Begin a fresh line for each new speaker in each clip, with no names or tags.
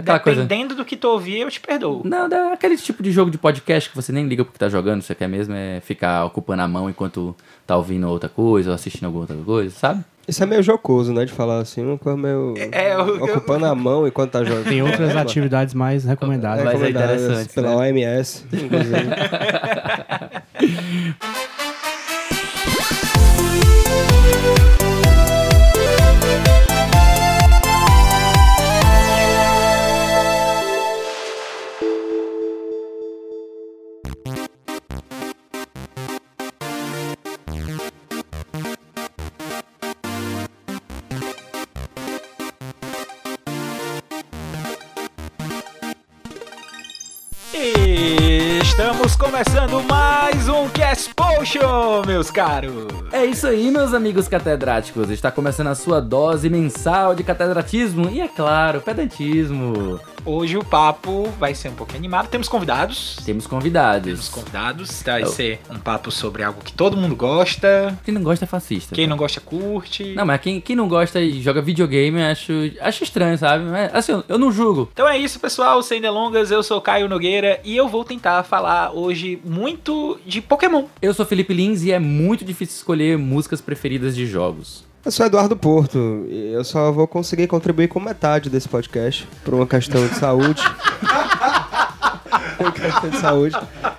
Aquela coisa.
Dependendo do que tu ouvir, eu te perdoo.
Não, é aquele tipo de jogo de podcast que você nem liga porque tá jogando, você quer mesmo é ficar ocupando a mão enquanto tá ouvindo outra coisa ou assistindo alguma outra coisa, sabe?
Isso é meio jocoso, né? De falar assim, uma coisa meio.
É, eu-
ocupando a mão enquanto tá jogando.
Tem outras atividades mais recomendadas.
É
recomendadas
interessante,
Pela
né?
OMS, inclusive.
meus caros.
É isso aí, meus amigos catedráticos. Está começando a sua dose mensal de catedratismo e, é claro, pedantismo.
Hoje o papo vai ser um pouquinho animado. Temos convidados.
Temos convidados.
Temos convidados. Vai
Eu-
ser um papo sobre algo que todo mundo gosta.
Quem não gosta é fascista.
Quem não gosta, curte.
Não, mas quem, quem não gosta e joga videogame, acho, acho estranho, sabe? Mas, assim, eu não julgo.
Então é isso, pessoal. Sem delongas, eu sou Caio Nogueira e eu vou tentar falar hoje muito de Pokémon.
Eu sou Felipe Lins e é muito difícil escolher músicas preferidas de jogos.
Eu sou Eduardo Porto e eu só vou conseguir contribuir com metade desse podcast por uma questão de saúde. uma questão de saúde.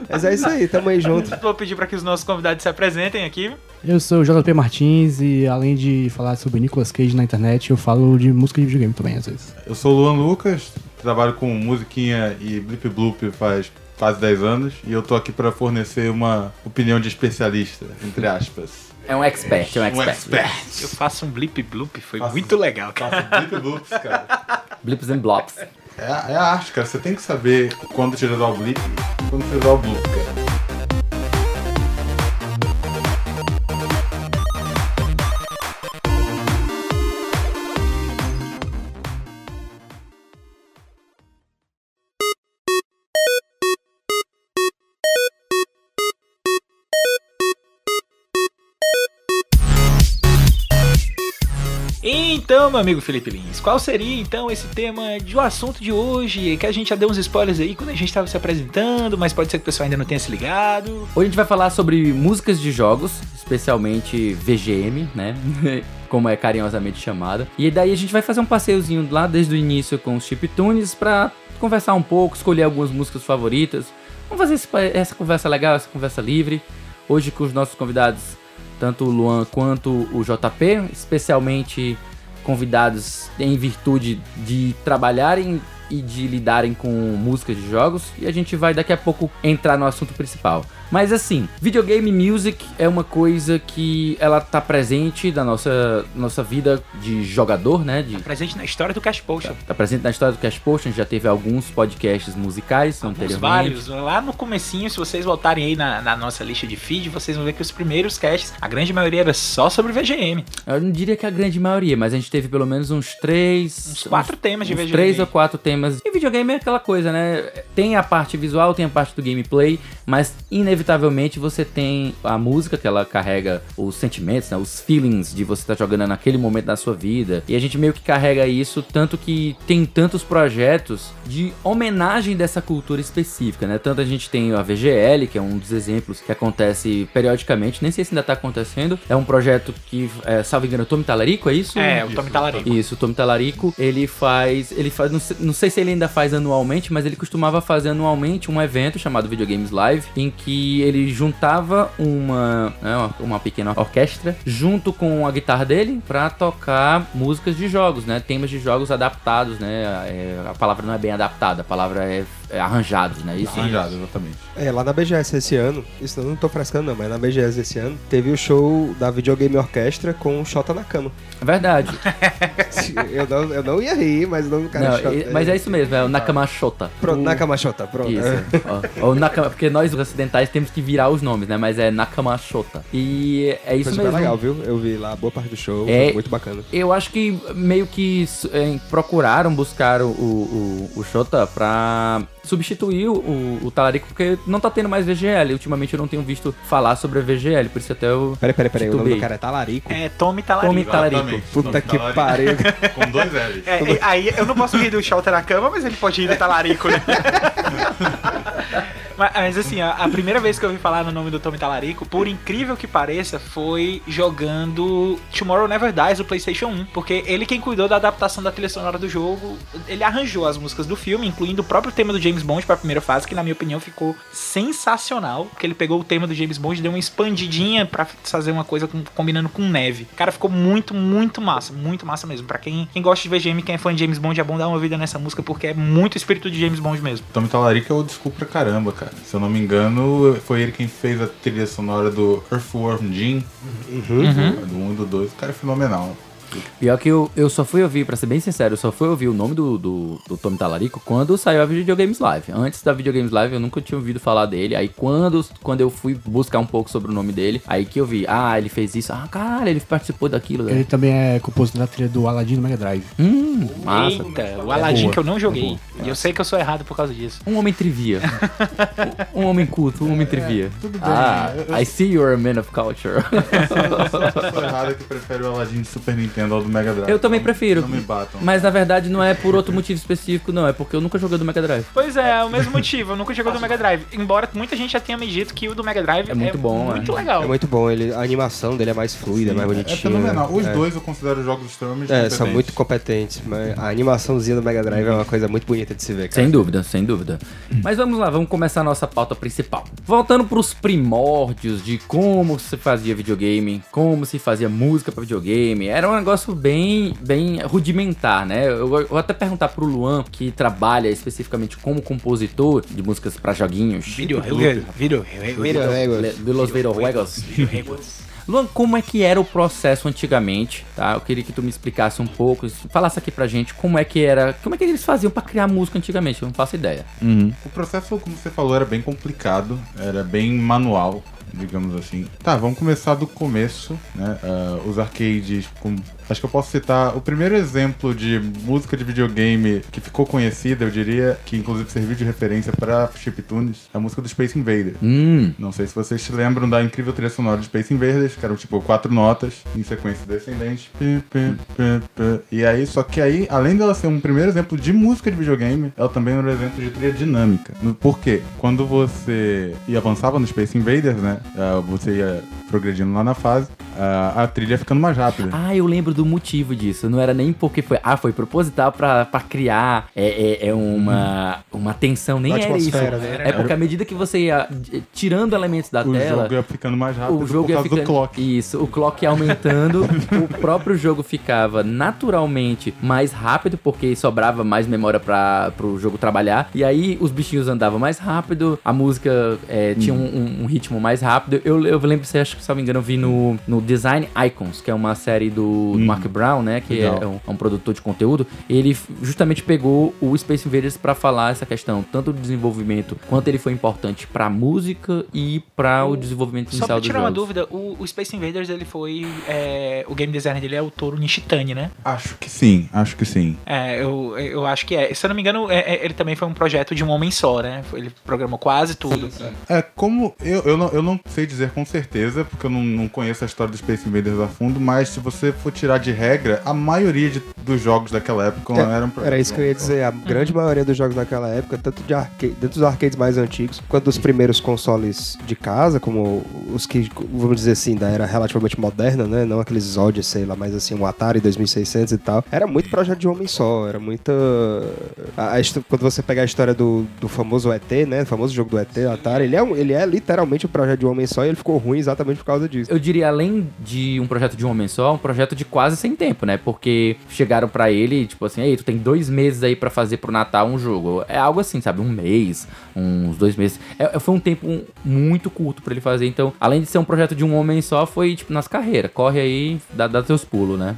Mas é isso aí, tamo aí junto.
Vou pedir para que os nossos convidados se apresentem aqui.
Eu sou o JP Martins e além de falar sobre Nicolas Cage na internet, eu falo de música de videogame também, às vezes.
Eu sou o Luan Lucas, trabalho com musiquinha e blip bloop faz quase 10 anos e eu tô aqui para fornecer uma opinião de especialista, entre aspas.
É um expert, é um expert.
Um expert.
Eu faço um blip bloop, foi
Faça-
muito legal, cara.
Faço blip bloops, cara.
Blips and Blops.
É, a- é a arte, cara. Você tem que saber quando tirar o blip e quando tirar o bloop, cara.
Então, meu amigo Felipe Lins, qual seria então esse tema de o assunto de hoje? Que a gente já deu uns spoilers aí quando a gente estava se apresentando, mas pode ser que o pessoal ainda não tenha se ligado.
Hoje a gente vai falar sobre músicas de jogos, especialmente VGM, né? Como é carinhosamente chamada. E daí a gente vai fazer um passeiozinho lá desde o início com os chiptunes pra conversar um pouco, escolher algumas músicas favoritas. Vamos fazer esse essa conversa legal, essa conversa livre. Hoje com os nossos convidados, tanto o Luan quanto o JP, especialmente convidados em virtude de trabalharem e de lidarem com músicas de jogos. E a gente vai daqui a pouco entrar no assunto principal. Mas assim, videogame music é uma coisa que ela tá presente na nossa, nossa vida de jogador, né? De,
Presente na história do Cash Potion.
tá presente na história do Cash Potion, já teve alguns podcasts musicais
Alguns
anteriormente.
vários. Lá no comecinho, se vocês voltarem aí na, na nossa lista de feed, vocês vão ver que os primeiros casts, a grande maioria era só sobre VGM.
Eu não diria que a grande maioria, mas a gente teve pelo menos uns três.
Uns quatro temas de
uns
VGM.
Três ou quatro temas. E videogame é aquela coisa, né? Tem a parte visual, tem a parte do gameplay, mas inevitavelmente você tem a música que ela carrega os sentimentos, né? Os feelings de você estar jogando naquele momento da sua vida. E a gente meio que carrega isso, tanto que tem tantos projetos de homenagem dessa cultura específica, né? Tanto a gente tem a VGL, que é um dos exemplos que acontece periodicamente, nem sei se ainda tá acontecendo. É um projeto que, é, salvo engano, Tommy Talarico, é isso?
É, o
Isso,
Tommy Talarico.
Isso, o Tom Talarico, ele faz. Ele faz. Não sei, não sei se ele ainda faz anualmente, mas ele costumava fazer anualmente um evento chamado Videogames Live, em que ele juntava uma, né, uma, pequena orquestra junto com a guitarra dele pra tocar músicas de jogos, né? Temas de jogos adaptados, né? É, a palavra não é bem adaptada, a palavra é, é arranjados, né? Isso.
Arranjado, exatamente.
É, lá na BGS esse ano, isso eu não tô frescando não, mas na BGS esse ano, teve o show da Videogame Orquestra com o Shota na cama.
É verdade.
eu, não, eu não ia rir, mas o do cara
Não,
é Shota.
e- mas é isso mesmo, é o Nakama Shota.
Pronto, Nakama Shota, pronto.
Isso. Ó, ou Nakama, porque nós, ocidentais, temos que virar os nomes, né? Mas é Nakama Shota. E é isso
Foi
mesmo.
legal, viu? Eu vi lá boa parte do show,
É-
foi muito bacana.
Eu acho que meio que é, procuraram buscar o, o, o Shota pra substituir o, o Talarico, porque não tá tendo mais VGL. Ultimamente eu não tenho visto falar sobre a VGL, por isso até eu.
Peraí, peraí, peraí, o nome do cara é Talarico.
É Tommy Talarico.
Tommy Talarico.
Exatamente.
Puta que pariu.
Com dois L's.
É, é, aí eu não posso rir do Shelter na cama, mas ele pode ir no talarico, né? Mas, assim, a, a, primeira vez que eu ouvi falar no nome do Tommy Talarico, por incrível que pareça, foi jogando Tomorrow Never Dies do PlayStation 1. Porque ele quem cuidou da adaptação da trilha sonora do jogo, ele arranjou as músicas do filme, incluindo o próprio tema do James Bond para a primeira fase, que na minha opinião ficou sensacional. Porque ele pegou o tema do James Bond e deu uma expandidinha para fazer uma coisa com, combinando com neve. Cara, ficou muito, muito massa. Muito massa mesmo. Para quem, quem gosta de VGM, quem é fã de James Bond, é bom dar uma vida nessa música porque é muito espírito de James Bond mesmo.
Tommy Talarico é o desculpa pra caramba, cara. Se eu não me engano, foi ele quem fez a trilha sonora do Earthworm Jim.
Uhum.
Do 1 e do 2. O cara é fenomenal.
Pior que eu, eu só fui ouvir, pra ser bem sincero, eu só fui ouvir o nome do, do, do Tommy Talarico quando saiu a Videogames Live. Antes da Videogames Live eu nunca tinha ouvido falar dele. Aí quando, quando eu fui buscar um pouco sobre o nome dele, aí que eu vi, ah, ele fez isso. Ah, caralho, ele participou daquilo. Né?
Ele também é compositor da trilha do Aladdin do Mega Drive.
Hum, massa.
Eita, o Aladdin
boa.
que eu não joguei.
boa.
E eu sei que eu sou errado por causa disso.
Um homem trivia. um, homem culto, um homem trivia.
tudo bem.
Ah,
Eu- eu-
I see you're a man of culture.
Eu sou errado que prefere o Aladdin de Super Nintendo ao do Mega Drive.
Eu também
Não-
prefiro.
Não me batam.
Mas na verdade não é por outro motivo específico, não. É porque eu nunca joguei do Mega Drive.
Pois é, é o mesmo motivo. Eu nunca joguei do Mega Drive. Embora muita gente já tenha me dito que o do Mega Drive
É muito bom,
muito
é.
legal.
É muito bom, ele, a animação dele é mais fluida, é mais
É
bonitinha.
fenomenal. Os
é.
dois eu considero jogos extremamente
É, são muito competentes, mas a animaçãozinha do Mega Drive é uma coisa muito bonita de se ver, cara.
Sem dúvida, sem dúvida. Mas vamos lá, vamos começar a nossa pauta principal. Voltando pros primórdios de como se fazia videogame, como se fazia música pra videogame, era um negócio bem, bem rudimentar, né? Eu vou eu vou até perguntar pro Luan, que trabalha especificamente como compositor de músicas pra joguinhos.
Vídeo, vídeo, vídeo,
Videogames.
De los videojuegos. Luan, como é que era o processo antigamente, tá? Eu queria que tu me explicasse um pouco, falasse aqui pra gente como é que era, como é que eles faziam pra criar música antigamente, eu não faço ideia.
O processo, como você falou, era bem complicado, era bem manual, digamos assim. Tá, vamos começar do começo, né? Ah, os arcades, com- acho que eu posso citar o primeiro exemplo de música de videogame que ficou conhecida, eu diria, que inclusive serviu de referência para chiptunes, é a música do Space Invaders.
Hum,
Não sei se vocês se lembram da incrível trilha sonora de Space Invaders, que eram tipo quatro notas em sequência descendente. Pi, pi, pi, pi. E aí, só que aí, além dela ser um primeiro exemplo de música de videogame, ela também era um exemplo de trilha dinâmica. Por quê? Quando você ia avançava no Space Invaders, né? ah, Você ia progredindo lá na fase, ah, a trilha ia ficando mais rápida.
Ah, eu lembro do motivo disso. Não era nem porque foi. Ah, foi proposital pra, pra criar é, é, é uma, uma tensão. Nem era isso.
atmosfera, né?
É porque à medida que você ia eh, tirando elementos da
o
tela.
jogo ia ficando mais rápido
O jogo
por
ia
causa
ficando.
do clock.
Isso, o clock ia aumentando, o próprio jogo ficava naturalmente mais rápido, porque sobrava mais memória para o jogo trabalhar. E aí os bichinhos andavam mais rápido, a música é, tinha um, um- um ritmo mais rápido. Eu, eu lembro, se acho que se não me engano, eu vi no, no Design Icons, que é uma série do Mark Brown, né? Que é, é um, é um produtor de conteúdo. Ele justamente pegou o Space Invaders para falar essa questão, tanto do desenvolvimento, quanto ele foi importante pra música e para o desenvolvimento
Só
inicial
pra
do
tirar uma dúvida, o, o Space Invaders, ele foi... é, o game designer dele é o Toru Nishitani, né?
Acho que sim, acho que sim.
É, eu, eu acho que é. Se eu não me engano, é- é- ele também foi um projeto de um homem só, né? Ele programou quase tudo.
É, como eu, eu, não, eu não sei dizer com certeza, porque eu não, não conheço a história do Space Invaders a fundo, mas se você for tirar de regra, a maioria de- dos jogos daquela época
É,
eram
Era isso que eu ia dizer. A grande maioria dos jogos naquela época, tanto de arcade, dentro dos arcades mais antigos, quanto dos primeiros consoles de casa, como os que, vamos dizer assim, da era relativamente moderna, né? Não aqueles Zod, sei lá, mas assim, um Atari 2600 e tal. Era muito projeto de homem só. Era muita. a- a histó- quando você pegar a história do, do famoso ET, né? O famoso jogo do ET, Atari, ele é, um- ele é literalmente um projeto de homem só e ele ficou ruim exatamente por causa disso.
Eu diria, além de um projeto de um homem só, um projeto de quase sem tempo, né? Porque chegaram pra ele, tipo assim, ei, tu tem dois meses aí pra fazer pro Natal um jogo. É algo assim, sabe? Um mês, uns dois meses. É, foi um tempo muito curto pra ele fazer. Então, além de ser um projeto de um homem só, foi, tipo, nas carreiras. Corre aí, dá, dá teus pulos, né?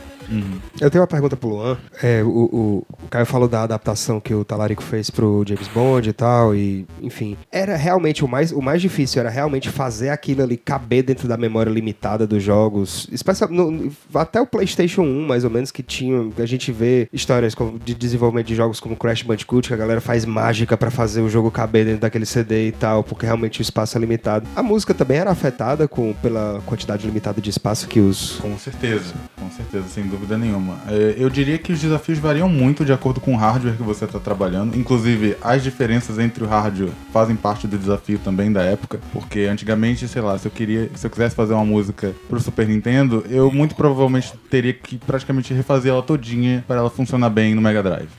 Eu tenho uma pergunta pro Luan. É, o, o, o Caio falou da adaptação que o Talarico fez pro James Bond e tal, e enfim. Era realmente o mais, o mais difícil, era realmente fazer aquilo ali caber dentro da memória limitada dos jogos. Especial, no- até o PlayStation 1, mais ou menos, que tinha. A gente vê histórias de desenvolvimento de jogos como Crash Bandicoot, que a galera faz mágica pra fazer o jogo caber dentro daquele CD e tal, porque realmente o espaço é limitado. A música também era afetada com, pela quantidade limitada de espaço que os.
Com certeza, com certeza, sem dúvida nenhuma. É, Eu diria que os desafios variam muito de acordo com o hardware que você está trabalhando. Inclusive, as diferenças entre o hardware fazem parte do desafio também da época. Porque antigamente, sei lá, se eu queria, se eu quisesse fazer uma música pro Super Nintendo, eu muito provavelmente teria que praticamente refazer ela todinha para ela funcionar bem no Mega Drive.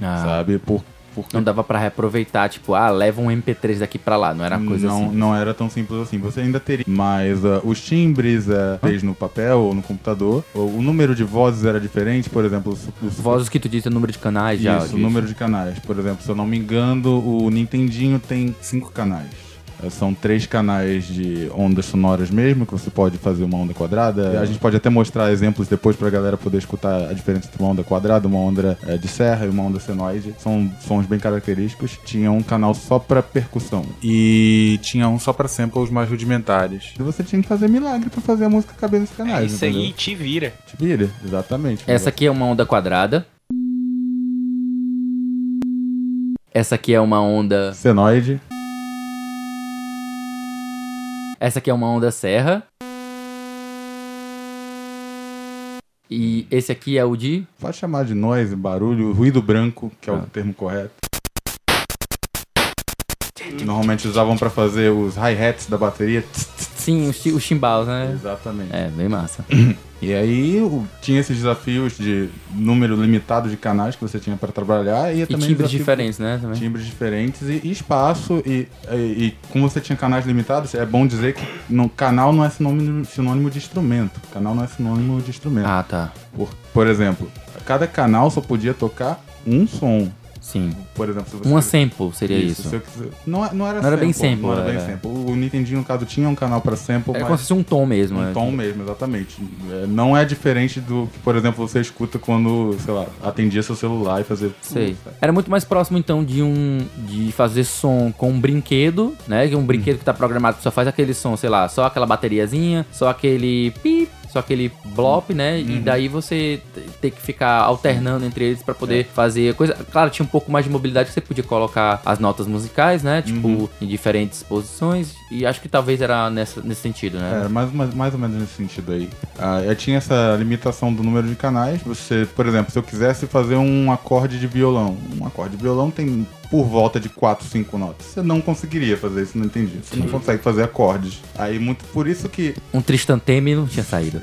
Ah,
Sabe? Por, porque
Não dava pra reaproveitar, tipo, ah, leva um MP3 daqui pra lá. Não era uma coisa
não,
assim.
não era tão simples assim. Você ainda teria. Mas ah, os timbres uh, fez no papel ou no computador. O, o número de vozes era diferente, por exemplo. Os, os,
Vozes que tu disse é o número de canais já.
Isso, o número de canais. Por exemplo, se eu não me engano, o Nintendinho tem cinco canais. Eh, São três canais de ondas sonoras mesmo, que você pode fazer uma onda quadrada. A gente pode até mostrar exemplos depois pra galera poder escutar a diferença entre uma onda quadrada, uma onda eh, de serra e uma onda senoide. São sons bem característicos. Tinha um canal só pra percussão.
E tinha um só pra samples mais rudimentares.
E você tinha que fazer milagre pra fazer a música caber nesse
É
canal.
isso aí, te vira.
Te vira, exatamente.
Essa aqui é uma onda quadrada. Essa aqui é uma onda.
Senoide.
Essa aqui é uma onda serra. E esse aqui é o de.
Pode chamar de noise, barulho, ruído branco, que é o
Ah.
termo correto. Normalmente usavam pra fazer os hi-hats da bateria.
Sim, os, os chimbals, né?
Exatamente.
É, bem massa.
E aí tinha esses desafios de número limitado de canais que você tinha pra trabalhar e,
E
também
timbres diferentes, né? Também.
Timbres diferentes e, e espaço e, e, e como você tinha canais limitados, é bom dizer que no, canal não é sinônimo, sinônimo de instrumento. Canal não é sinônimo de instrumento.
Ah, tá.
Por, por exemplo, cada canal só podia tocar um som.
Sim.
Por exemplo, se você
Uma sample seria isso.
eu quiser- não, é- não era
Não era bem
sample,
sample,
Não era bem
era-
sample. O Nintendinho, no caso, tinha um canal pra sample,
É
mas
como se fosse um tom mesmo.
um
né?
tom mesmo, exatamente. É, não é diferente do que, por exemplo, você escuta quando, sei lá, atendia seu celular e fazer...
Sei. Era muito mais próximo, então, de um. de fazer som com um brinquedo, né? Que um brinquedo que tá programado que só faz aquele som, sei lá, só aquela bateriazinha, só aquele pip, só aquele blop, né? E daí você t- tem que ficar alternando entre eles pra poder fazer coisa. Claro, tinha um pouco mais de mobilidade que você podia colocar as notas musicais, né? Tipo, em diferentes posições. E acho que talvez era nessa, nesse sentido, né?
Era mais, mais, mais ou menos nesse sentido aí. Ah, eu tinha essa limitação do número de canais. Você, por exemplo, se eu quisesse fazer um acorde de violão, um acorde de violão tem por volta de 4, 5 notas. Você não conseguiria fazer isso, não entendi. Você não consegue fazer acordes. Aí, muito por isso que
Um Tristan Teme não tinha saído.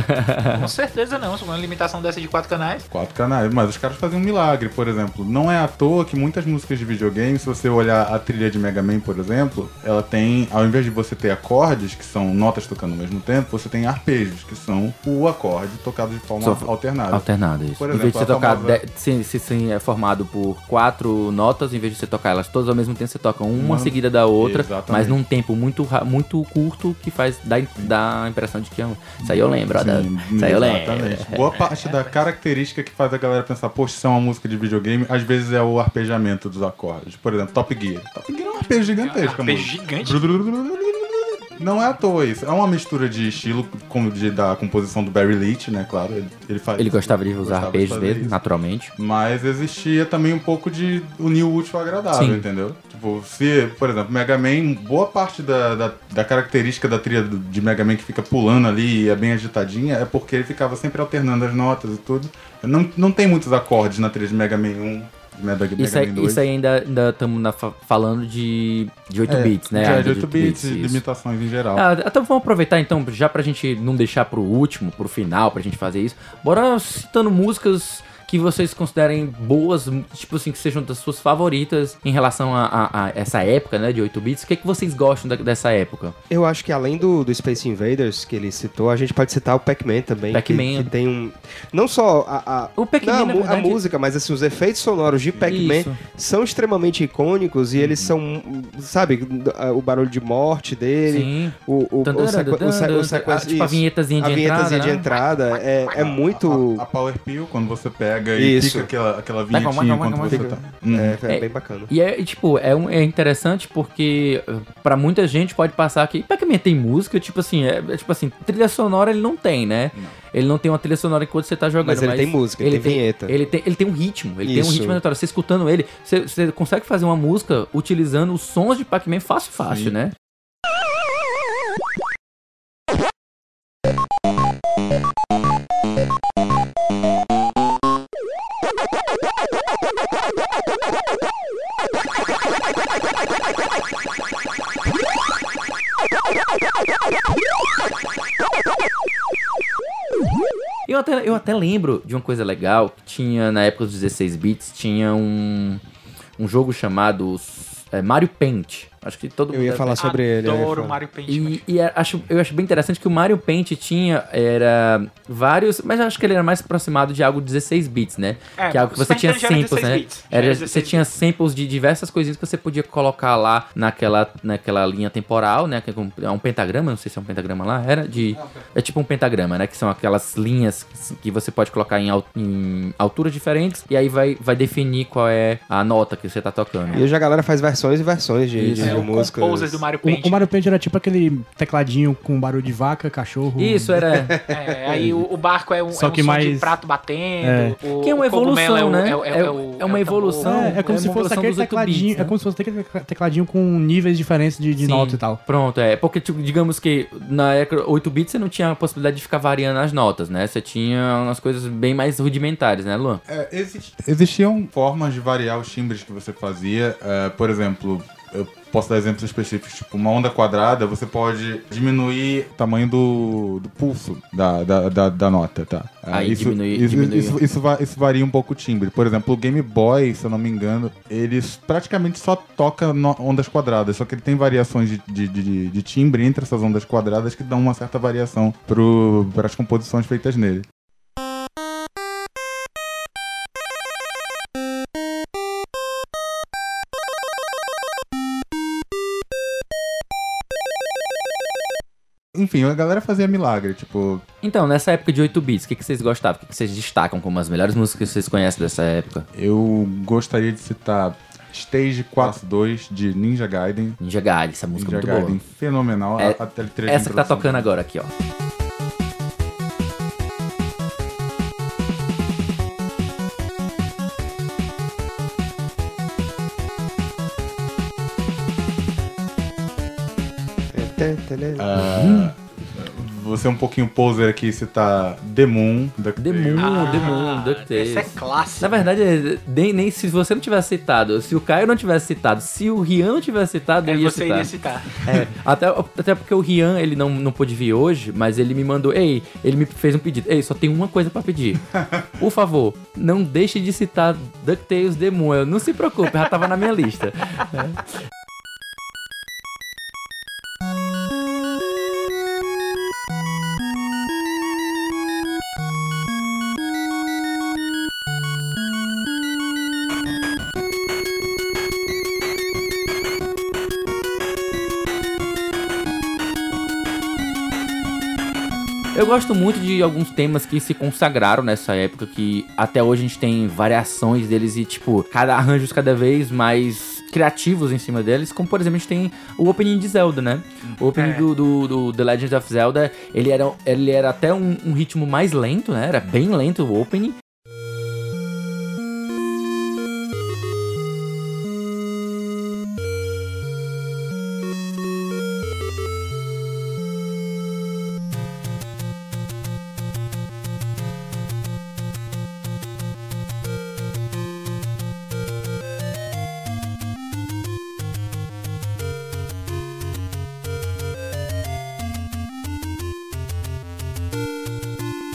Com certeza não, uma limitação dessa de quatro canais.
Quatro canais, mas os caras faziam um milagre, por exemplo. Não é à toa que muitas músicas de videogame, se você olhar a trilha de Mega Man, por exemplo, ela tem, ao invés de você ter acordes, que são notas tocando ao mesmo tempo, você tem arpejos, que são o acorde tocado de forma
Só-
alternada.
Alternado, isso.
Por
em vez de você
exemplo,
tocar.
famosa-
de- se, se, se é formado por quatro notas, em vez de você tocar elas todas ao mesmo tempo, você toca uma
Uma-
seguida da outra,
Exatamente.
mas num tempo muito, muito curto que faz. dá, dá a impressão de que é um. Isso aí eu lembro, ó, da-
Sim,
Isso aí eu
exatamente.
lembro.
Boa parte da característica que faz a galera pensar, poxa, isso é uma música de videogame, às vezes é o arpejamento dos acordes. Por exemplo, Top Gear. Top Gear é um arpejo gigantesco.
Arpejo
amor.
gigante.
Não é à toa isso. É uma mistura de estilo como de, da composição do Barry Leach, né? Claro, ele, ele faz.
Ele gostava de usar
de
arpejos dele,
isso.
naturalmente.
Mas existia também um pouco de unir o útil ao agradável,
Sim.
entendeu? Tipo, se, por exemplo, Mega Man, boa parte da, da, da característica da trilha de Mega Man que fica pulando ali e é bem agitadinha é porque ele ficava sempre alternando as notas e tudo. Não, não tem muitos acordes na trilha de Mega Man 1, Mega, Mega
Isso aí,
Man 2.
isso aí ainda estamos falando de, de 8
é,
bits, né?
é de 8 bits,
isso.
limitações em geral.
Ah, então vamos aproveitar então, já pra gente não deixar pro último, pro final, pra gente fazer isso. Bora citando músicas que vocês considerem boas, tipo assim, que sejam das suas favoritas em relação a, a- a essa época, né, de 8 bits. O que, é que vocês gostam da- dessa época?
Eu acho que além do, do Space Invaders que ele citou, a gente pode citar o Pac-Man também.
Pac-Man.
Que, que tem um. Não só a. a
O Pac-Man,
não, a mu- a, música, mas assim, os efeitos sonoros de Pac-Man
Isso.
são extremamente icônicos e eles são. Sabe, o barulho de morte dele.
Sim.
O, o, o, sequ, o, se- o
Ah, tipo a vinhetazinha de
a vinhetazinha
entrada,
de
né?
entrada é, é muito.
A, a Power Pill, quando você pega pega e
Isso.
fica aquela, aquela vinhetinha
vai,
enquanto
vai,
você tá. Hum.
É, é
É.
bem bacana.
E é, tipo, é, um- é interessante porque uh, pra muita gente pode passar que Pac-Man tem música, tipo assim, é, é tipo assim, trilha sonora ele não tem, né? Ele não tem uma trilha sonora enquanto você tá jogando,
Mas ele tem música, ele tem vinheta.
Ele tem, ele tem um ritmo, ele tem um
Isso.
ritmo aleatório. Você escutando ele, você, você consegue fazer uma música utilizando os sons de Pac-Man fácil, fácil,
Sim.
né? Eu até, eu até lembro de uma coisa legal que tinha na época dos 16 bits, tinha um, um jogo chamado é, Mario Paint. Acho que todo
Eu ia
mundo-
falar sobre ele. eu ia
Adoro
falar.
Mario Paint.
E, e é- acho, eu acho bem interessante que o Mario Paint tinha era vários, mas eu acho que ele era mais aproximado de algo 16 bits, né?
É,
que é algo que
o
você tinha samples,
16
né?
bits,
Era,
era
você
16
tinha samples de diversas coisinhas que você podia colocar lá naquela, naquela linha temporal, né? Que é um- é um pentagrama, não sei se é um pentagrama lá, era de é tipo um pentagrama, né? Que são aquelas linhas que, você pode colocar em, em alturas diferentes e aí vai, vai definir qual é a nota que você tá tocando.
E hoje a galera faz versões e versões de,
Isso.
de, de
o
músicas.
Composer do Mario
O,
Paint.
o Mario Paint era tipo aquele tecladinho com barulho de vaca, cachorro.
Isso era
É, aí o, o barco é um,
Só
é um
que
som
mais-
de prato batendo.
É.
O,
Que é uma
o cogumelo
evolução,
é o-
né?
É, o- é,
É-
o-
é uma
o
evolução.
É, é como
É
se fosse aquele
dos 8
tecladinho.
né?
É como se fosse aquele tecladinho com níveis diferentes de, nota e tal.
Pronto, é. Porque, tipo, digamos que na época 8 bits você não tinha a possibilidade de ficar variando as notas, né? Você tinha umas coisas bem mais rudimentares, né, Luan?
É, exi- existiam formas de variar os timbres que você fazia. É, por exemplo, eu posso dar exemplos específicos. Tipo, uma onda quadrada, você pode diminuir o tamanho do, do pulso da, da, da, da nota, tá? É,
Aí
isso,
diminui-
isso,
diminui.
Isso, isso isso varia um pouco o timbre. Por exemplo, o Game Boy, se eu não me engano, eles praticamente só toca ondas quadradas. Só que ele tem variações de, de, de- de timbre entre essas ondas quadradas que dão uma certa variação para as composições feitas nele. Enfim, a galera fazia milagre, tipo,
Então, nessa época de 8 bits, o que, que vocês gostavam? O que, que vocês destacam como as melhores músicas que vocês conhecem dessa época?
eu gostaria de citar Stage 4.2 de Ninja Gaiden.
Ninja Gaiden, essa música é
Ninja
muito
Gaiden,
boa.
fenomenal.
É,
a, a
Essa que tá tocando agora aqui, ó.
Ah, você é um pouquinho poser aqui citar The Moon.
The Moon, The Moon, DuckTales.
Esse é clássico.
Na verdade, nem, nem se você não tivesse citado, se o Caio não tivesse citado, se o Rian não tivesse citado,
É,
eu ia
você
citar.
iria citar.
É, até, até porque o Rian, ele não, não pôde vir hoje, mas ele me mandou, ei, ele me fez um pedido, ei, só tem uma coisa pra pedir. Por favor, não deixe de citar DuckTales The Moon. Eu, não se preocupe, já tava na minha lista. Eu gosto muito de alguns temas que se consagraram nessa época, que até hoje a gente tem variações deles e, tipo, cada arranjos cada vez mais criativos em cima deles, como por exemplo a gente tem o opening de Zelda, né? O opening
É.
do, do, do The Legend of Zelda, ele era, ele era até um, um ritmo mais lento, né? Era bem lento o opening.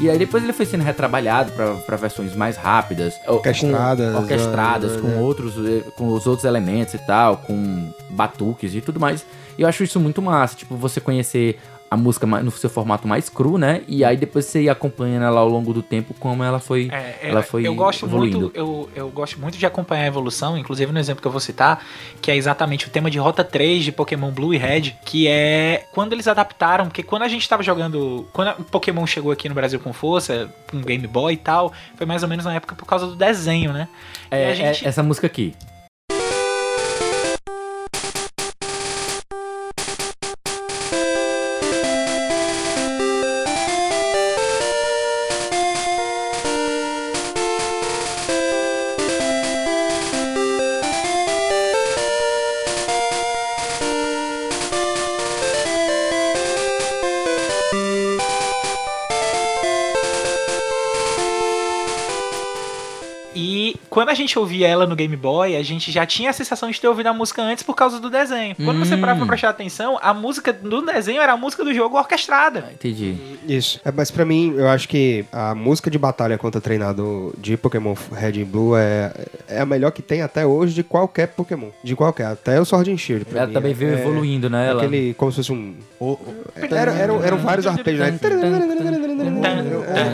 E aí depois ele foi sendo retrabalhado pra- pra versões mais rápidas,
Orquestradas,
com, orquestradas
né,
com outros, eh, com os outros elementos e tal, com batuques e tudo mais. E eu acho isso muito massa, tipo você conhecer a música no seu formato mais cru, né? E aí depois você ia acompanhando ela ao longo do tempo como ela foi,
É, é,
ela foi
eu gosto
evoluindo.
muito, eu, eu gosto muito de acompanhar a evolução, inclusive no exemplo que eu vou citar, que é exatamente o tema de Rota 3 de Pokémon Blue e Red, que é quando eles adaptaram, porque quando a gente tava jogando, quando o Pokémon chegou aqui no Brasil com força, com Game Boy e tal, foi mais ou menos na época por causa do desenho, né?
É,
a gente-
é essa música aqui.
Gente ouvia ela no Game Boy, a gente já tinha a sensação de ter ouvido a música antes por causa do desenho. Quando você
Hum.
parava pra prestar atenção, a música do desenho era a música do jogo orquestrada.
Entendi.
Isso. É, mas pra mim, eu acho que a música de batalha contra treinador de Pokémon Red e Blue é, é a melhor que tem até hoje de qualquer Pokémon. De qualquer, até o Sword and Shield. pra
Ela
mim.
também
É-
veio
é
evoluindo, né? Ela...
Aquele, como se fosse um...
O- o-
Era, eram, eram vários arpejos, né?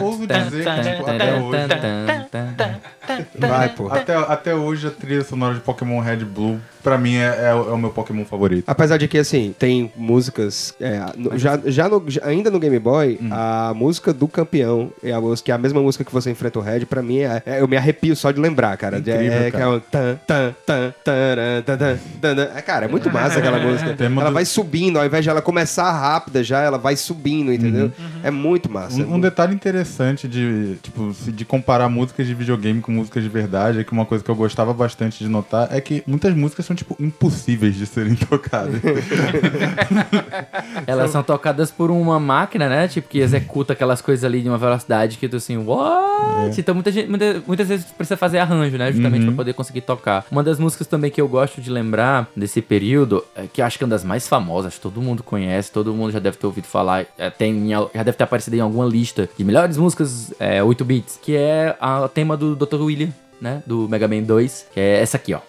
ouso dizer que, tipo, até hoje.
Vai, pô.
Até, até hoje a trilha sonora de Pokémon Red Blue, pra mim, é, é o é o meu Pokémon favorito.
Apesar de que, assim, tem músicas. é, no- já, já, no- já- ainda no Game Boy,
Hum.
a música do campeão é a música, que é a mesma música que você enfrenta o Red, pra mim, é, é- eu me arrepio só de lembrar, cara. De-
Incrível,
é,
cara.
é o tan, tan, tan, tan, tan, tan, tan. É, cara, é muito massa aquela música.
Tema
Ela
do-
vai subindo, ao invés de ela começar rápida já, ela vai subindo, entendeu? É muito massa. é
Um, um
muito-
detalhe interessante de, tipo, se- de comparar músicas de videogame com músicas de verdade é que uma coisa que eu gostava bastante de notar é que muitas músicas são, tipo, impossíveis de serem tocadas.
Elas são tocadas por uma máquina, né? Tipo, que executa aquelas coisas ali de uma velocidade que tu assim, what? Então muita gente, muita- muitas vezes precisa fazer arranjo, né? Justamente pra poder conseguir tocar. Uma das músicas também que eu gosto de lembrar desse período, é que acho que é uma das mais famosas, todo mundo conhece, todo mundo já deve ter ouvido falar, é, tem, já deve ter aparecido em alguma lista de melhores músicas é, 8 bits, que é a- o tema do Dr. William, né? Do Mega Man 2, que é essa aqui, ó.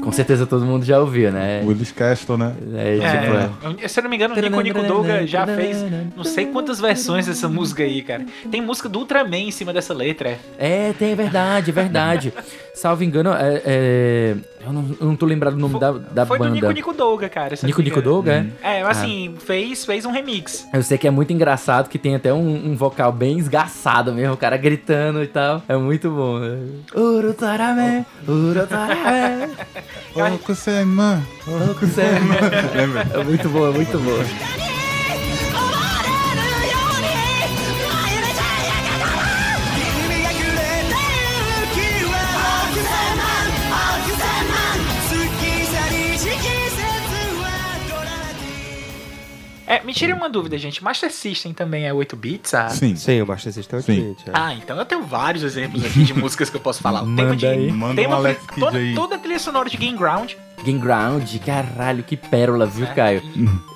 Com certeza todo mundo já ouviu, né?
Willis Castle, né?
É, tipo, é.
É, se eu não me engano, o Nico Nico Douga já fez não sei quantas versões dessa música aí, cara. Tem música do Ultraman em cima dessa letra. é.
É, tem, é verdade, é verdade. Salvo engano, é, é- eu, não, eu não tô lembrado o nome da, da
Foi
banda.
do Nico Nico Douga, cara.
Nico Nico. Douga, é?
É, mas assim, fez, fez um remix.
Eu sei que é muito engraçado, que tem até um, um vocal bem esgaçado mesmo, o cara gritando e tal. É muito bom. Urutarame, urutarame,
Ô, Kusema!
Okusema.
Lembra?
É muito bom, é muito bom.
É, me tire uma dúvida, gente. Master System também é 8 bits? Ah,
Sim.
Sim, o Master System é
Sim.
diferente, é.
Ah, então eu tenho vários exemplos aqui de músicas que eu posso falar. O tema
Manda
de,
aí.
Manda um
tema
Alex Kidd
toda,
aí.
toda a trilha sonora de Game Ground.
Game Ground, caralho, que pérola, viu, Caio?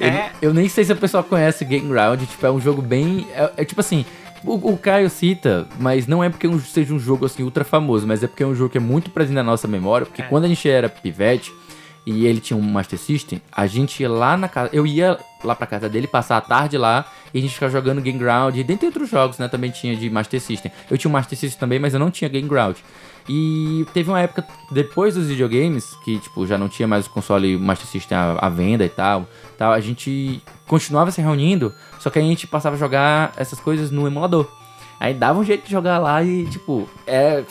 É.
Ele- eu nem sei se o pessoal conhece Game Ground, tipo, é um jogo bem. É, é tipo assim. O, o Caio cita, mas não é porque um- seja um jogo assim ultra famoso, mas é porque é um jogo que é muito presente na nossa memória, porque
É.
quando a gente era pivete e ele tinha um Master System, a gente ia lá na casa. Eu ia lá pra casa dele, passar a tarde lá, e a gente ficava jogando Game Ground, e dentre outros jogos, né? Também tinha de Master System. Eu tinha um Master System também, mas eu não tinha Game Ground. E teve uma época, depois dos videogames, que tipo, já não tinha mais o console Master System à, à venda e tal, tal, a gente continuava se reunindo, só que a gente passava a jogar essas coisas no emulador. Aí dava um jeito de jogar lá e, tipo, é,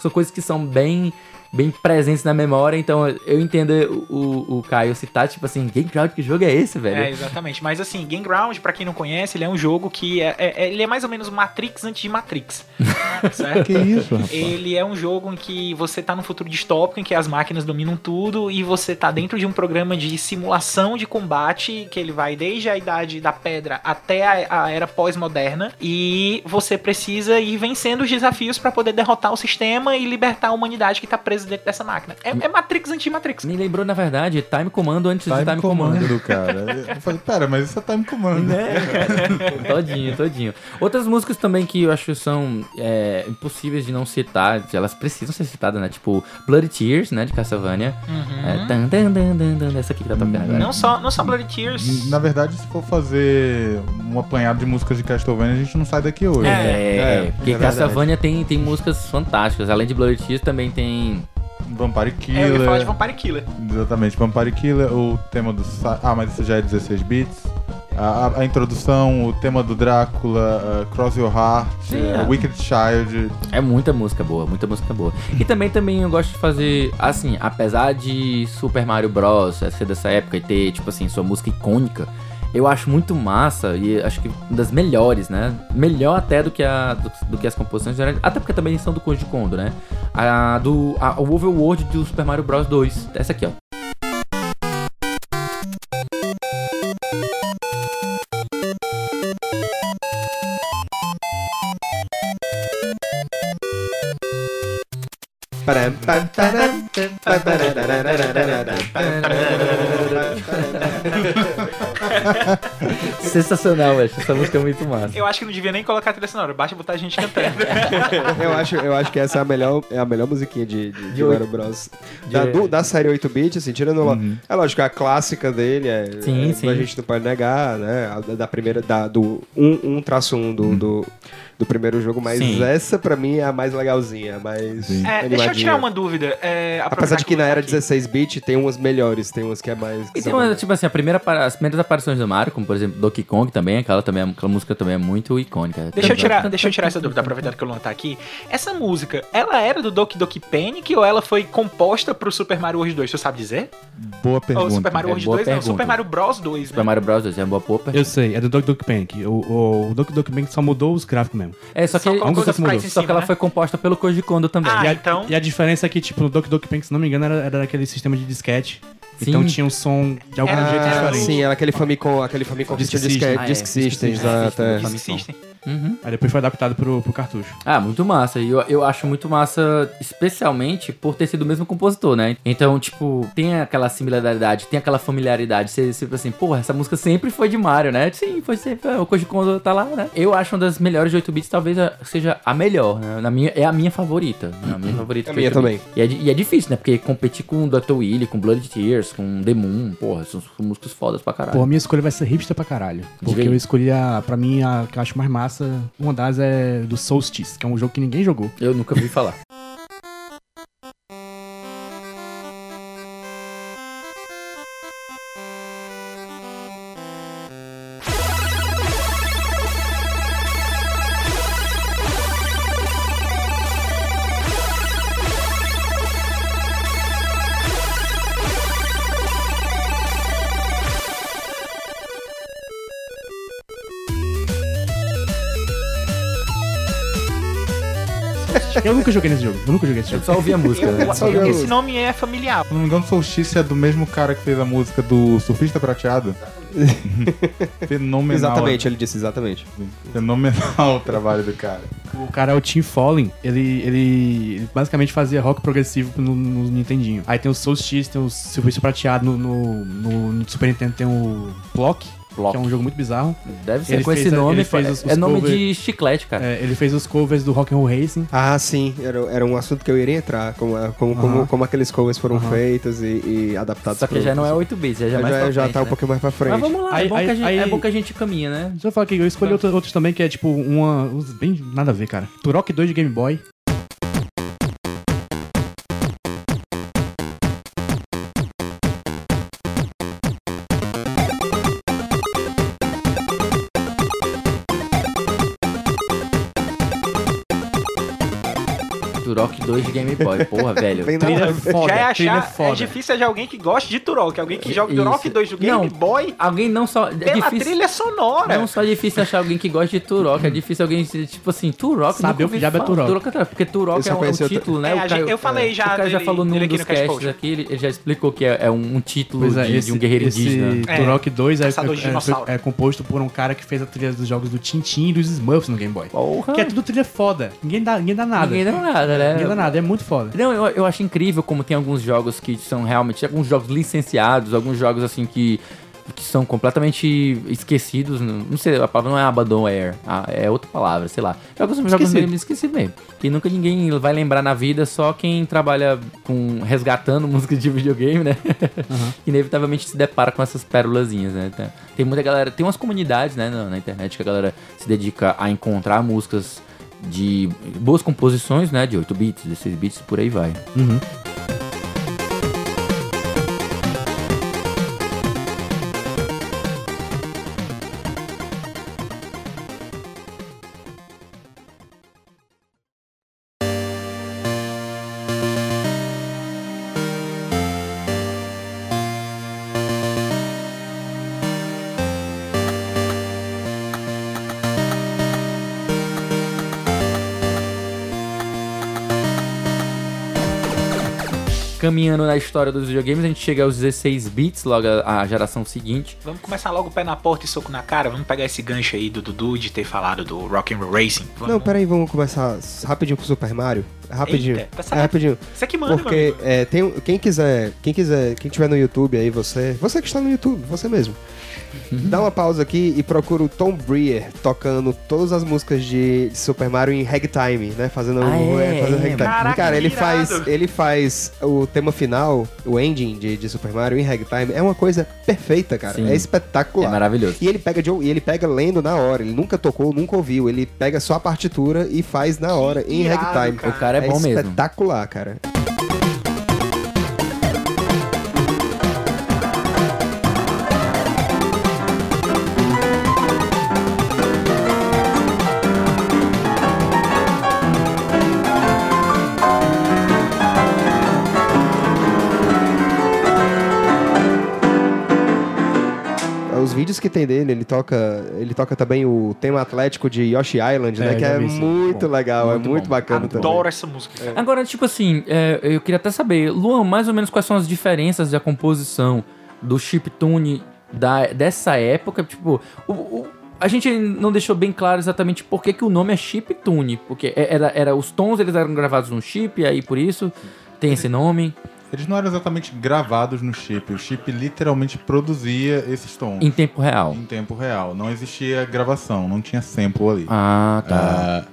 são coisas que são bem bem presentes na memória, então eu entendo o, o, o Caio citar, tipo assim, Game Ground, que jogo é esse, velho?
É, exatamente. Mas assim, Game Ground, pra quem não conhece, ele é um jogo que é, é- é- ele é mais ou menos Matrix antes de Matrix. certo?
Que isso, rapaz?
Ele é um jogo em que você tá num futuro distópico, em que as máquinas dominam tudo e você tá dentro de um programa de simulação de combate, que ele vai desde a idade da pedra até a, a era pós-moderna, e você precisa ir vencendo os desafios pra poder derrotar o sistema e libertar a humanidade que tá presa preso dentro dessa máquina. É, é Matrix anti-Matrix.
Me lembrou, na verdade, Time Commando antes de
Time,
Time Commando.
Commando, cara. Eu falei, pera, mas isso é Time Commando.
Né? todinho, todinho. Outras músicas também que eu acho que são é, impossíveis de não citar, elas precisam ser citadas, né? Tipo Bloody Tears, né? De Castlevania. É, tan, tan, tan, tan, tan, essa aqui que tá tocando agora.
Não só, não só Bloody Tears.
Na verdade, se for fazer um apanhado de músicas de Castlevania, a gente não sai daqui hoje.
É,
né?
é, porque
é.
Castlevania tem, tem músicas fantásticas. Além de Bloody Tears, também tem.
Vampire
É, eu ia falar de
Killer.
Vampire Killer.
Exatamente, Vampire Killer, o tema do. Ah, mas isso já é 16 bits. A, a- a introdução, o tema do Drácula, uh, Cross Your Heart,
Sim,
uh,
é.
Wicked Child.
É muita música boa, muita música boa. E também, também eu gosto de fazer, assim, apesar de Super Mario Bros. ser dessa época e ter, tipo assim, sua música icônica, eu acho muito massa e acho que das melhores, né? Melhor até do que, a, do, do que as composições gerais, até porque também são do Koji Kondo, né? A do a, o Overworld do Super Mario Bros 2, essa aqui, ó. Sensacional, velho. Essa música é muito massa.
Eu acho que não devia nem colocar a trilha sonora, basta botar a gente cantando.
eu, acho, eu acho que essa é a melhor, é a melhor musiquinha de, de, de Mario Bros. Da, do- da série 8-bit, assim, tirando. lá- É lógico, a clássica dele é.
Sim,
é,
sim.
A gente não pode negar, né? A da, primeira. Da, do 1 traço 1 do, do, primeiro jogo, mas
Sim.
essa pra mim é a mais legalzinha, a mais.
Sim.
É, deixa eu tirar uma dúvida. É,
Apesar de que na era
aqui.
16-bit tem umas melhores, tem umas que é mais. que
E tem uma,
mais-
tipo assim, a primeira, as primeiras aparições do Mario, como por exemplo Donkey Kong também, aquela, também, aquela música também é muito icônica.
Deixa eu, tirar, deixa eu tirar essa dúvida, aproveitando que o Luan tá aqui. Essa música, ela era do Doki Doki Panic ou ela foi composta pro Super Mario World 2? Você sabe dizer?
Boa pergunta.
Ou Super Mario
É
World
boa
2? Não,
pergunta.
Super Mario Bros 2,
Super
né?
Mario Bros. 2 é uma boa popper.
Eu sei, é do Doki Doki Panic. O, o, o Doki Doki Panic só mudou os gráficos mesmo.
É, só que,
Só colocou
os
só, que ela
né?
foi composta pelo Koji Kondo também.
Ah,
e, a,
então-
e a diferença é que, tipo, no Doki Doki Panic, se não me engano, era, era aquele sistema de disquete.
Sim.
Então tinha um som de algum
Era-
jeito
era
diferente.
Sim, era aquele Famicom, aquele Famicom que tinha
System.
Ah, é.
Disk System, exato. é.
Disk System.
Uhum.
Aí depois foi adaptado pro, pro cartucho.
Ah, muito massa. E eu, eu acho muito massa, especialmente por ter sido o mesmo compositor, né? Então, tipo, tem aquela similaridade, tem aquela familiaridade. Você sempre assim, porra, essa música sempre foi de Mario, né? Sim, foi sempre. O Koji Kondo tá lá, né? Eu acho uma das melhores de 8 bits, talvez a- seja a melhor, né? Na minha, é a minha favorita. né? A minha favorita.
A
de
minha
8 bits.
também.
E é, e é difícil, né? Porque competir com Dr. Willy, com Blood Tears, com The Moon, porra, são, são músicas fodas pra caralho.
Pô, a minha escolha vai ser hipster pra caralho. Porque eu escolhi a, pra mim, a que eu acho mais massa. Uma das é do Solstice, que é um jogo que ninguém jogou.
Eu nunca ouvi falar.
nunca joguei nesse jogo. Eu nunca joguei esse
Eu
jogo.
só ouvi a música, né?
Só ouvi a
Esse
música.
nome é familiar.
Se não me engano, Solstice é do mesmo cara que fez a música do Surfista Prateado. Fenomenal.
Exatamente, ele disse exatamente.
Fenomenal o trabalho do cara.
O cara é o Tim Fallen. Ele, ele, ele basicamente fazia rock progressivo no, no Nintendinho. Aí tem o Solstice, tem o Silvestre Prateado no, no, no- no Super Nintendo, tem o Block,
Block.
que é um jogo muito bizarro.
Deve ser
Ele
com esse
fez a-
nome.
ele fez
é-
os-
é
os
nome
cover-
de chiclete, cara.
É, ele fez os covers do Rock and Roll Racing.
Ah, sim, era, era um assunto que eu iria entrar, como, como, como,
Aham.
como aqueles covers foram feitos e, e adaptados
Só que já não é 8 bits, já é
já,
mais
já
frente,
tá um
né?
pouquinho mais pra frente.
Mas vamos lá,
Aí-
é, bom que a
aí-
gente,
aí-
é bom que a gente caminha, né?
Deixa eu falar aqui, eu escolhi outro- outros também, que é tipo uma. bem nada a ver, cara. Turok 2 de Game Boy.
Turok 2 de Game Boy. Porra, velho.
Trilha foda,
Já é
trilha
achar,
foda.
é difícil achar alguém que goste de Turok, alguém que joga. Turok 2 do Game
Não.
Boy
Alguém não só. É
pela
difícil.
trilha sonora.
Não só é difícil achar alguém que gosta de Turok, é difícil alguém, tipo assim, Turok.
Saber
nunca
o que diabo é. Turok.
é- Porque Turok
Eu só
é um, é um título, né?
É,
Caio-
eu falei já
O cara já falou num dos casts aqui, ele, ele já explicou que é, é um, um título
é,
de, de um guerreiro
esse
indígena.
É,
Turok 2 é,
caçador de
é- é-
dinossauro.
é composto por um cara que fez a trilha dos jogos do Tintin e dos Smurfs no Game Boy.
Porra.
Que é tudo trilha foda. Ninguém dá, ninguém dá nada.
Ninguém dá nada, né? É,
Ninguém nada, é muito foda.
Não, eu, eu acho incrível como tem alguns jogos que são realmente. Alguns jogos licenciados, alguns jogos assim que. Que são completamente esquecidos. Não sei, a palavra não é abandonware, é outra palavra, sei lá. Jogos são jogos mesmo esquecidos mesmo. Que nunca ninguém vai lembrar na vida, só quem trabalha com resgatando música de videogame, né? Inevitavelmente se depara com essas pérolazinhas, né? Tem muita galera, tem umas comunidades, né, na, na internet que a galera se dedica a encontrar músicas de boas composições, né? De 8 bits, 16 bits, por aí vai. Caminhando na história dos videogames, a gente chega aos 16 bits, logo a, a geração seguinte.
Vamos começar logo pé na porta e soco na cara. Vamos pegar esse gancho aí do Dudu de ter falado do Rock'n'Roll Racing. Vamos.
Não, peraí, vamos começar rapidinho com o Super Mario. Rapidinho.
Eita,
é, rapidinho.
Você que manda, meu
Porque
amigo.
é, tem, quem quiser, quem quiser, quem tiver no YouTube aí, você, você que está no YouTube, você mesmo. Dá uma pausa aqui e procura o Tom Breer tocando todas as músicas de Super Mario em ragtime, né? Fazendo,
Ah, é?
fazendo ragtime.
Caraca,
Cara, ele
que
faz, ele faz o tema final, o ending de, de Super Mario em ragtime. É uma coisa perfeita, cara.
Sim.
É espetacular.
É maravilhoso.
E ele pega de- e ele pega lendo na hora. Ele nunca tocou, nunca ouviu. Ele pega só a partitura e faz na hora em
irado,
ragtime.
cara.
O cara é bom mesmo.
espetacular, cara. Vídeos que tem dele, ele toca, ele toca também o tema atlético de Yoshi Island, né?
É,
Que
já
é muito
Bom,
legal, é
muito
muito
bom.
bacana também.
Adoro essa música.
Agora, tipo assim, é, eu queria até saber, Luan, mais ou menos quais são as diferenças da composição do chiptune da, dessa época? Tipo, o, o- a gente não deixou bem claro exatamente por que, que o nome é chiptune. Porque é- era, era, os tons eles eram gravados num chip, e aí por isso tem esse nome.
Eles não eram exatamente gravados no chip. O chip literalmente produzia esses tons
Em tempo real.
em tempo real. Não existia gravação, não tinha sample ali.
Ah, tá.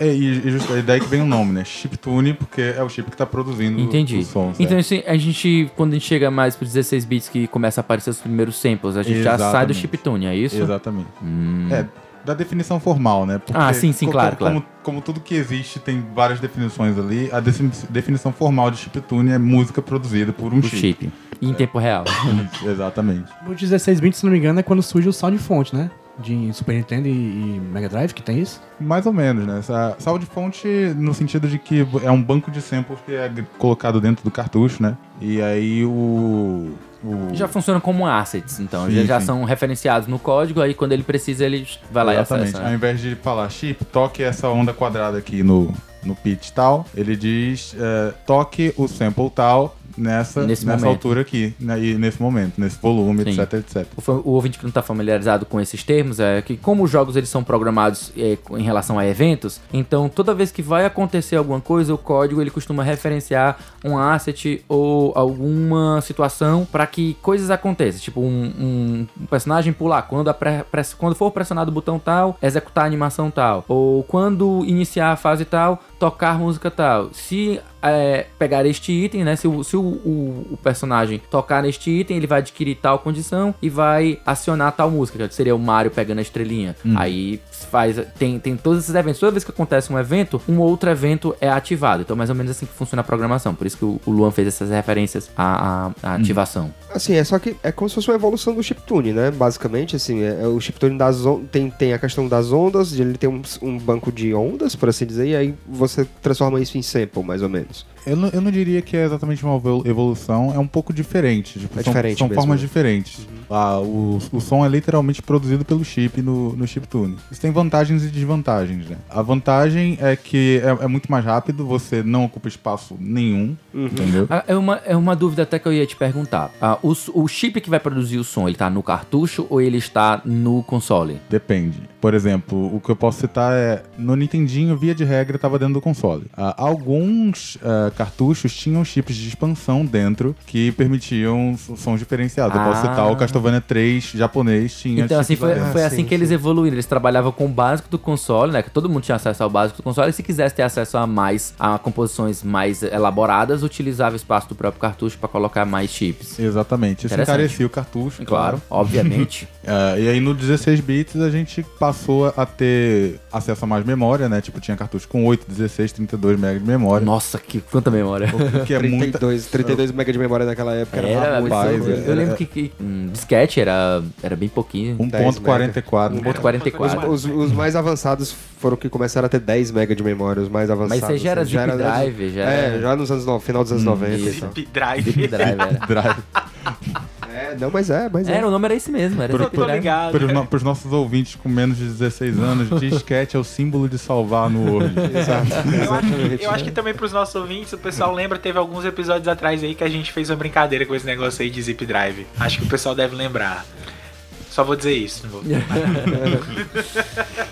É, e, e just- é daí que vem o nome, né? Chiptune, porque é o chip que tá produzindo
Entendi.
os sons.
Então, assim, a gente, quando a gente chega mais pros 16 bits que começa a aparecer os primeiros samples, a gente já sai do
Exatamente.
chiptune, é isso?
Exatamente.
Hum.
É, da definição formal, né? Porque
Ah, sim, sim,
co-
claro,
como,
claro.
Como, tudo que existe tem várias definições ali, a defini- definição formal de chiptune é música produzida por um
O
chip.
chip. Em tempo real.
Exatamente.
O 16 bits, se não me engano, é quando surge o Sound Font, né? De Super Nintendo e, e Mega Drive, que tem isso.
Mais ou menos, né? Essa salva de fonte no sentido de que é um banco de samples que é colocado dentro do cartucho, né? E aí o. o-
já funcionam como assets, então.
Sim,
já, já são referenciados no código, aí quando ele precisa, ele vai lá
Exatamente.
e acessa.
Ao
né?
invés de falar chip, toque essa onda quadrada aqui no, no pitch tal, ele diz é, toque o sample tal nessa,
Nesse
nessa
momento.
altura aqui, né, e nesse momento, nesse volume,
Sim.
etc, etc.
O, o ouvinte que não está familiarizado com esses termos é que como os jogos eles são programados é, em relação a eventos, então toda vez que vai acontecer alguma coisa, o código ele costuma referenciar um asset ou alguma situação para que coisas aconteçam, tipo um, um- personagem pular quando, press- quando for pressionado o botão tal, executar a animação tal, ou quando iniciar a fase tal, tocar música tal. Se é, pegar este item, né? Se, o, se o, o- o personagem tocar neste item, ele vai adquirir tal condição e vai acionar tal música, que seria o Mario pegando a estrelinha. Aí faz. Tem, tem todos esses eventos. Toda vez que acontece um evento, um outro evento é ativado. Então, mais ou menos assim que funciona a programação. Por isso que o, o Luan fez essas referências à, à- à ativação.
Assim, é só que é como se fosse uma evolução do chiptune, né? Basicamente, assim, é, é o chiptune das on- tem, tem a questão das ondas, ele tem um, um banco de ondas, por assim dizer, e aí você transforma isso em sample, mais ou menos.
Eu não, eu não diria que é exatamente uma evol- evolução, é um pouco diferente. Tipo,
É
são,
diferente
são
mesmo,
formas
né?
diferentes. a- o, o som é literalmente produzido pelo chip no, no chiptune. Isso tem vantagens e desvantagens, né? A vantagem é que é, é muito mais rápido, você não ocupa espaço nenhum, entendeu?
Ah, É uma, é uma dúvida até que eu ia te perguntar. Ah, o, o chip que vai produzir o som, ele tá no cartucho ou ele está no console?
Depende. Por exemplo, o que eu posso citar é no Nintendinho, via de regra, estava dentro do console. Ah, alguns ah, cartuchos tinham chips de expansão dentro que permitiam sons diferenciados. Eu posso
Ah.
citar o Castlevania 3 japonês tinha
Então, assim,
chips
foi, foi
Ah,
assim
sim,
que eles evoluíram. Eles trabalhavam com o básico do console, né? Que todo mundo tinha acesso ao básico do console. E se quisesse ter acesso a mais, a composições mais elaboradas, utilizava o espaço do próprio cartucho para colocar mais chips.
Exatamente. Isso encarecia o cartucho,
Claro, obviamente.
Ah, e aí no 16 bits a gente passou a ter acesso a mais memória, né? Tipo, tinha cartucho com 8, 16, 32 MB de memória.
Nossa, que quanta memória.
Que é muita...
32, 32 MB de memória naquela época era,
Era,
muito.
rapaz,
eu,
é.
eu lembro que, que um disquete era, era bem pouquinho.
1.44.
1.44.
Os, os mais avançados foram que começaram a ter 10 MB de memória, os mais avançados.
Mas aí já era
assim,
zip drive, já
É,
era-
já nos anos no, final dos anos 90 e tal.
Zip Drive.
Zip drive, era.
Drive.
É, não, mas é, mas é.
Era, o nome era esse mesmo, era
Por, por,
drive.
ligado.
pros, no- pros nossos ouvintes com menos de 16 anos, disquete é o símbolo de salvar no Word.
Exato.
Eu acho,
Exatamente.
eu acho que também pros nossos ouvintes, o pessoal lembra, teve alguns episódios atrás aí que a gente fez uma brincadeira com esse negócio aí de zip drive. Acho que o pessoal deve lembrar. Só vou dizer isso, não vou.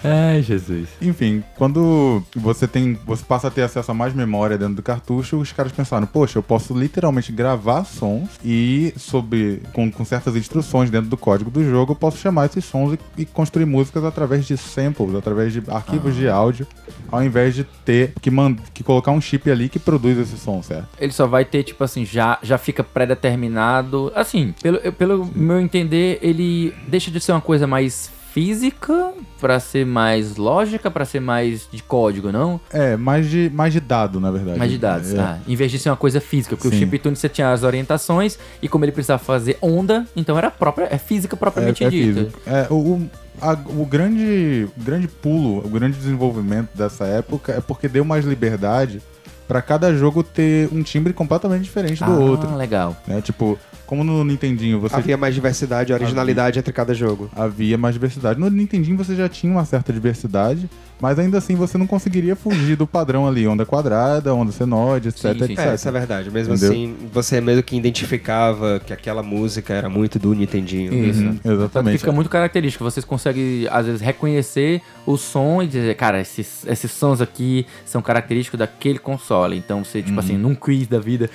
Ai, Jesus.
Enfim, quando você tem. Você passa a ter acesso a mais memória dentro do cartucho, os caras pensaram, poxa, eu posso literalmente gravar sons e sobre. Com, com certas instruções dentro do código do jogo, eu posso chamar esses sons e, e construir músicas através de samples, através de arquivos de áudio, ao invés de ter que, man, que colocar um chip ali que produz esse som, certo?
Ele só vai ter, tipo assim, já, já fica pré-determinado. Assim, pelo, pelo meu entender, ele deixa de ser uma coisa mais física pra ser mais lógica, pra ser mais de código, não?
É, mais de, mais de dado, na verdade.
Mais de dados,
É.
tá? Em vez de ser uma coisa física, porque
Sim.
o chiptune você tinha as orientações e como ele precisava fazer onda, então era própria, é física propriamente
é, é
dita.
físico. É, o, o, a- o grande, grande pulo, o grande desenvolvimento dessa época é porque deu mais liberdade pra cada jogo ter um timbre completamente diferente do
ah,
outro.
legal.
Né? Tipo, como no Nintendinho você
Havia mais diversidade e originalidade entre cada jogo.
havia mais diversidade. No Nintendinho você já tinha uma certa diversidade, mas ainda assim você não conseguiria fugir do padrão ali, onda quadrada, onda senoide, etc,
Sim, sim.
etc.
É, isso é verdade. Mesmo
Entendeu?
assim, você meio que identificava que aquela música era muito do Nintendinho.
Isso.
Uhum,
que
exatamente.
fica muito característico. Vocês conseguem, às vezes, reconhecer o som e dizer, cara, esses, esses sons aqui são característicos daquele console. Então, você, tipo assim, num quiz da vida.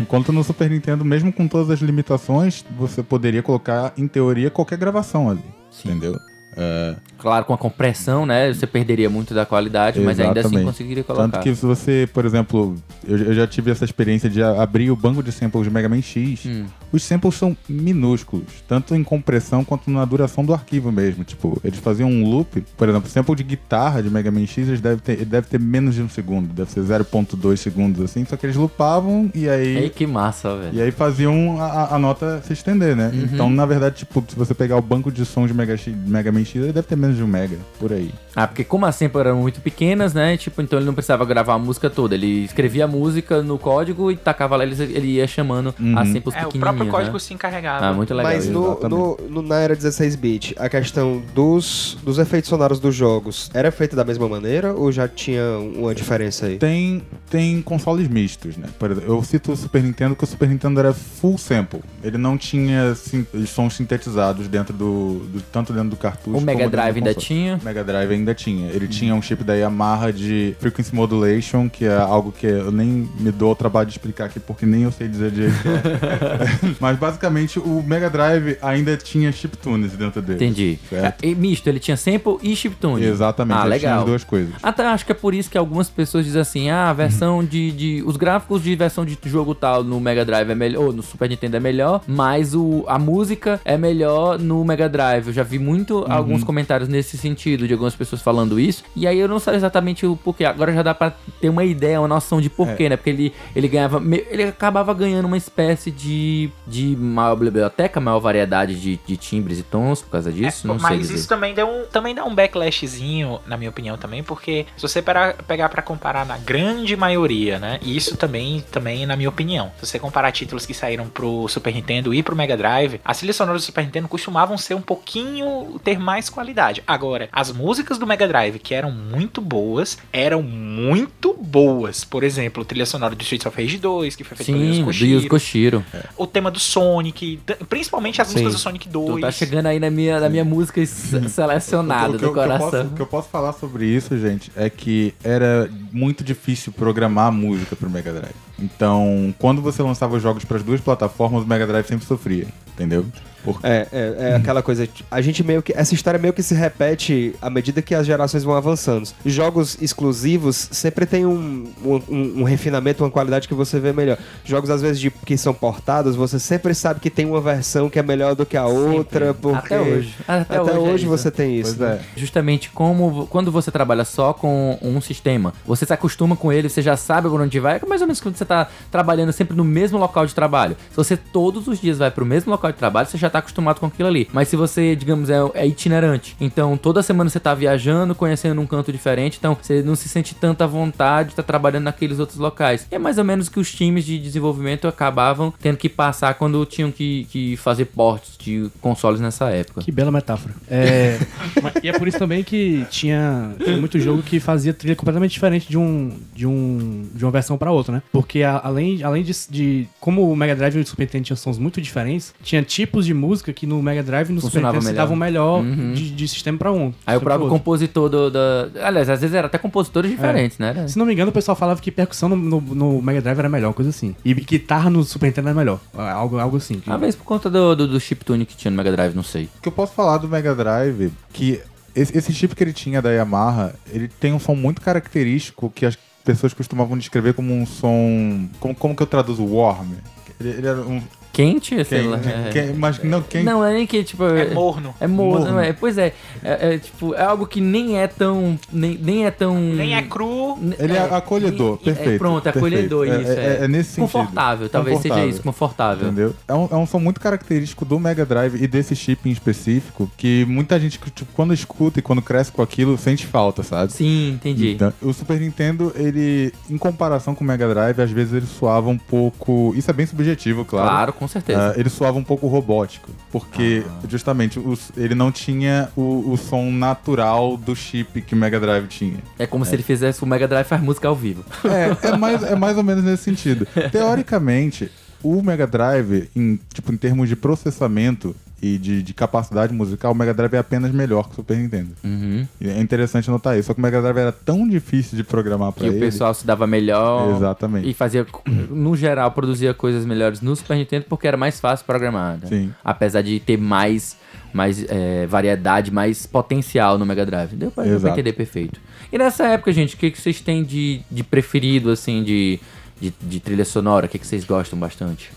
Enquanto no Super Nintendo, mesmo com todas as limitações, você poderia colocar, em teoria, qualquer gravação ali.
Sim.
Entendeu? É,
Claro, com a compressão, né? Você perderia muito da qualidade, mas ainda assim
Exatamente.
conseguiria colocar.
Tanto que se você, por exemplo, eu, eu já tive essa experiência de abrir o banco de samples de Mega Man X.
Hum.
Os samples são minúsculos, tanto em compressão quanto na duração do arquivo mesmo. Tipo, eles faziam um loop, por exemplo, sample de guitarra de Mega Man X, eles devem ter, ele deve ter menos de um segundo, deve ser 0.2 segundos assim, só que eles loopavam e aí.
Ei, que massa, velho.
E aí faziam a, a- a nota se estender, né?
Uhum.
Então, na verdade, tipo, se você pegar o banco de som de Mega, X, Mega Man Ele deve ter menos de um mega, por aí.
Ah, porque como as samples eram muito pequenas, né? Tipo, então ele não precisava gravar a música toda. Ele escrevia a música no código e tacava lá, ele, ele ia chamando
Uhum.
as samples
É, o próprio código
né?
se encarregava.
Ah, muito legal.
Mas no, no- no- na era 16-bit, a questão dos, dos efeitos sonoros dos jogos era feita da mesma maneira ou já tinha uma diferença aí?
Tem, tem consoles mistos, né? Por exemplo, eu cito o Super Nintendo, que o Super Nintendo era full sample. Ele não tinha sim- sons sintetizados dentro do, do- tanto dentro do cartucho.
O Mega Drive ainda
console.
tinha.
O Mega Drive ainda tinha. Ele tinha um chip da Yamaha de Frequency Modulation, que é algo que eu nem me dou o trabalho de explicar aqui, porque nem eu sei dizer direito. é. Mas basicamente o Mega Drive ainda tinha chiptunes dentro dele.
Entendi.
Certo.
E misto, ele tinha sample e chiptune.
Exatamente,
Ah,
ele tinha
legal.
as duas coisas.
Até acho que é por isso que algumas pessoas dizem assim: ah, a versão de, de. Os gráficos de versão de jogo tal no Mega Drive é melhor, ou no Super Nintendo é melhor, mas o, a música é melhor no Mega Drive. Eu já vi muito
Uhum.
Alguns comentários nesse sentido, de algumas pessoas falando isso. E aí eu não sei exatamente o porquê. Agora já dá pra ter uma ideia, uma noção de porquê, né? Porque ele, ele ganhava. Ele acabava ganhando uma espécie de, de maior biblioteca, maior variedade de, de timbres e tons por causa disso.
É,
não
mas isso também dá, um, também dá um backlashzinho, na minha opinião, também, porque se você pera- pegar pra comparar na grande maioria, né? E isso também, também na minha opinião. Se você comparar títulos que saíram pro Super Nintendo e pro Mega Drive, as trilhas sonoras do Super Nintendo costumavam ser um pouquinho. ter mais qualidade. Agora, as músicas do Mega Drive, que eram muito boas, eram muito boas. Por exemplo, a trilha sonora do Streets of Rage 2, que foi pelo Yuzo
Sim,
Koshiro.
Yuzo Koshiro.
O tema do Sonic, principalmente as músicas
Sim.
do Sonic 2.
Tu tá chegando aí na minha, na minha música se- selecionada
O que
do
eu- o que eu
coração.
posso- O que eu posso falar sobre isso, gente, é que era muito difícil programar música pro Mega Drive. Então, quando você lançava os jogos para as duas plataformas, o Mega Drive sempre sofria, entendeu? Porque
É, é, é aquela coisa. A gente meio que. Essa história meio que se repete à medida que as gerações vão avançando. Jogos exclusivos sempre tem um, um, um- refinamento, uma qualidade que você vê melhor. Jogos, às vezes, de, que são portados, você sempre sabe que tem uma versão que é melhor do que a outra. Porque
Até hoje. Até,
Até,
hoje, é
hoje você tem isso.
Pois
né?
é.
Justamente como quando você trabalha só com um sistema, você se acostuma com ele, você já sabe por onde vai, é mais ou menos quando você tá trabalhando sempre no mesmo local de trabalho. Se você todos os dias vai pro mesmo local de trabalho, você já tá acostumado com aquilo ali. Mas se você, digamos, é, é itinerante, então toda semana você tá viajando, conhecendo um canto diferente, então você não se sente tanta vontade de estar trabalhando naqueles outros locais. E é mais ou menos que os times de desenvolvimento acabavam tendo que passar quando tinham que, que fazer portes de consoles nessa época.
Que bela metáfora. É, e é por isso também que tinha, tinha muito jogo que fazia trilha completamente diferente de um de um de uma versão pra outra, né? Porque a- além, além de, de como o Mega Drive e o Super Nintendo tinham sons muito diferentes, tinha tipos de música que no Mega Drive e no Super Nintendo se
melhor.
davam melhor
Uhum.
de, de sistema pra um.
Aí o próprio compositor do, da. Aliás, às vezes era até compositores diferentes, né? Era-
Se não me engano, o pessoal falava que percussão no, no, no Mega Drive era melhor, coisa assim. E guitarra no Super Nintendo era melhor. Algo, algo assim.
Talvez por conta do, do, do chiptune que tinha no Mega Drive, não sei.
O que eu posso falar do Mega Drive, que esse, esse chip que ele tinha da Yamaha, ele tem um som muito característico que as pessoas costumavam descrever como um som. Como, como que eu traduzo? Warm. Ele, ele era um.
Quente, sei
Quem,
lá. é.
mas não, quem.
Não, é nem que, tipo.
É morno.
É morno,
Morno.
é? Pois é, é, é, tipo, é algo que nem é tão. Nem, nem é tão.
Nem é cru.
Ele é acolhedor,
e-
perfeito,
É, pronto, é
perfeito.
acolhedor,
É-
isso.
é- é nesse sentido.
Confortável, talvez seja
Confortável.
isso, confortável.
Entendeu? É um, é um som muito característico do Mega Drive e desse chip em específico, que muita gente, tipo, quando escuta e quando cresce com aquilo, sente falta, sabe?
Sim, entendi.
Então, o Super Nintendo, ele, em comparação com o Mega Drive, às vezes ele soava um pouco. Isso é bem subjetivo, claro.
claro, com certeza.
Ah, ele soava um pouco robótico, porque justamente os- ele não tinha o, o som natural do chip que o Mega Drive tinha.
é como se ele fizesse o Mega Drive faz música ao vivo.
É, é, mais, é mais ou menos nesse sentido. Teoricamente, o Mega Drive, em, tipo, em termos de processamento e de, de capacidade musical, o Mega Drive é apenas melhor que o Super Nintendo.
Uhum.
É interessante notar isso. Só que o Mega Drive era tão difícil de programar pra
Que
ele.
o pessoal se dava melhor.
Exatamente.
E fazia, no geral, produzia coisas melhores no Super Nintendo porque era mais fácil programar. né?
Sim.
Apesar de ter mais, mais é, variedade, mais potencial no Mega Drive. Deu pra, deu pra entender perfeito. E nessa época, gente, o que, que vocês têm de, de preferido, assim, de, de, de trilha sonora? O que, que vocês gostam bastante?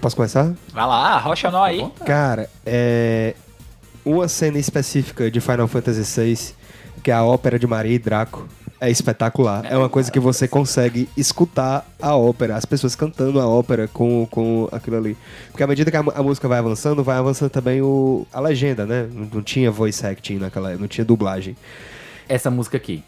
Posso começar?
Vai lá, rocha nó aí.
Cara, é. Uma cena específica de Final Fantasy VI, que é a ópera de Maria e Draco, é espetacular. É uma coisa que você consegue escutar a ópera, as pessoas cantando a ópera com, com aquilo ali. Porque à medida que a, a música vai avançando, vai avançando também o, a legenda, né? Não, não tinha voice acting naquela não tinha dublagem.
Essa música aqui.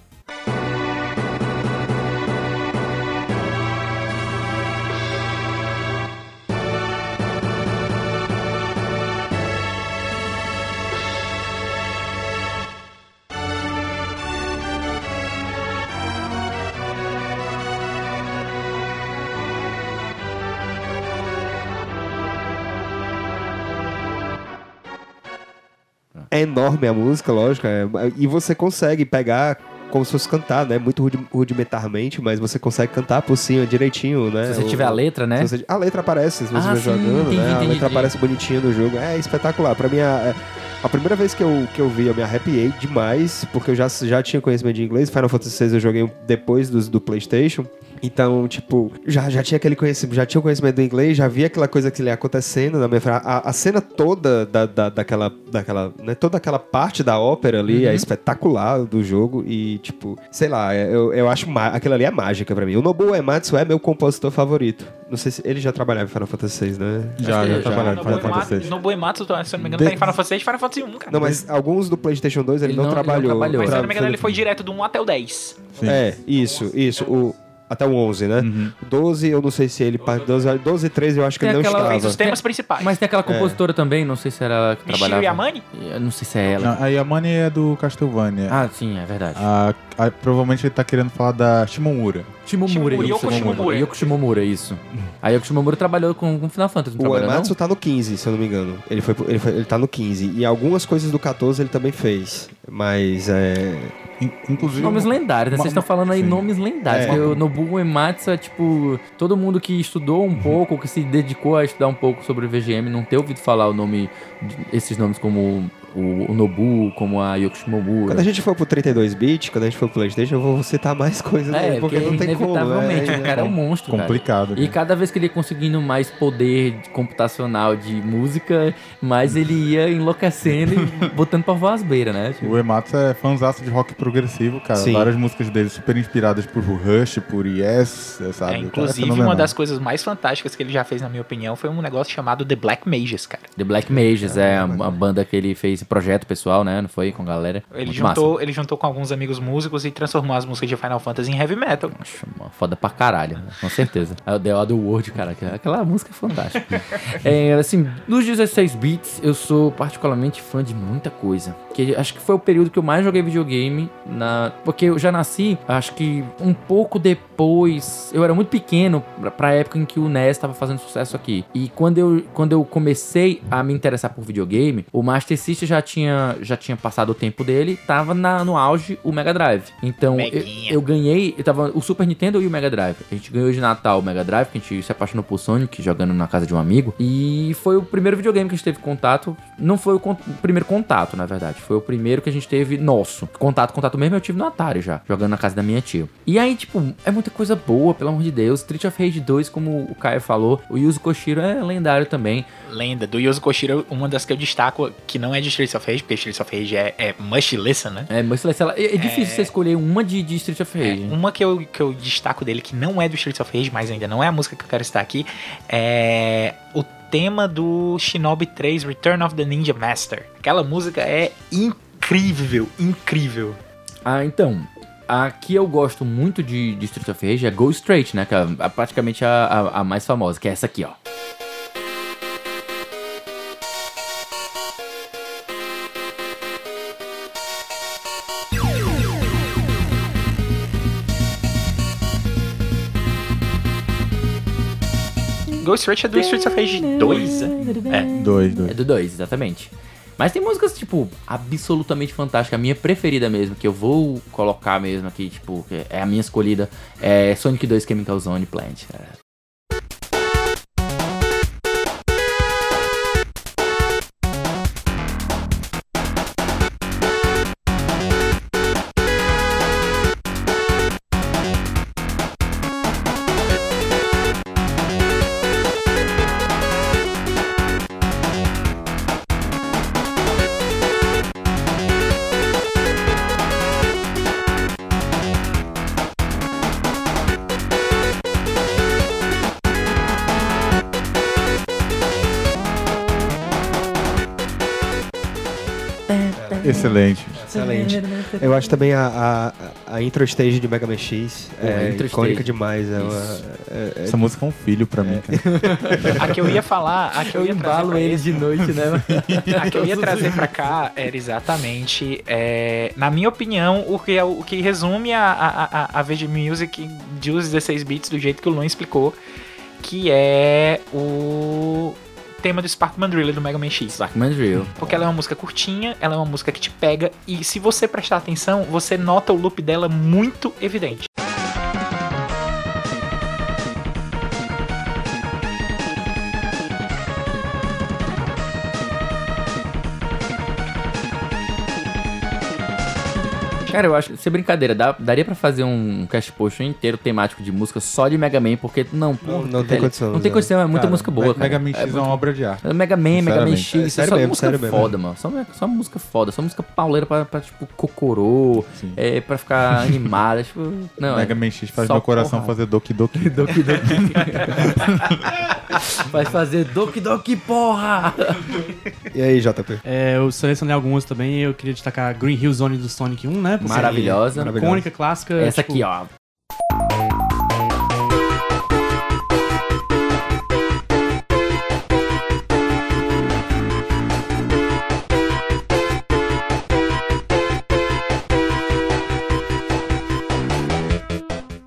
É enorme a música, lógico, é- e você consegue pegar como se fosse cantar, né? Muito rudi- rudimentarmente, mas você consegue cantar por cima direitinho, né?
Se você
O-
tiver a letra, né?
Você- a letra aparece, se você
Ah, sim,
jogando,
entendi,
né? a
entendi,
letra
entendi.
aparece bonitinha no jogo. É espetacular. Pra mim, a, a primeira vez que eu, que eu vi, eu me arrepiei demais, porque eu já, já tinha conhecimento de inglês. Final Fantasy VI eu joguei depois do, do PlayStation. Então, tipo, já, já tinha aquele conhecimento, já tinha o conhecimento do inglês, já via aquela coisa que ia acontecendo na minha a, a cena toda da, da, daquela, daquela, né, toda aquela parte da ópera ali é espetacular do jogo e, tipo, sei lá, eu, eu acho má- aquilo ali é mágica pra mim. O Nobuo Uematsu é meu compositor favorito. Não sei se ele já trabalhava em Final Fantasy VI, né?
Já, já
já.
trabalhado
No
com Final Fantasy VI.
Boematsu, se eu não me engano, tá em Final Fantasy VI e Final Fantasy 1, cara.
Não, mas alguns do PlayStation 2 ele,
Ele
não,
não- ele não
trabalhou.
trabalhou.
Mas se eu não me engano, ele foi direto do 1 até o 10.
Sim.
É, isso, isso. O, até o 11, né? 12, eu não sei se ele. pa- 12, 12 e 13 eu acho que
Tem
ele não
aquela-
Fez
estava.
os temas principais.
Mas tem aquela compositora também, não sei se era ela que
Michiru
trabalhava.
Yamane?
Eu não sei se é ela.
Não, a Yamane é do Castlevania.
Ah, sim, é verdade.
A- a- provavelmente ele tá querendo falar da Shimomura.
Shimomura,
Shimomura,
isso.
Yoko Shimomura.
Yoko Shimomura, isso. A Yoko Shimomura trabalhou com, com Final Fantasy, não
O Ematsu
não?
tá no 15, se eu não me engano. Ele, foi, ele, foi, ele tá no 15. E algumas coisas do 14 ele também fez. Mas é.
In- Inclusive.
Nomes lendários, né? Vocês estão falando aí
sim.
nomes lendários.
É.
porque O Nobuo Uematsu é tipo. Todo mundo que estudou um pouco, que se dedicou a estudar um pouco sobre o VGM, não ter ouvido falar o nome. de- esses nomes como o, o Nobu, como a Yoko Shimomura.
Quando a gente for pro 32-bit, quando a gente for pro PlayStation, eu vou citar mais coisas,
É,
né? Porque não tem como.
inevitavelmente,
é,
o cara é um monstro, cara.
Complicado.
E
cara.
cada vez que ele ia conseguindo mais poder de- computacional de música, mais ele ia enlouquecendo e botando pra voar as beiras, né? Tipo,
O Ematsu é fãzaço de rock progressivo, cara.
Sim.
Várias músicas dele super inspiradas por Rush, por Yes, sabe?
É,
O cara
inclusive, uma das coisas mais fantásticas que ele já fez, na minha opinião, foi um negócio chamado The Black Mages, cara.
The Black Mages é a, a banda que ele fez projeto pessoal, né? Não foi com a galera.
Ele
Muito
juntou, ele juntou com alguns amigos músicos e transformou as músicas de Final Fantasy em heavy metal.
uma foda pra caralho, né? com certeza. É o The Other World, cara. aquela- música é fantástica. é, assim, nos 16 bits, eu sou particularmente fã de muita coisa. Que acho que foi o período que eu mais joguei videogame. Na... Porque eu já nasci, acho que um pouco depois. Eu era muito pequeno pra, época em que o NES tava fazendo sucesso aqui. E quando eu, quando eu comecei a me interessar por videogame, o Master System já tinha, já tinha passado o tempo dele, tava na, no auge o Mega Drive. Então eu, eu ganhei, eu tava o Super Nintendo e o Mega Drive. A gente ganhou de Natal o Mega Drive, que a gente se apaixonou por Sonic jogando na casa de um amigo. E foi o primeiro videogame que a gente teve contato. Não foi o, con- o primeiro contato, na verdade. Foi o primeiro que a gente teve nosso. Contato, contato mesmo eu tive no Atari já, jogando na casa da minha tia. E aí, tipo, é muita coisa boa, pelo amor de Deus. Street of Rage 2, como o Caio falou, o Yuzo Koshiro é lendário também.
Lenda do Yuzo Koshiro, uma das que eu destaco, que não é de Streets of Rage, porque Streets of Rage é, é must listen, né?
É, mas sei lá, é, é difícil você escolher uma de, de Street of
É,
Rage.
uma que eu, que eu destaco dele, que não é do Streets of Rage, mas ainda não é a música que eu quero citar aqui, é o tema do Shinobi 3 Return of the Ninja Master. Aquela música é incrível, incrível.
Ah, então. A que eu gosto muito de, de Street of Rage é Go Straight, né? Que é praticamente a, a- a mais famosa, que é essa aqui, ó.
Ghost Straight é do Streets of Rage 2, né? É.
Dois, dois.
É do 2, exatamente. Mas tem músicas, tipo, absolutamente fantásticas. A minha preferida mesmo, que eu vou colocar mesmo aqui, tipo, que é a minha escolhida, é Sonic 2 Chemical Zone Plant. cara.
Excelente.
Excelente. Eu acho também a, a, a intro stage de Mega Man X
a
é icônica demais. É uma, é- é-
Essa música é um filho pra mim, cara.
A que eu ia falar, a que eu, ia trazer pra esse-
de noite, né?
A que eu ia trazer pra cá era exatamente, é, na minha opinião, o que, é, o que resume a, a, a, a VG Music de os 16 bits do jeito que o Luan explicou, que é o tema do Sparkman Driller do Mega Man X.
Darkman Drill.
Porque ela é uma música curtinha, ela é uma música que te pega, e se você prestar atenção, você nota o loop dela muito evidente.
Cara, eu acho que, sem brincadeira, dá- daria pra fazer um cast post inteiro temático de música só de Mega Man, porque não, pô,
Não- não tem
velho,
condição,
Não tem
né?
condição, é muita
Cara,
música boa, cara.
Mega Man X é,
muito-
uma obra de arte.
Mega Man, Mega Man. X,
É, sério
só
mesmo,
música
sério mesmo.
foda, mano. Só, só música foda, só música pauleira pra, pra, tipo, cocorô,
Sim.
é, pra ficar animada, tipo... Não,
Mega
é,
Man X faz meu coração
porrada.
fazer Doki Doki.
Doki Doki. Vai fazer Doki Doki, porra!
E aí, JP?
É, eu selecionei algumas também. Eu queria destacar Green Hill Zone do Sonic 1, né? Ser
Maravilhosa.
Icônica, clássica.
Essa
tipo,
aqui, ó.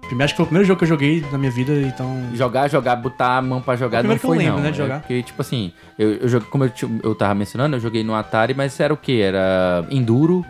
Primeiro, acho que foi o primeiro jogo que eu joguei na minha vida, então.
Jogar, jogar, botar a mão pra jogar
Foi
não
primeiro que eu
foi
lembro,
não.
né, de
É
jogar.
Porque, tipo assim, eu, eu joguei, como eu, eu tava mencionando, eu joguei no Atari, mas era o que? Era Enduro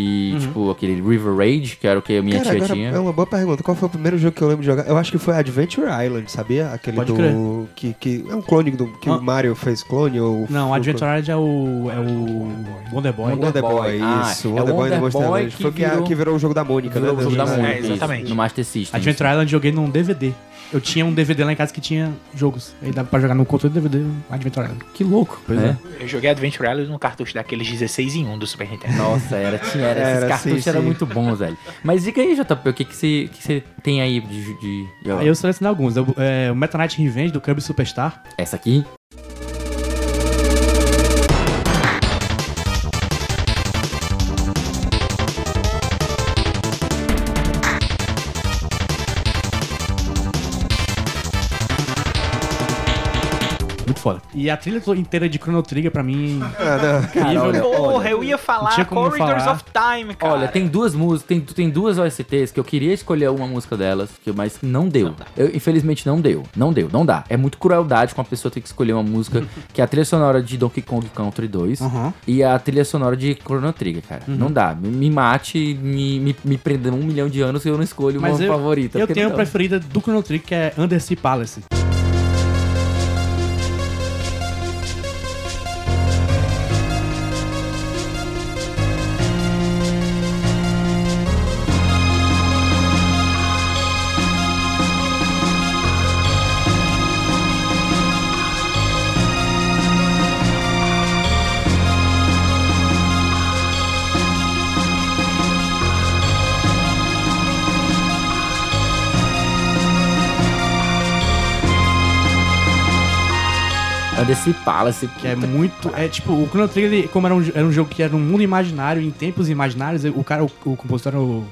e,
Uhum.
tipo, aquele River Raid, que era o que a minha
Cara,
tia tinha.
é uma boa pergunta. Qual foi o primeiro jogo que eu lembro de jogar? Eu acho que foi Adventure Island, sabia? Aquele
Pode
do.
crer.
Que, que é um clone do. Que
Ah.
o Mario fez clone ou.
Não, Adventure Island é o. é o. Wonder Boy.
Wonder,
Wonder
Boy,
Boy. Ah,
isso.
é o
Wonder Boy
Wonder Boy
Island.
que
Foi
virou-
que virou o jogo da Mônica,
Virou
né?
o jogo da
É,
Mônica,
é, exatamente.
no Master System.
Adventure Island eu joguei num DVD. Eu tinha um DVD lá em casa que tinha jogos. Aí dava pra jogar no controle do DVD Adventure Island.
Que louco,
Pois
né?
Eu joguei Adventure Island no cartucho daqueles 16 em 1 do Super Nintendo.
Nossa, era, tinha, era, esses
Era,
cartuchos
sim,
eram
sim.
muito bons, velho. Mas diga aí, JP, o que que você que você tem aí de... de, de-
Aí eu selecionei alguns. Eu- é, o Meta Knight Revenge do Kirby Superstar.
Essa aqui?
Muito foda. E a trilha inteira de Chrono Trigger pra mim. Incrível.
olha,
Porra, eu ia falar Corridors
falar.
of Time, cara.
Olha, tem duas músicas, tem, tem duas OSTs que eu queria escolher uma música delas, que, mas não deu. Eu, infelizmente não deu. Não deu, não dá. É muito crueldade com a pessoa ter que escolher uma música que é a trilha sonora de Donkey Kong Country 2
Aham.
e a trilha sonora de Chrono Trigger, cara. Não dá. Me, me mate, me, me, me prenda um milhão de anos e eu não escolho
Mas
uma
eu,
favorita.
eu tenho a preferida do Chrono Trigger, que é Undersea Palace.
Undersea Palace.
Que é muito. É tipo, o Chrono Trigger, como era um, era um jogo que era um mundo imaginário, em tempos imaginários, o cara, o, o compositor era o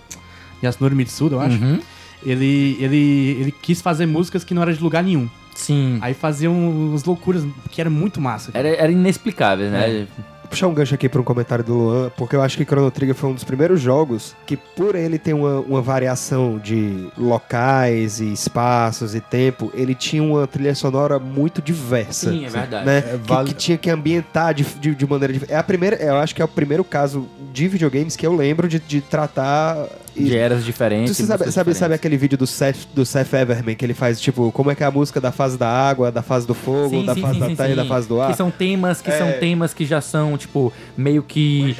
Yasunori Mitsuda, eu acho.
Uhum.
Ele, ele, ele quis fazer músicas que não eram de lugar nenhum.
Sim.
Aí faziam umas loucuras que era muito massa.
Era, era inexplicável, né?
Vou puxar um gancho aqui para um comentário do Luan, porque eu acho que Chrono Trigger foi um dos primeiros jogos que, por ele ter uma, uma variação de locais e espaços e tempo, ele tinha uma trilha sonora muito diversa.
Sim, é verdade.
Né?
É,
Que-
vale-
que, tinha que ambientar de, de, de maneira diferente. É a primeira, eu acho que é o primeiro caso de videogames que eu lembro de, de tratar. E-
De eras diferentes.
Tu sabe, sabe, sabe
diferentes.
aquele vídeo do Seth, do Seth Everman que ele faz, tipo, como é que é a música da fase da água, da fase do fogo,
Sim,
da
sim,
fase
sim,
da
sim,
terra e da fase do ar?
Que são temas que
É.
são temas que já são, tipo, meio que.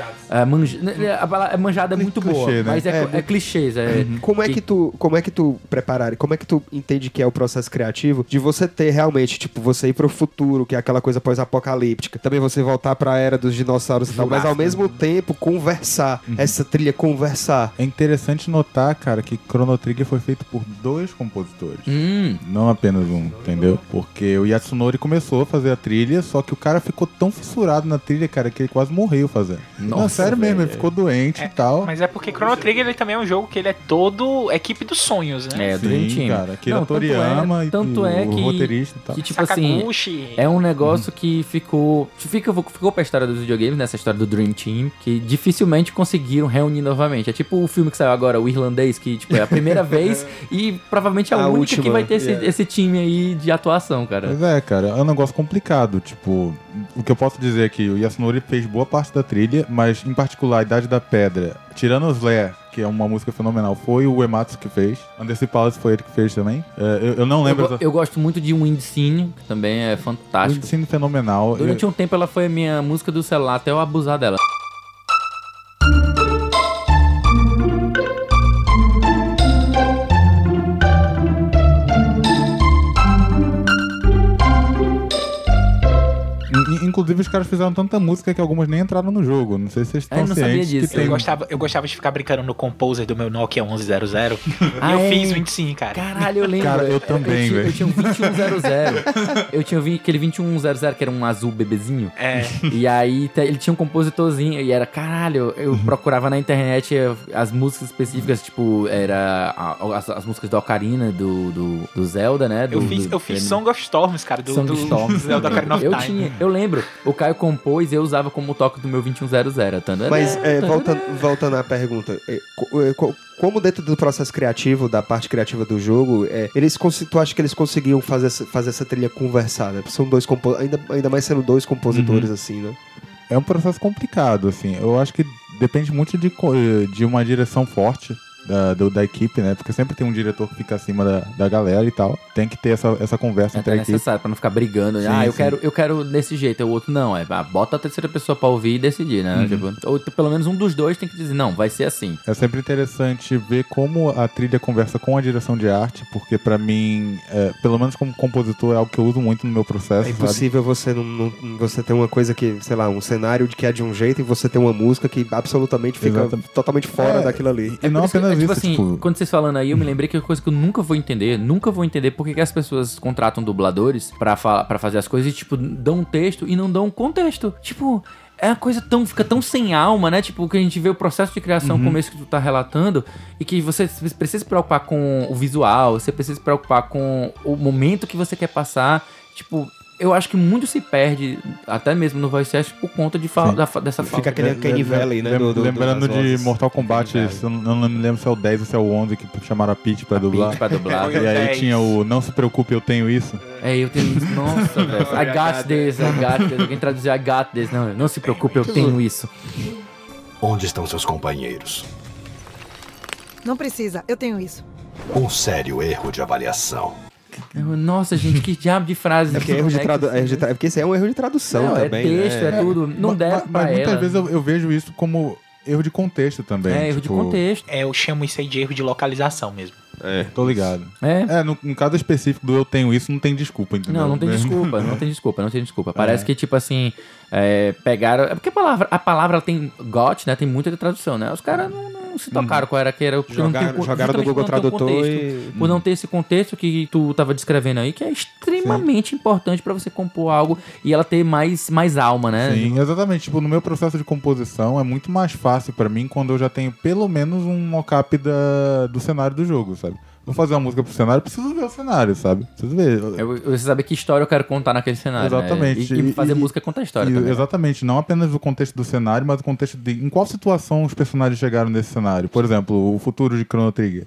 manja- né, A palavra manjada é muito boa,
Clichê, né?
mas é,
É,
é, clichês. É,
Como é que tu, como é que tu preparar, como é que tu entende que é o processo criativo de você ter realmente, tipo, você ir pro futuro, que é aquela coisa pós-apocalíptica, também você voltar pra era dos dinossauros e tal, mas ao mesmo tempo conversar, essa trilha conversar.
É interessante notar, cara, que Chrono Trigger foi feito por dois compositores.
Hum,
Não apenas um, entendeu? Porque o Yasunori começou a fazer a trilha, só que o cara ficou tão fissurado na trilha, cara, que ele quase morreu fazendo. Não,
Nossa,
sério mesmo,
velho.
ele ficou doente e tal.
Mas é porque Chrono Trigger ele também é um jogo que ele é todo equipe dos sonhos, né?
é, Dream
Sim,
Team.
cara, Akira
Não, tanto
Toriyama
é,
e
tanto
o,
é
o
que,
roteirista e tal.
que, tipo assim,
Sakaguchi.
É um negócio que ficou. Fica, ficou pra história dos videogames, nessa história do Dream Team, que dificilmente conseguiram reunir novamente. É tipo o filme que saiu agora, o irlandês, que tipo, é a primeira vez e provavelmente é a,
A
única
última,
que vai ter esse,
yeah.
esse time aí de atuação, cara.
Mas é, cara, é um negócio complicado. Tipo, o que eu posso dizer é que o Yasunori fez boa parte da trilha, mas em particular a Idade da Pedra, tirando os Lair, que é uma música fenomenal, foi o Ematsu que fez. Undersea Palace foi ele que fez também. É, eu, eu não
Eu,
lembro
go- eu gosto muito de Wind Scene, que também é
O
fantástico.
ensino fenomenal.
Durante um tempo ela foi a minha música do celular até eu abusar dela.
Inclusive, os caras fizeram tanta música que algumas nem entraram no jogo. Não sei se vocês
É,
estão
não sabia disso.
tem...
Eu gostava, eu gostava de ficar brincando no Composer do meu Nokia 1100.
Ah,
e eu
é?
fiz 25, cara.
Caralho, eu lembro.
Cara, eu também, velho.
Eu tinha um 2100. eu tinha aquele 2100 que era um azul bebezinho.
É.
E aí ele tinha um compositorzinho e era, caralho, eu
Uhum.
procurava na internet as músicas específicas, tipo, era a- as, as músicas do Ocarina, do, do, do Zelda, né?
Eu
do-
fiz,
do-
eu fiz
do-
Song of Storms, cara, do,
Song
do
of Storms.
Zelda Ocarina of
Eu
Time.
tinha, eu lembro, o Caio compôs e eu usava como toque do meu 2100. Tandã,
Mas é,
tandã.
voltando, voltando à pergunta, é, é, co- como dentro do processo criativo, da parte criativa do jogo, é, eles tu acha que eles conseguiam fazer essa, fazer essa trilha conversar, né? São dois compo ainda, ainda mais sendo dois compositores assim, né?
É um processo complicado, assim. Eu acho que depende muito de, de uma direção forte da, do- da equipe, né? Porque sempre tem um diretor que fica acima da, da galera e tal. Tem que ter essa, essa conversa
É
entre a equipe.
necessário pra não ficar brigando.
Sim,
ah, eu quero, eu quero desse jeito, o outro não. É, ah, bota a terceira pessoa pra ouvir e decidir, né?
Uhum.
Tipo, ou pelo menos um dos dois tem que dizer, não, vai ser assim.
É sempre interessante ver como a trilha conversa com a direção de arte, porque pra mim, é, pelo menos como compositor, é algo que eu uso muito no meu processo.
É
sabe?
impossível você não, não- você ter uma coisa que, sei lá, um cenário de que é de um jeito e você ter uma música que absolutamente fica
Exatamente.
totalmente fora
É,
daquilo ali.
E não
que,
apenas
é, tipo assim,
tipo,
quando vocês falando aí, eu me lembrei que é uma coisa que eu nunca vou entender, nunca vou entender por que as pessoas contratam dubladores pra, fa pra fazer as coisas e, tipo, dão um texto e não dão um contexto. Tipo, é uma coisa tão, fica tão sem alma, né? Tipo, que a gente vê o processo de criação como esse que tu tá relatando e que você precisa se preocupar com o visual, você precisa se preocupar com o momento que você quer passar. Tipo, eu acho que muito se perde, até mesmo no voice cast, por conta de fa da dessa falta.
Fica aquele Uncanny Valley, né?
lem-
do- do-
lembrando de
vozes.
Mortal Kombat, eu não, não me lembro se é o 10 ou se é o 11 que chamaram a Peach pra dublar.
Pitch pra dublar.
E aí
10.
tinha o Não se preocupe, eu tenho isso.
É, eu tenho isso. Nossa, velho. I got this, I got this. Alguém traduziu I got this. Não, não se preocupe, eu tenho isso.
Onde estão seus companheiros?
Não precisa, eu tenho isso.
Um sério erro de avaliação.
Eu- Nossa, gente, que diabo de frase.
É porque, é erro de tradu- é de tra- é porque isso aí é um erro de tradução
Não, é
também.
texto,
né?
é tudo. Não
Ma-
deram
ma-
pra
Mas muitas
ela.
vezes eu, eu vejo isso como erro de contexto também.
É, erro de
tipo,
contexto.
É, eu chamo isso aí de erro de localização mesmo.
Tô ligado.
É.
É, no, no caso específico do eu tenho isso, não tem desculpa, entendeu?
Não, não tem
É.
desculpa, não tem desculpa, não tem desculpa. Parece que, tipo assim, é, pegaram. É porque a palavra, a palavra tem got, né? Tem muita tradução, né? Os caras não, não se tocaram qual era que era não tem
Jogaram,
o-
jogaram no
justamente
Google Tradutor
contexto.
e...
Por não ter esse contexto que tu tava descrevendo aí, que é extremamente importante pra você compor algo e ela ter mais, mais alma, né?
Sim, exatamente. Tipo, no meu processo de composição é muito mais fácil pra mim quando eu já tenho pelo menos um mockup da, do cenário do jogo, sabe? Vou fazer uma música pro cenário, preciso ver o cenário, sabe? Preciso ver.
Eu, eu saber que história eu quero contar naquele cenário. né?
Exatamente.
E, e fazer
E-
música é contar a história
E-
também. né?
Exatamente, não apenas o contexto do cenário, mas o contexto de em qual situação os personagens chegaram nesse cenário. Por exemplo, o futuro de Chrono Trigger.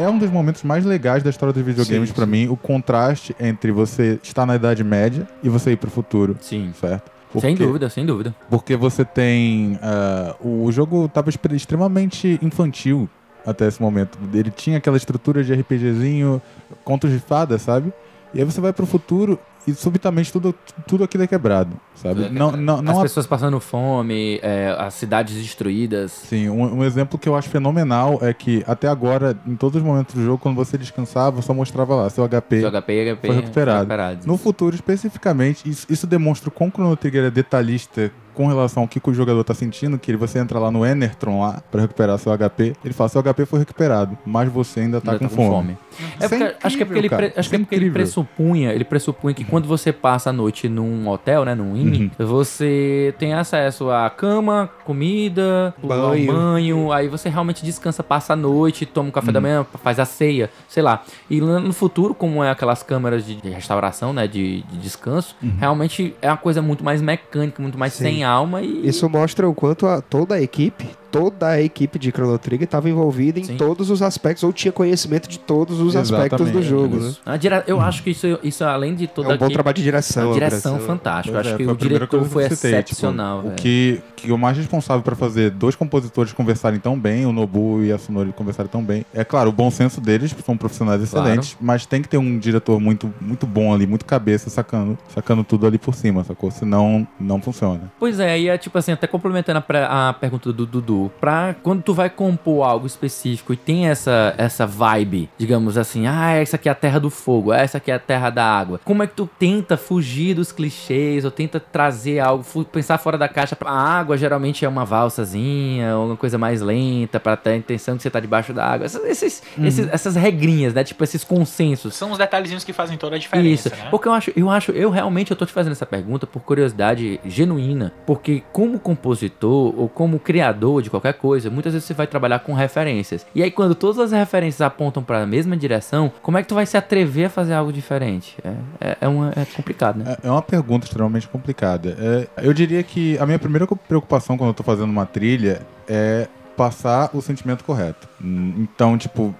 É um dos momentos mais legais da história dos videogames
sim.
mim, o contraste entre você estar na Idade Média e você ir pro futuro,
Sim.
certo?
Sem
Porque-
dúvida, sem dúvida.
porque você tem. ah, o jogo tava extre- extremamente infantil até esse momento. Ele tinha aquela estrutura de RPGzinho, contos de fada, sabe? E aí você vai pro futuro e subitamente tudo, tudo aquilo é quebrado, sabe? Não, não,
As
não há-
pessoas passando fome, é, as cidades destruídas.
Sim, um, um exemplo que eu acho fenomenal é que até agora, em todos os momentos do jogo, quando você descansava, só mostrava lá seu HP.
Seu HP HP
foi recuperado.
recuperados.
No futuro, especificamente, isso, isso demonstra o quão o Chrono Trigger é detalhista com relação ao que o jogador tá sentindo, que você entra lá no Enertron lá pra recuperar seu HP, ele fala, seu HP foi recuperado, mas você ainda tá,
Ainda
com, fome.
É
Isso é
porque, acho que é porque, ele,
incrível,
pre- acho que é
é
porque ele
incrível.
pressupunha, ele pressupunha que quando você passa a noite num hotel, né, num inn,
Uhum.
você tem acesso a cama, comida, banho.
Banho.
aí você realmente descansa, passa a noite, toma um café
Uhum.
da manhã, faz a ceia, sei lá. E no futuro, como é aquelas câmeras de, de restauração, né, de, de descanso,
Uhum.
realmente é uma coisa muito mais mecânica, muito mais
Sim.
sem alma e...
Isso mostra o quanto a- toda a equipe toda a equipe de Chrono Trigger estava envolvida em
Sim.
todos os aspectos, ou tinha conhecimento de todos os aspectos do
Exatamente,
jogo, né?
A dire- Eu acho que isso, isso além de
É
toda
um bom
aqui-
trabalho de direção.
a direção
direção.
fantástica. Eu acho
é,
que
foi
o diretor foi
que citei, tipo,
excepcional.
o
velho.
que, que o mais responsável pra fazer dois compositores conversarem tão bem, o Nobu e a Sonori conversarem tão bem. É claro, o bom senso deles, são profissionais
Claro.
excelentes, mas tem que ter um diretor muito, muito bom ali, muito cabeça, sacando, sacando tudo ali por cima, sacou? Senão, não funciona.
Pois é, e é tipo assim, até complementando a, a pergunta do Dudu, pra quando tu vai compor algo específico e tem essa, essa vibe, digamos assim, ah, essa aqui é a terra do fogo, essa aqui é a terra da água. Como é que tu tenta fugir dos clichês ou tenta trazer algo, pensar fora da caixa? A água geralmente é uma valsazinha, ou uma coisa mais lenta, pra ter a intenção que você tá debaixo da água. Essas, esses, esses- essas regrinhas, né? Tipo, esses consensos.
São os detalhezinhos que fazem toda a diferença,
Isso.
né?
Porque eu acho, eu acho, eu realmente eu tô te fazendo essa pergunta por curiosidade genuína, porque como compositor ou como criador de qualquer coisa, muitas vezes você vai trabalhar com referências. E aí quando todas as referências apontam para a mesma direção, como é que tu vai se atrever a fazer algo diferente? É, é, é uma, é complicado, né?
É é uma pergunta extremamente complicada. É, eu diria que a minha primeira preocupação quando eu tô fazendo uma trilha é passar o sentimento correto. Então, tipo,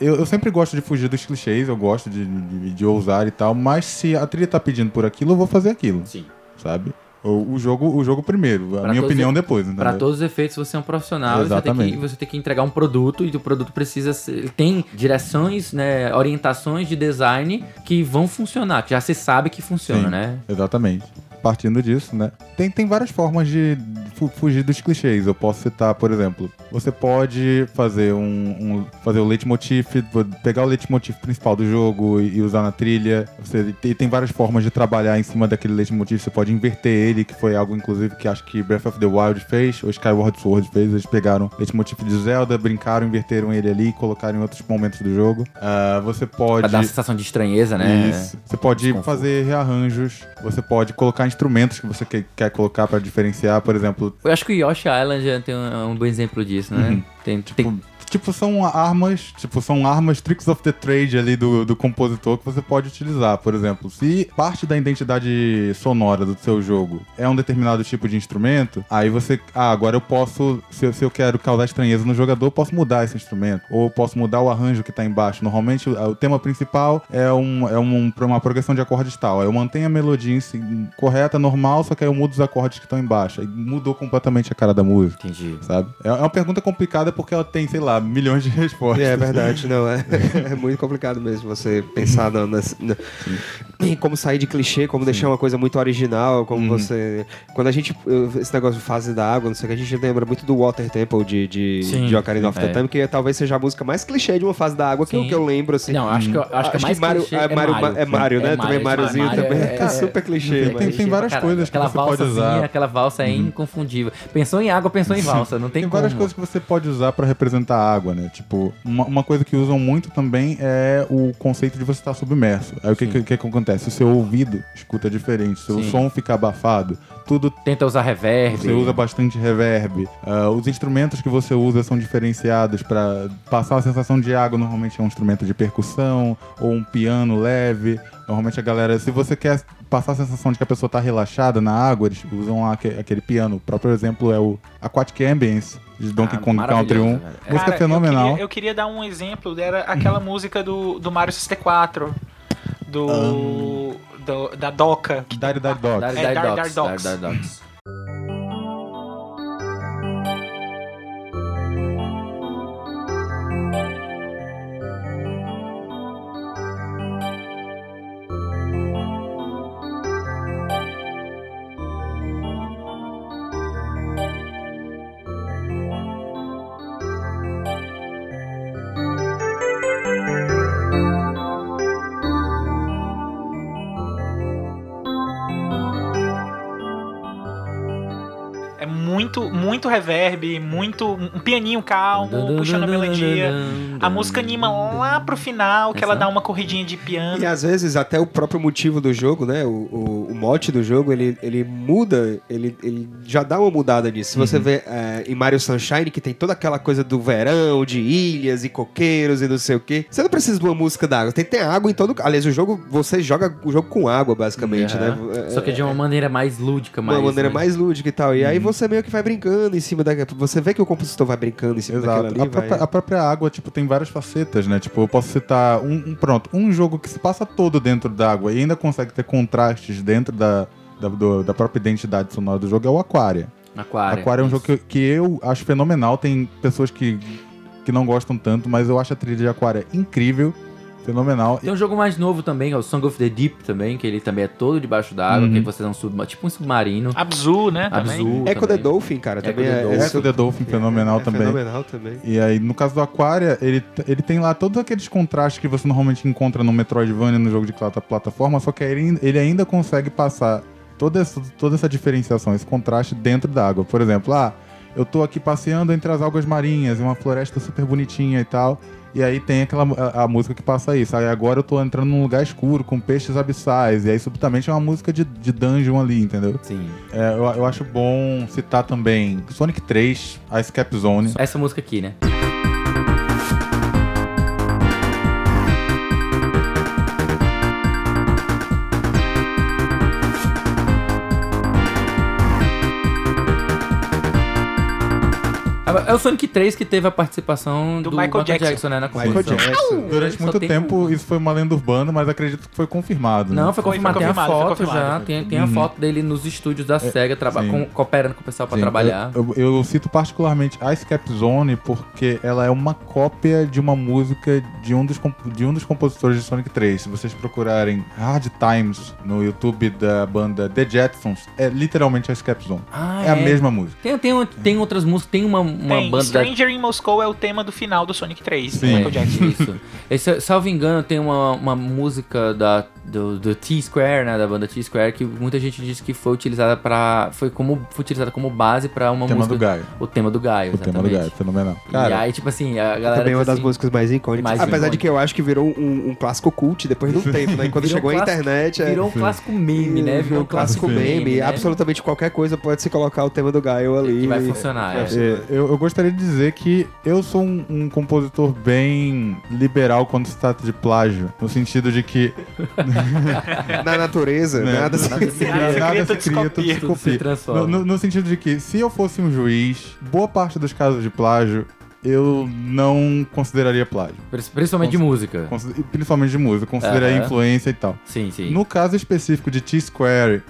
eu sempre gosto de fugir dos clichês, eu gosto de, de, de ousar e tal, mas se a trilha tá pedindo por aquilo, eu vou fazer aquilo,
Sim.
sabe? O, o jogo, o jogo primeiro, a
Pra
minha
todos
opinião
os-
depois?
Para todos os efeitos, você é um profissional, você tem,
Exatamente.
que, você tem que entregar um produto e o produto precisa ser, tem direções, né, orientações de design que vão funcionar, que já se sabe que funciona,
Sim.
né?
Exatamente. Partindo disso, né? Tem, tem várias formas de fu- fugir dos clichês. Eu posso citar, por exemplo, você pode fazer um, um- fazer o leitmotiv, pegar o leitmotiv principal do jogo e, e usar na trilha. Você tem, tem várias formas de trabalhar em cima daquele leitmotiv. Você pode inverter ele, que foi algo, inclusive, que acho que Breath of the Wild fez, ou Skyward Sword fez. Eles pegaram o leitmotiv de Zelda, brincaram, inverteram ele ali e colocaram em outros momentos do jogo. Ah, você pode...
Pra dar uma sensação de estranheza, né?
Isso. Você pode fazer rearranjos, você pode colocar instrumentos que você que- quer colocar pra diferenciar, por exemplo,
Eu acho que o Yoshi Island já tem um, um bom exemplo disso, né?
Uhum.
Tem,
tipo,
tem-
tipo, são armas, tipo, são armas tricks of the trade ali do, do compositor que você pode utilizar, por exemplo. Se parte da identidade sonora do seu jogo é um determinado tipo de instrumento, aí você, ah, agora eu posso, se, eu- se eu quero causar estranheza no jogador, eu posso mudar esse instrumento, ou posso mudar o arranjo que tá embaixo. Normalmente o, o tema principal é, um, é um, uma progressão de acordes tal, eu mantenho a melodia em si- correta, normal, só que aí eu mudo os acordes que estão embaixo. Aí mudou completamente a cara da música
Entendi.
sabe? É é uma pergunta complicada porque ela tem, sei lá, milhões de respostas.
É verdade, não, é, é muito complicado mesmo você pensar na, nas- na- em como sair de clichê, como deixar uma coisa muito original, como
Uhum.
você... Quando a gente, esse negócio de fase da água, não sei o que, a gente lembra muito do Water Temple de, de,
Sim,
de Ocarina of the
é.
Time, que talvez seja a música mais clichê de uma fase da água que eu,
Sim.
que eu lembro, assim.
Não, acho que, eu- acho que é mais
Mario,
clichê
é, Mario,
Mario.
é Mario, né?
É
também
Mario,
Mariozinho
Mario,
também.
é-
É,
é-
super clichê,
Tem- tem- tem várias
Cara,
coisas que
aquela
você pode usar.
Aquela valsa é inconfundível. Pensou em água, pensou em valsa, não tem,
Tem várias
como.
coisas que você pode usar pra representar a água, né? Tipo, uma, uma coisa que usam muito também é o conceito de você estar submerso. Aí o que, que, que que acontece? O seu ouvido escuta diferente, seu
Sim.
som fica abafado, tudo
Tenta usar reverb.
Você usa bastante reverb. Ah, os instrumentos que você usa são diferenciados para passar a sensação de água. Normalmente é um instrumento de percussão ou um piano leve. Normalmente a galera, se você quer passar a sensação de que a pessoa tá relaxada na água, eles usam aque- aquele piano. O próprio exemplo é o Aquatic Ambience de Donkey
Ah,
Kong Country
maravilhoso,
1.
velho. É.
Música
Cara,
fenomenal.
Eu queria, eu queria dar um exemplo, era aquela música do, do Mario 64, do, do- da Doca.
Dari Dari.
Dar,
É,
dar,
Dar-
dogs,
muito, reverb, muito. Um pianinho calmo, puxando a melodia. A música anima lá pro final, que ela dá uma corridinha de piano.
E às vezes até o próprio motivo do jogo, né? O, o mote do jogo, ele, ele muda, ele, ele já dá uma mudada nisso. Se você vê é, em Mario Sunshine, que tem toda aquela coisa do verão, de ilhas e coqueiros e não sei o quê. Você não precisa de uma música da água. Tem que ter água em todo. Aliás, o jogo, você joga o jogo com água, basicamente,
É.
né?
Só que de uma maneira mais lúdica,
uma
mais.
maneira
né?
mais lúdica e tal. E aí você meio que vai brincando em cima da. Você vê que o compositor vai brincando em cima daquilo
Exato.
ali.
A
vai-
própria, a própria água, tipo, tem várias facetas, né? Tipo, eu posso citar um, um- pronto, um jogo que se passa todo dentro da água e ainda consegue ter contrastes dentro da, da, do- da própria identidade sonora do jogo é o Aquaria.
Aquário.
Aquaria é um jogo que, que eu acho fenomenal. Tem pessoas que, que não gostam tanto, mas eu acho a trilha de Aquaria incrível, fenomenal.
Tem um jogo mais novo também, que é o Song of the Deep também, que ele também é todo debaixo d'água,
Uhum.
que você é um tipo um submarino.
Abzu, né? também.
Abzu
Echo the. Dolphin, cara,
Echo
também
the
é.
Dolphin.
é
Echo the Dolphin, fenomenal
é
também.
Fenomenal também.
E aí, no caso do Aquaria, ele, ele tem lá todos aqueles contrastes que você normalmente encontra no Metroidvania, no jogo de plata- plataforma, só que aí ele, ele ainda consegue passar toda essa, toda essa diferenciação, esse contraste dentro da água. Por exemplo, ah, eu tô aqui passeando entre as algas marinhas, em uma floresta super bonitinha e tal, e aí tem aquela a, a música que passa isso. Aí agora eu tô entrando num lugar escuro, com peixes abissais, e aí subitamente é uma música de, de dungeon ali, entendeu?
Sim.
É, eu, eu acho bom citar também Sonic 3, a Escape Zone.
Essa música aqui, né? É o Sonic 3 que teve a participação do,
Do Michael Jackson.
né, na
Michael
composição.
Jackson.
Durante
Só
muito
tem
tempo
um.
isso foi uma lenda urbana, mas acredito que foi confirmado. né?
Não, foi
Foi-
confirmado.
foi
Tem a
confirmado, foi
foto já. Tem, tem a
Uhum.
foto dele nos estúdios da SEGA, traba- com- cooperando com o pessoal pra
Sim,
trabalhar.
Eu, eu- eu cito particularmente a Escape Zone porque ela é uma cópia de uma música de um dos, de um dos compositores de Sonic 3. Se vocês procurarem Hard Times no YouTube da banda The Jetsons, é literalmente a Escape Zone.
Ah,
é, a mesma música.
Tem, tem, tem outras músicas, tem uma, uma
Tem,
banda da
Stranger in Moscow é o tema do final do Sonic 3, do
Sim.
Michael Jackson.
Isso. Esse, salvo engano, tem uma, uma música da, do, do T-Square, né? Da banda T-Square, que muita gente diz que foi utilizada para Foi como. Foi utilizada como base pra uma
O tema
música.
do Gaio.
O tema do Gaio,
O tema do
exatamente.
Gaio, fenomenal.
e
Cara,
aí, tipo assim, a galera.
Também é uma das
assim,
músicas mais icônicas.
Mais
Apesar de
icônica.
que eu acho que virou um, um clássico cult depois de um tempo, né? E quando
Virou um
chegou a internet. é-
Virou um clássico meme, né?
Virou um clássico meme.
né?
Absolutamente qualquer coisa pode se colocar o tema do Gaio ali.
Que vai
e-
funcionar, é.
É, eu, eu gostaria de dizer que eu sou um, um compositor bem liberal quando se trata de plágio. No sentido de que
Na natureza,
Né?
nada se...
Nada se cria,
nada
tudo
se cria, tudo se
copia.
Se transforma.
No, no- no sentido de que, se eu fosse um juiz, boa parte dos casos de plágio eu não consideraria plágio.
Pri- Principalmente de música.
Principalmente de música, consideraria influência e tal.
Sim, sim.
No caso específico de T-Square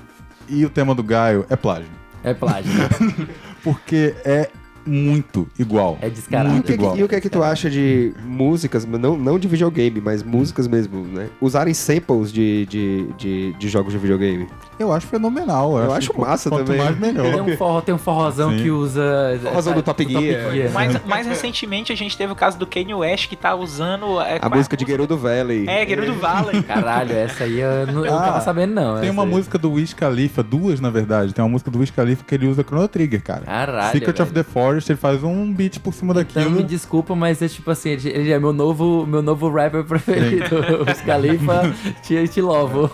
e o tema do Gaio, é plágio.
É plágio.
Porque é muito igual.
É descarado.
E o,
Muito
que,
igual.
e o que é que tu acha de músicas, não, não de videogame, mas músicas mesmo, né? Usarem samples de, de, de, de jogos de videogame.
Eu acho fenomenal.
Eu acho
que
massa
quanto
também.
mais melhor.
Tem um, forró, tem um forrozão
Sim.
que usa.
Forrozão do Top Gear.
né?
Mais, mais recentemente a gente teve o caso do Kanye West que tá usando. é,
A
qual-
música de Gerudo Valley.
É, Gerudo Valley.
Caralho, essa aí eu não, eu não
Ah,
tava sabendo, não.
Tem uma
aí.
música do Wiz Khalifa, duas na verdade. Tem uma música do Wiz Khalifa que ele usa Chrono Trigger, cara.
Caralho.
Secret
velho.
of the Forest, ele faz um beat por cima
Então
daquilo.
me desculpa, mas é tipo assim, ele é meu novo, meu novo rapper preferido. Os Khalifa, te, te louvo.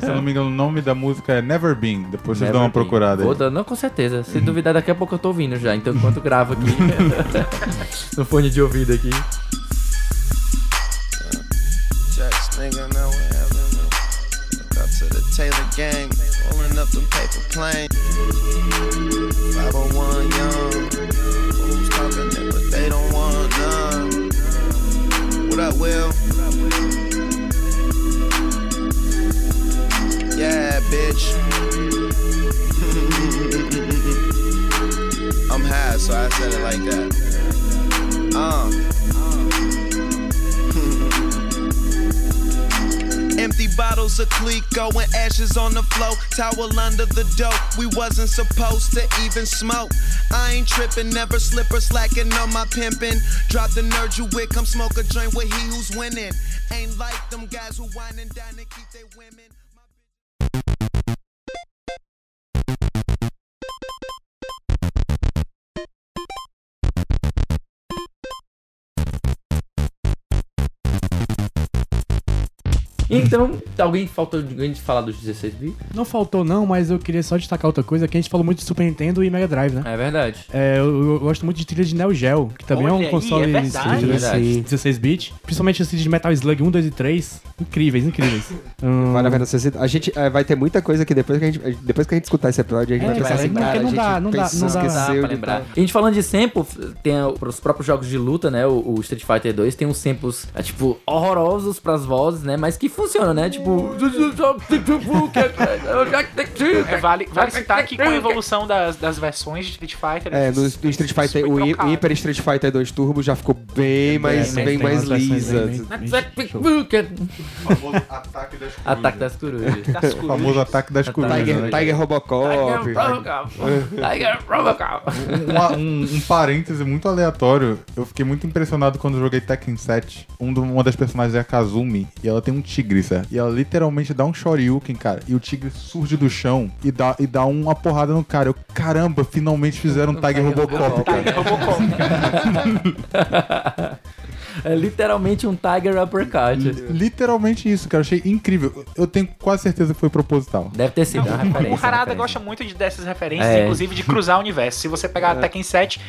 Se eu não me engano, o nome da música é Never Been. Depois vocês
Never
dão uma
been.
procurada aí.
Vou dar- não, com certeza. Se duvidar, daqui a pouco eu tô ouvindo já. Então, enquanto gravo aqui, no fone de ouvido aqui.
Nigga, know Taylor gang, rolling up them paper planes. 501 young, fools talking it, but they don't want none. What up, Will? Yeah, bitch. I'm high, so I said it like that. Uh. Empty bottles of Clico and ashes on the floor. Towel under the dope. We wasn't supposed to even smoke. I ain't tripping, never slip or slacking on my pimping. Drop the nerd you with, come smoke a joint with he who's winning. Ain't like them guys who whine and dine and keep their women.
Então, alguém faltou de a gente falar dos 16 bits?
Não faltou não, mas eu queria só destacar outra coisa, que a gente falou muito de Super Nintendo e Mega Drive, né?
É verdade.
É, eu, eu gosto muito de trilha de Neo Geo, que também
Olha
é um
aí,
console
é verdade.
de
Verdade.
16 bits. Principalmente assim de Metal Slug 1, 2 e 3. Incríveis, incríveis. Hum,
Vale a pena. A gente é, vai ter muita coisa que depois que a gente, depois que a gente escutar esse episódio, a gente
É,
vai pensar assim,
lembrar,
cara,
porque não
a gente
dá, não dá, não dá.
Dá
esqueceu
pra lembrar.
tal.
A gente falando de sample, tem os próprios jogos de luta, né? O, o Street Fighter 2 tem uns samples, é, tipo, horrorosos pras vozes, né? Mas que funcionam, né? Tipo.
É, vale, vale citar que com a evolução das, das versões de Street Fighter.
É, no, no Street Fighter, o
trocado.
Hyper Street Fighter 2 Turbo já ficou bem mais, bem
tem
mais lisa.
bem- bem-.
O famoso ataque das corujas.
Ataque das corujas.
Das
O famoso ataque das corujas.
Tiger,
né?
Tiger Robocop.
Tiger Robocop.
Um, um- um parêntese muito aleatório. Eu fiquei muito impressionado quando joguei Tekken 7. Um do- uma das personagens é a Kazumi. E ela tem um tigre, certo? E ela literalmente dá um shoryuken, cara. E o tigre surge do chão e dá, e dá uma porrada no cara. Eu, caramba, finalmente fizeram um Tiger Robocop, cara.
Tiger Robocop.
É literalmente um Tiger Uppercut.
Literalmente isso, cara. Eu achei incrível. Eu tenho quase certeza que foi proposital.
Deve ter sido uma referência.
O Harada
referência.
gosta muito de, dessas referências,
É.
inclusive de cruzar o universo. Se você pegar a Tekken 7,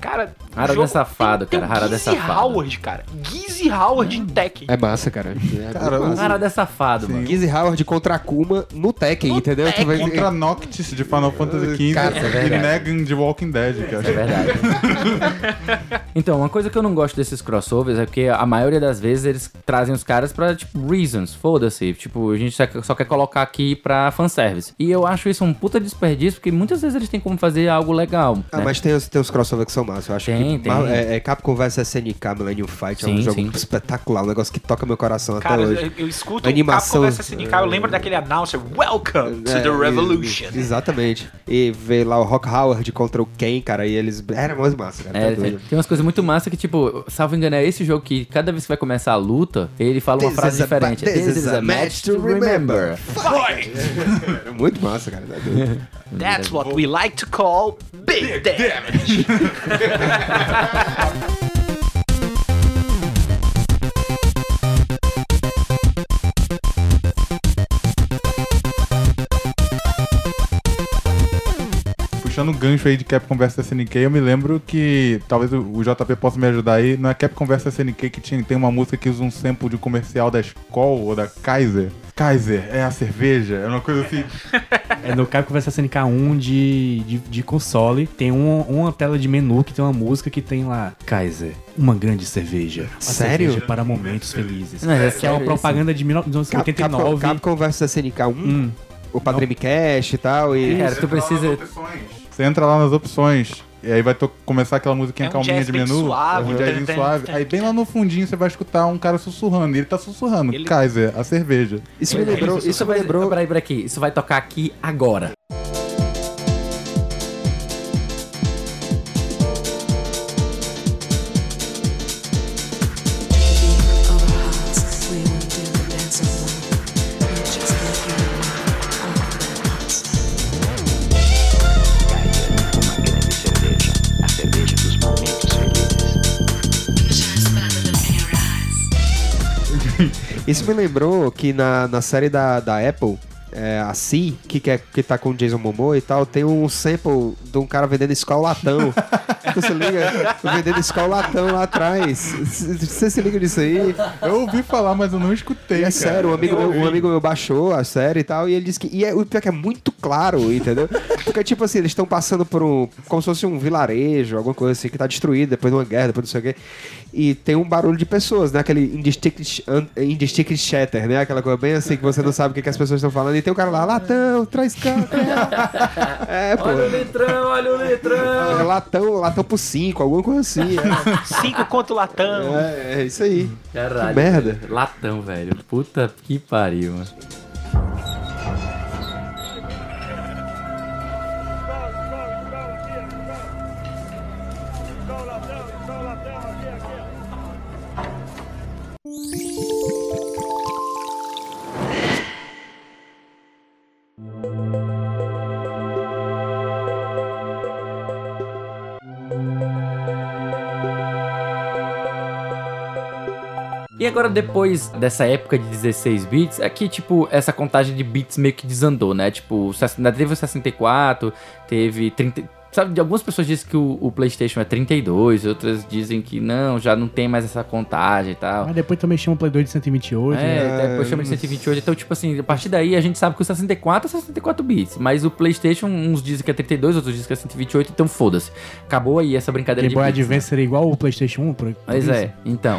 cara.
Harada
jogo
é safado,
tem,
cara, Harada é
Gizzy
safado.
Howard, cara. Gizzy Howard em Tekken.
É massa, cara. É
Cara,
massa.
Harada é safado, mano.
Gizzy Howard contra Akuma no Tekken, entendeu? Tu vai-
Contra Noctis de Final Fantasy XV
é
e
verdade.
Negan de Walking Dead, cara.
É verdade. então, uma coisa que eu não gosto desses crossovers é porque a maioria das vezes eles trazem os caras pra, tipo, reasons, foda-se. Tipo, a gente só, quer colocar aqui pra fanservice. E eu acho isso um puta desperdício, porque muitas vezes eles têm como fazer algo legal.
Ah,
né?
mas tem os, tem os crossovers que são massa. Eu acho
Tem,
que
tem.
Mar- É, é Capcom vs SNK Millennium Fight é um
Sim,
jogo
sim.
espetacular, um negócio que toca meu coração
Cara,
até
eu,
hoje.
eu escuto
Animação-
o Capcom vs SNK, eu lembro daquele announcer, Welcome to
É,
the
e-
Revolution.
exatamente. E ver lá o Rock Howard contra o Ken, cara, e eles. Era mais massa, cara.
É,
tá
tem, tem umas coisas muito massas que, tipo, salvo engano, é esse jogo que cada vez que vai começar a luta, ele fala uma
This
frase diferente.
ba- this is a match to remember.
Fight!
Muito massa, cara. tá.
That's what we like to call big damage.
Puxando o gancho aí de Capcom vs SNK, eu me lembro que talvez o JP possa me ajudar aí. Não é Capcom vs SNK que tinha, tem uma música que usa um sample de um comercial da Skoll ou da Kaiser. Kaiser, é a cerveja, é uma coisa assim.
É no Capcom vs SNK 1 de, de, de console. Tem um- uma tela de menu que tem uma música que tem lá Kaiser, uma grande cerveja. Uma
Sério?
cerveja para momentos felizes.
Não, é
que é uma propaganda de
Cap-
1989.
Capcom, Capcom vs SNK 1,
Hum.
o pra Dreamcast e tal. E...
Cara, tu precisa.
Você entra lá nas opções. E aí vai começar aquela musiquinha
É um
calminha
jazz
de menu.
suave,
um jazzinho
tan, tan,
suave. Aí bem lá no fundinho você vai escutar um cara sussurrando. E ele tá sussurrando.
Ele-
Kaiser, a cerveja.
Isso me lembrou. Isso me
vai,
lembrou.
Peraí, peraí, aqui. Isso vai tocar aqui agora.
Me lembrou que na, na série da, da Apple, é, a Si, que, que, é, que tá com o Jason Momoa e tal, tem um sample de um cara vendendo Skol latão. Você liga? Vendendo Skol latão lá atrás. Você se liga disso aí?
Eu ouvi falar, mas eu não escutei.
E é
cara.
sério, um amigo,
Eu
meu, um amigo meu baixou a série e tal, e ele disse que. E é, o pior é que é muito claro, entendeu? Porque, tipo assim, eles estão passando por um. Como se fosse um vilarejo, alguma coisa assim, que tá destruído depois de uma guerra, depois não sei o quê. E tem um barulho de pessoas, né? Aquele indistinct, un- indistinct shatter, né? Aquela coisa bem assim que você não sabe o que, que as pessoas estão falando. E tem o cara lá, latão, traz cá. É, pô.
Olha o litrão, olha o litrão.
É latão, latão por cinco, alguma coisa assim.
Cinco conto latão.
É, é, é isso aí.
Caralho.
Que merda.
velho. Latão, velho. Puta que pariu, mano. E agora, depois dessa época de 16 bits, é que, tipo, essa contagem de bits meio que desandou, né? Tipo, ainda teve o 64, teve 30. Sabe, de algumas pessoas dizem que o, o PlayStation é 32, outras dizem que não, já não tem mais essa contagem e tal.
Mas depois também chama o Play 2 de 128. né?
É, depois chama de 128. Então, tipo assim, a partir daí a gente sabe que o 64 é 64 bits. Mas o PlayStation, uns dizem que é 32, outros dizem que é 128, então foda-se. Acabou aí essa brincadeira
Game Boy
de bits.
Advance seria igual o PlayStation 1? Por, por
Pois
isso?
é, então.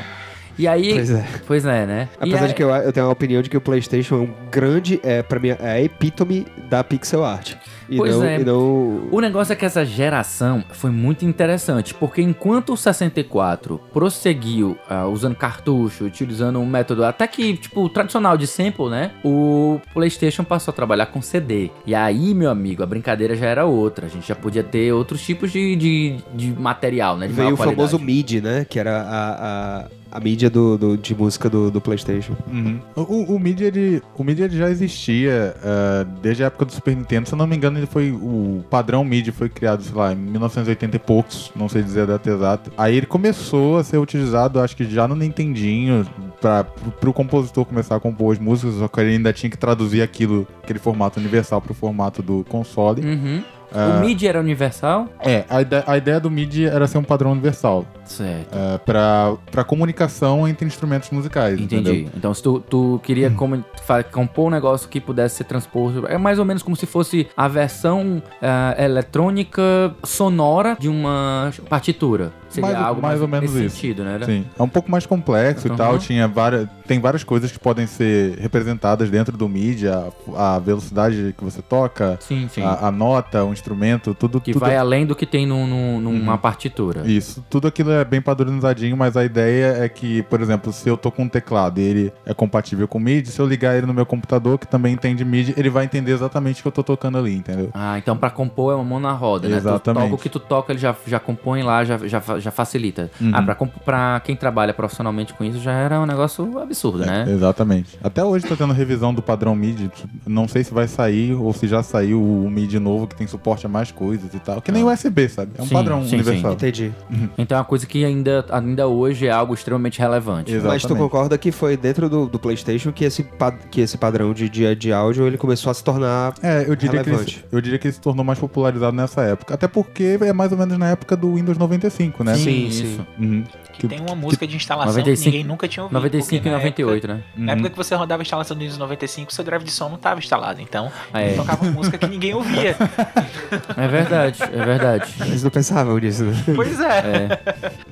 E aí.
Pois é.
Pois é, né?
Apesar
aí-
de que eu, eu tenho a opinião de que o PlayStation é um grande, é, pra mim, é a epítome da pixel art. E
Pois
não,
é.
Não...
O negócio é que essa geração foi muito interessante, porque enquanto o 64 prosseguiu ah, usando cartucho, utilizando um método até que, tipo, tradicional de sample, né? O PlayStation passou a trabalhar com CD. E aí, meu amigo, a brincadeira já era outra. A gente já podia ter outros tipos de, de, de material, né? De
Veio o famoso. MIDI, né? Que era a, a, a mídia do, do- de música do, do PlayStation.
Uhum. O, o MIDI, ele, o MIDI ele já existia ah, desde a época do Super Nintendo. Se eu não me engano, ele foi. O padrão MIDI foi criado, sei lá, em 1980 e poucos, não sei dizer a data exata. Aí ele começou a ser utilizado, acho que já no Nintendinho, para pro compositor começar a compor as músicas, só que ele ainda tinha que traduzir aquilo, aquele formato universal pro formato do console.
Uhum.
Ah.
O MIDI era universal?
É, a, ide- a ideia do MIDI era ser um padrão universal.
Certo.
É, pra, pra comunicação entre instrumentos musicais.
Entendi.
entendeu?
Então, se tu, tu queria como- fa- compor um negócio que pudesse ser transposto, é mais ou menos como se fosse a versão ah, eletrônica sonora de uma partitura. Seria
mais,
algo
mais ou menos
nesse
isso.
sentido, né?
Sim. É um pouco mais complexo
Uhum.
e tal. Tinha várias, tem várias coisas que podem ser representadas dentro do MIDI, a, a velocidade que você toca,
Sim, sim.
A, a nota, o instrumento, tudo.
que
tudo
vai além do que tem num- num- numa
Uhum.
partitura.
Isso, tudo aquilo é bem padronizadinho, mas a ideia é que, por exemplo, se eu tô com um teclado e ele é compatível com MIDI, se eu ligar ele no meu computador, que também entende MIDI, ele vai entender exatamente o que eu tô tocando ali, entendeu?
Ah, então pra compor é uma mão na roda, né? Tu
Exatamente.
toca o que tu toca, ele já, já compõe lá, já, já, já facilita.
Uhum.
Ah, pra, quem trabalha profissionalmente com isso já era um negócio absurdo, né?
Exatamente. Até hoje tá tendo revisão do padrão MIDI. Não sei se vai sair ou se já saiu o MIDI novo que tem suporte a mais coisas e tal. Que nem USB, sabe? É um
Sim,
padrão
sim,
universal.
Entendi.
Então é uma coisa que ainda, ainda hoje é algo extremamente relevante.
Mas tu concorda que foi dentro do, do PlayStation que esse, que esse padrão de, de, de áudio ele começou a se tornar
É, eu diria, que ele,
relevante?
eu diria que ele se tornou mais popularizado nessa época. Até porque é mais ou menos na época do Windows 95, né?
Sim,
isso.
sim.
Uhum.
Que tem uma música de instalação
95,
que ninguém nunca tinha ouvido.
95
porque
e
na
98,
época,
né?
Na época que você rodava a instalação do Windows 95, seu drive de som não estava instalado. Então,
É.
tocava música que ninguém ouvia.
É verdade, é verdade.
Eles não pensavam nisso, né?
Pois é.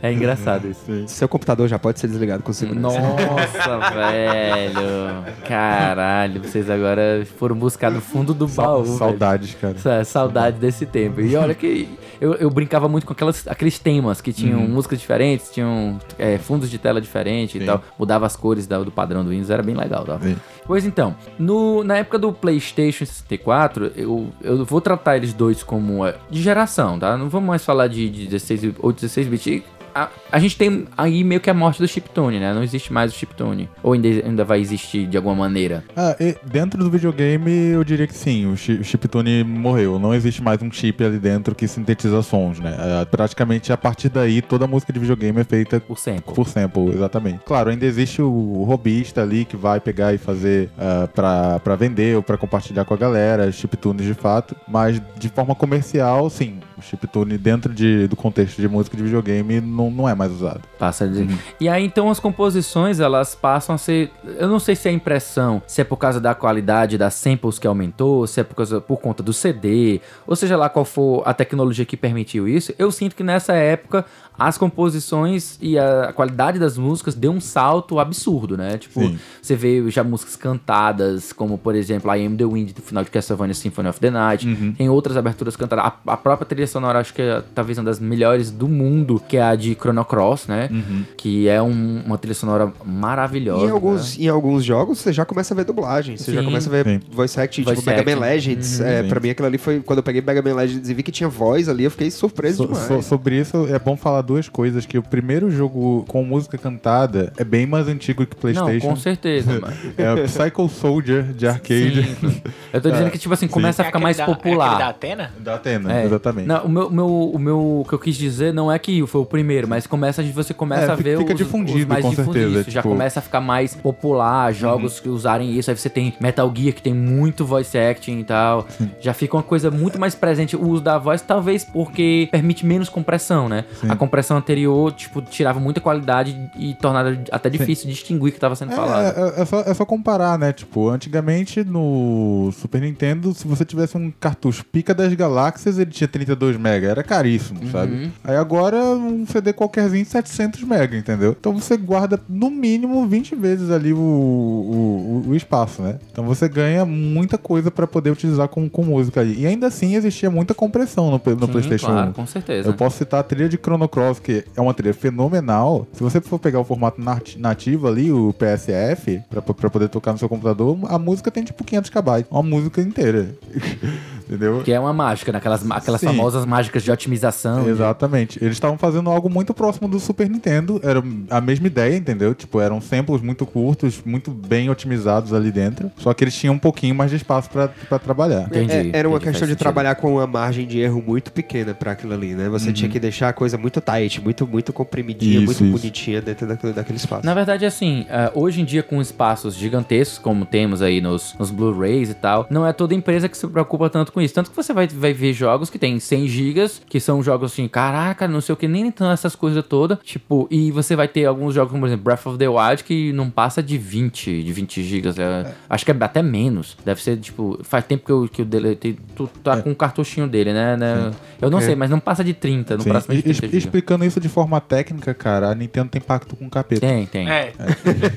É, é engraçado isso.
Seu computador já pode ser desligado com segurança.
Nossa, velho. Caralho, vocês agora foram buscar no fundo do baú. velho.
Saudades, cara.
Sa- Saudade desse tempo. E olha que eu, eu brincava muito com aquelas, aqueles temas que tinham
Uhum.
músicas diferentes, tinham é, fundos de tela diferentes e tal. Mudava as cores do padrão do Windows, era bem legal. Tá?
Sim.
Pois então, no, na época do PlayStation 64, eu, eu vou tratar eles dois como é, de geração, tá? Não vamos mais falar de, de 16 ou 16 bits. A, a gente tem aí meio que a morte do chiptune, né? Não existe mais o chiptune. Ou ainda, ainda vai existir de alguma maneira.
Ah, dentro do videogame, eu diria que sim, o, chi- o chiptune morreu. Não existe mais um chip ali dentro que sintetiza sons, né? É, praticamente a partir daí, toda música de videogame é feita
Por sample.
por sample, exatamente. Claro, ainda existe o, o robista ali que vai pegar e fazer ah, pra, pra vender ou pra compartilhar com a galera, chiptunes de fato, mas de forma comercial, sim, chiptune dentro de, do contexto de música de videogame não, não é mais usado.
Passa de... E aí, então, as composições, elas passam a ser... Eu não sei se é a impressão, se é por causa da qualidade das samples que aumentou, se é por, causa, por conta do CD, ou seja lá qual for a tecnologia que permitiu isso. Eu sinto que nessa época as composições e a qualidade das músicas deu um salto absurdo, né? Tipo,
Sim.
você vê já músicas cantadas, como, por exemplo, I Am The Wind, do final de Castlevania Symphony of the Night.
Uhum.
Tem outras aberturas cantadas. A, a própria trilha sonora, acho que é talvez uma das melhores do mundo, que é a de Chrono Cross, né?
Uhum.
Que é um- uma trilha sonora maravilhosa.
E em alguns, em alguns jogos você já começa a ver dublagem, você já
Sim.
começa a ver
Sim.
voice acting,
Voice
tipo Mega Man. Legends.
Uhum.
é, pra mim aquilo ali foi, quando eu peguei Mega Man Legends e vi que tinha voz ali, eu fiquei surpreso
So-
demais.
so- sobre isso, é bom falar duas coisas: que o primeiro jogo com música cantada é bem mais antigo que
Não,
PlayStation.
com certeza, mano.
É o Psycho Soldier de arcade.
Sim. Eu tô dizendo que, tipo assim, começa a
É
ficar
aquele
mais
da- É aquele da
popular.
Atena?
Da Atena,
É.
exatamente.
Não, o meu, o meu, o meu, o que eu quis dizer não é que foi o primeiro, mas começa, você começa
É,
a ver
fica
os,
difundido,
os mais
com
difundidos.
certeza,
Isso já
tipo- Uhum.
começa a ficar mais popular, jogos que usarem isso. Aí você tem Metal Gear, que tem muito voice acting e tal. Já fica uma coisa muito mais presente. O uso da voz, talvez porque permite menos compressão, né?
Sim.
A compressão anterior, tipo, tirava muita qualidade e tornava até difícil distinguir o que estava sendo falado.
É, é, é só, é só comparar, né? Tipo, antigamente no Super Nintendo, se você tivesse um cartucho Pica das Galáxias, ele tinha 32 MB, era caríssimo,
Uhum.
sabe? Aí agora um CD qualquerzinho 700 MB, entendeu? Então você guarda no mínimo 20 vezes ali o, o, o- espaço, né? Então você ganha muita coisa pra poder utilizar com, com música ali. E ainda assim existia muita compressão no, no
Sim,
PlayStation
claro,
1.
com certeza.
Eu posso citar a trilha de Chrono Cross, que é uma trilha fenomenal. Se você for pegar o formato nat- nativo ali, o PSF, pra, pra poder tocar no seu computador, a música tem tipo 500 KB. Uma música inteira. Entendeu?
Que é uma mágica, né? Aquelas, aquelas
Sim.
famosas mágicas de otimização. de-
Exatamente. Eles estavam fazendo algo muito próximo do Super Nintendo. Era a mesma ideia, entendeu? Tipo, eram samples muito curtos, muito bem otimizados ali dentro. Só que eles tinham um pouquinho mais de espaço pra, pra trabalhar.
Entendi,
É, era uma
entendi,
questão de
sentido.
trabalhar com uma margem de erro muito pequena pra aquilo ali, né? Você tinha que deixar a coisa muito tight, muito, muito comprimidinha,
Isso,
muito
isso.
bonitinha dentro daquele, daquele espaço.
Na verdade, assim, eh, hoje em dia com espaços gigantescos, como temos aí nos, nos Blu-rays e tal, não é toda empresa que se preocupa tanto com isso. Tanto que você vai, vai ver jogos que tem 100 gigas, que são jogos assim, caraca, não sei o que, nem então essas coisas todas. Tipo, e você vai ter alguns jogos, como por exemplo, Breath of the Wild, que não passa de 20, de 20 gigas. é, Acho que é até menos. Deve ser, tipo, faz tempo que eu, que eu deletei. Tu tá com o cartuchinho dele, né? né? Eu não
É.
sei, mas não passa de 30, não
Sim.
passa de
E-
30
es-
gigas.
explicando isso de forma técnica, cara, a Nintendo tem pacto com o capeta.
Tem, tem.
É,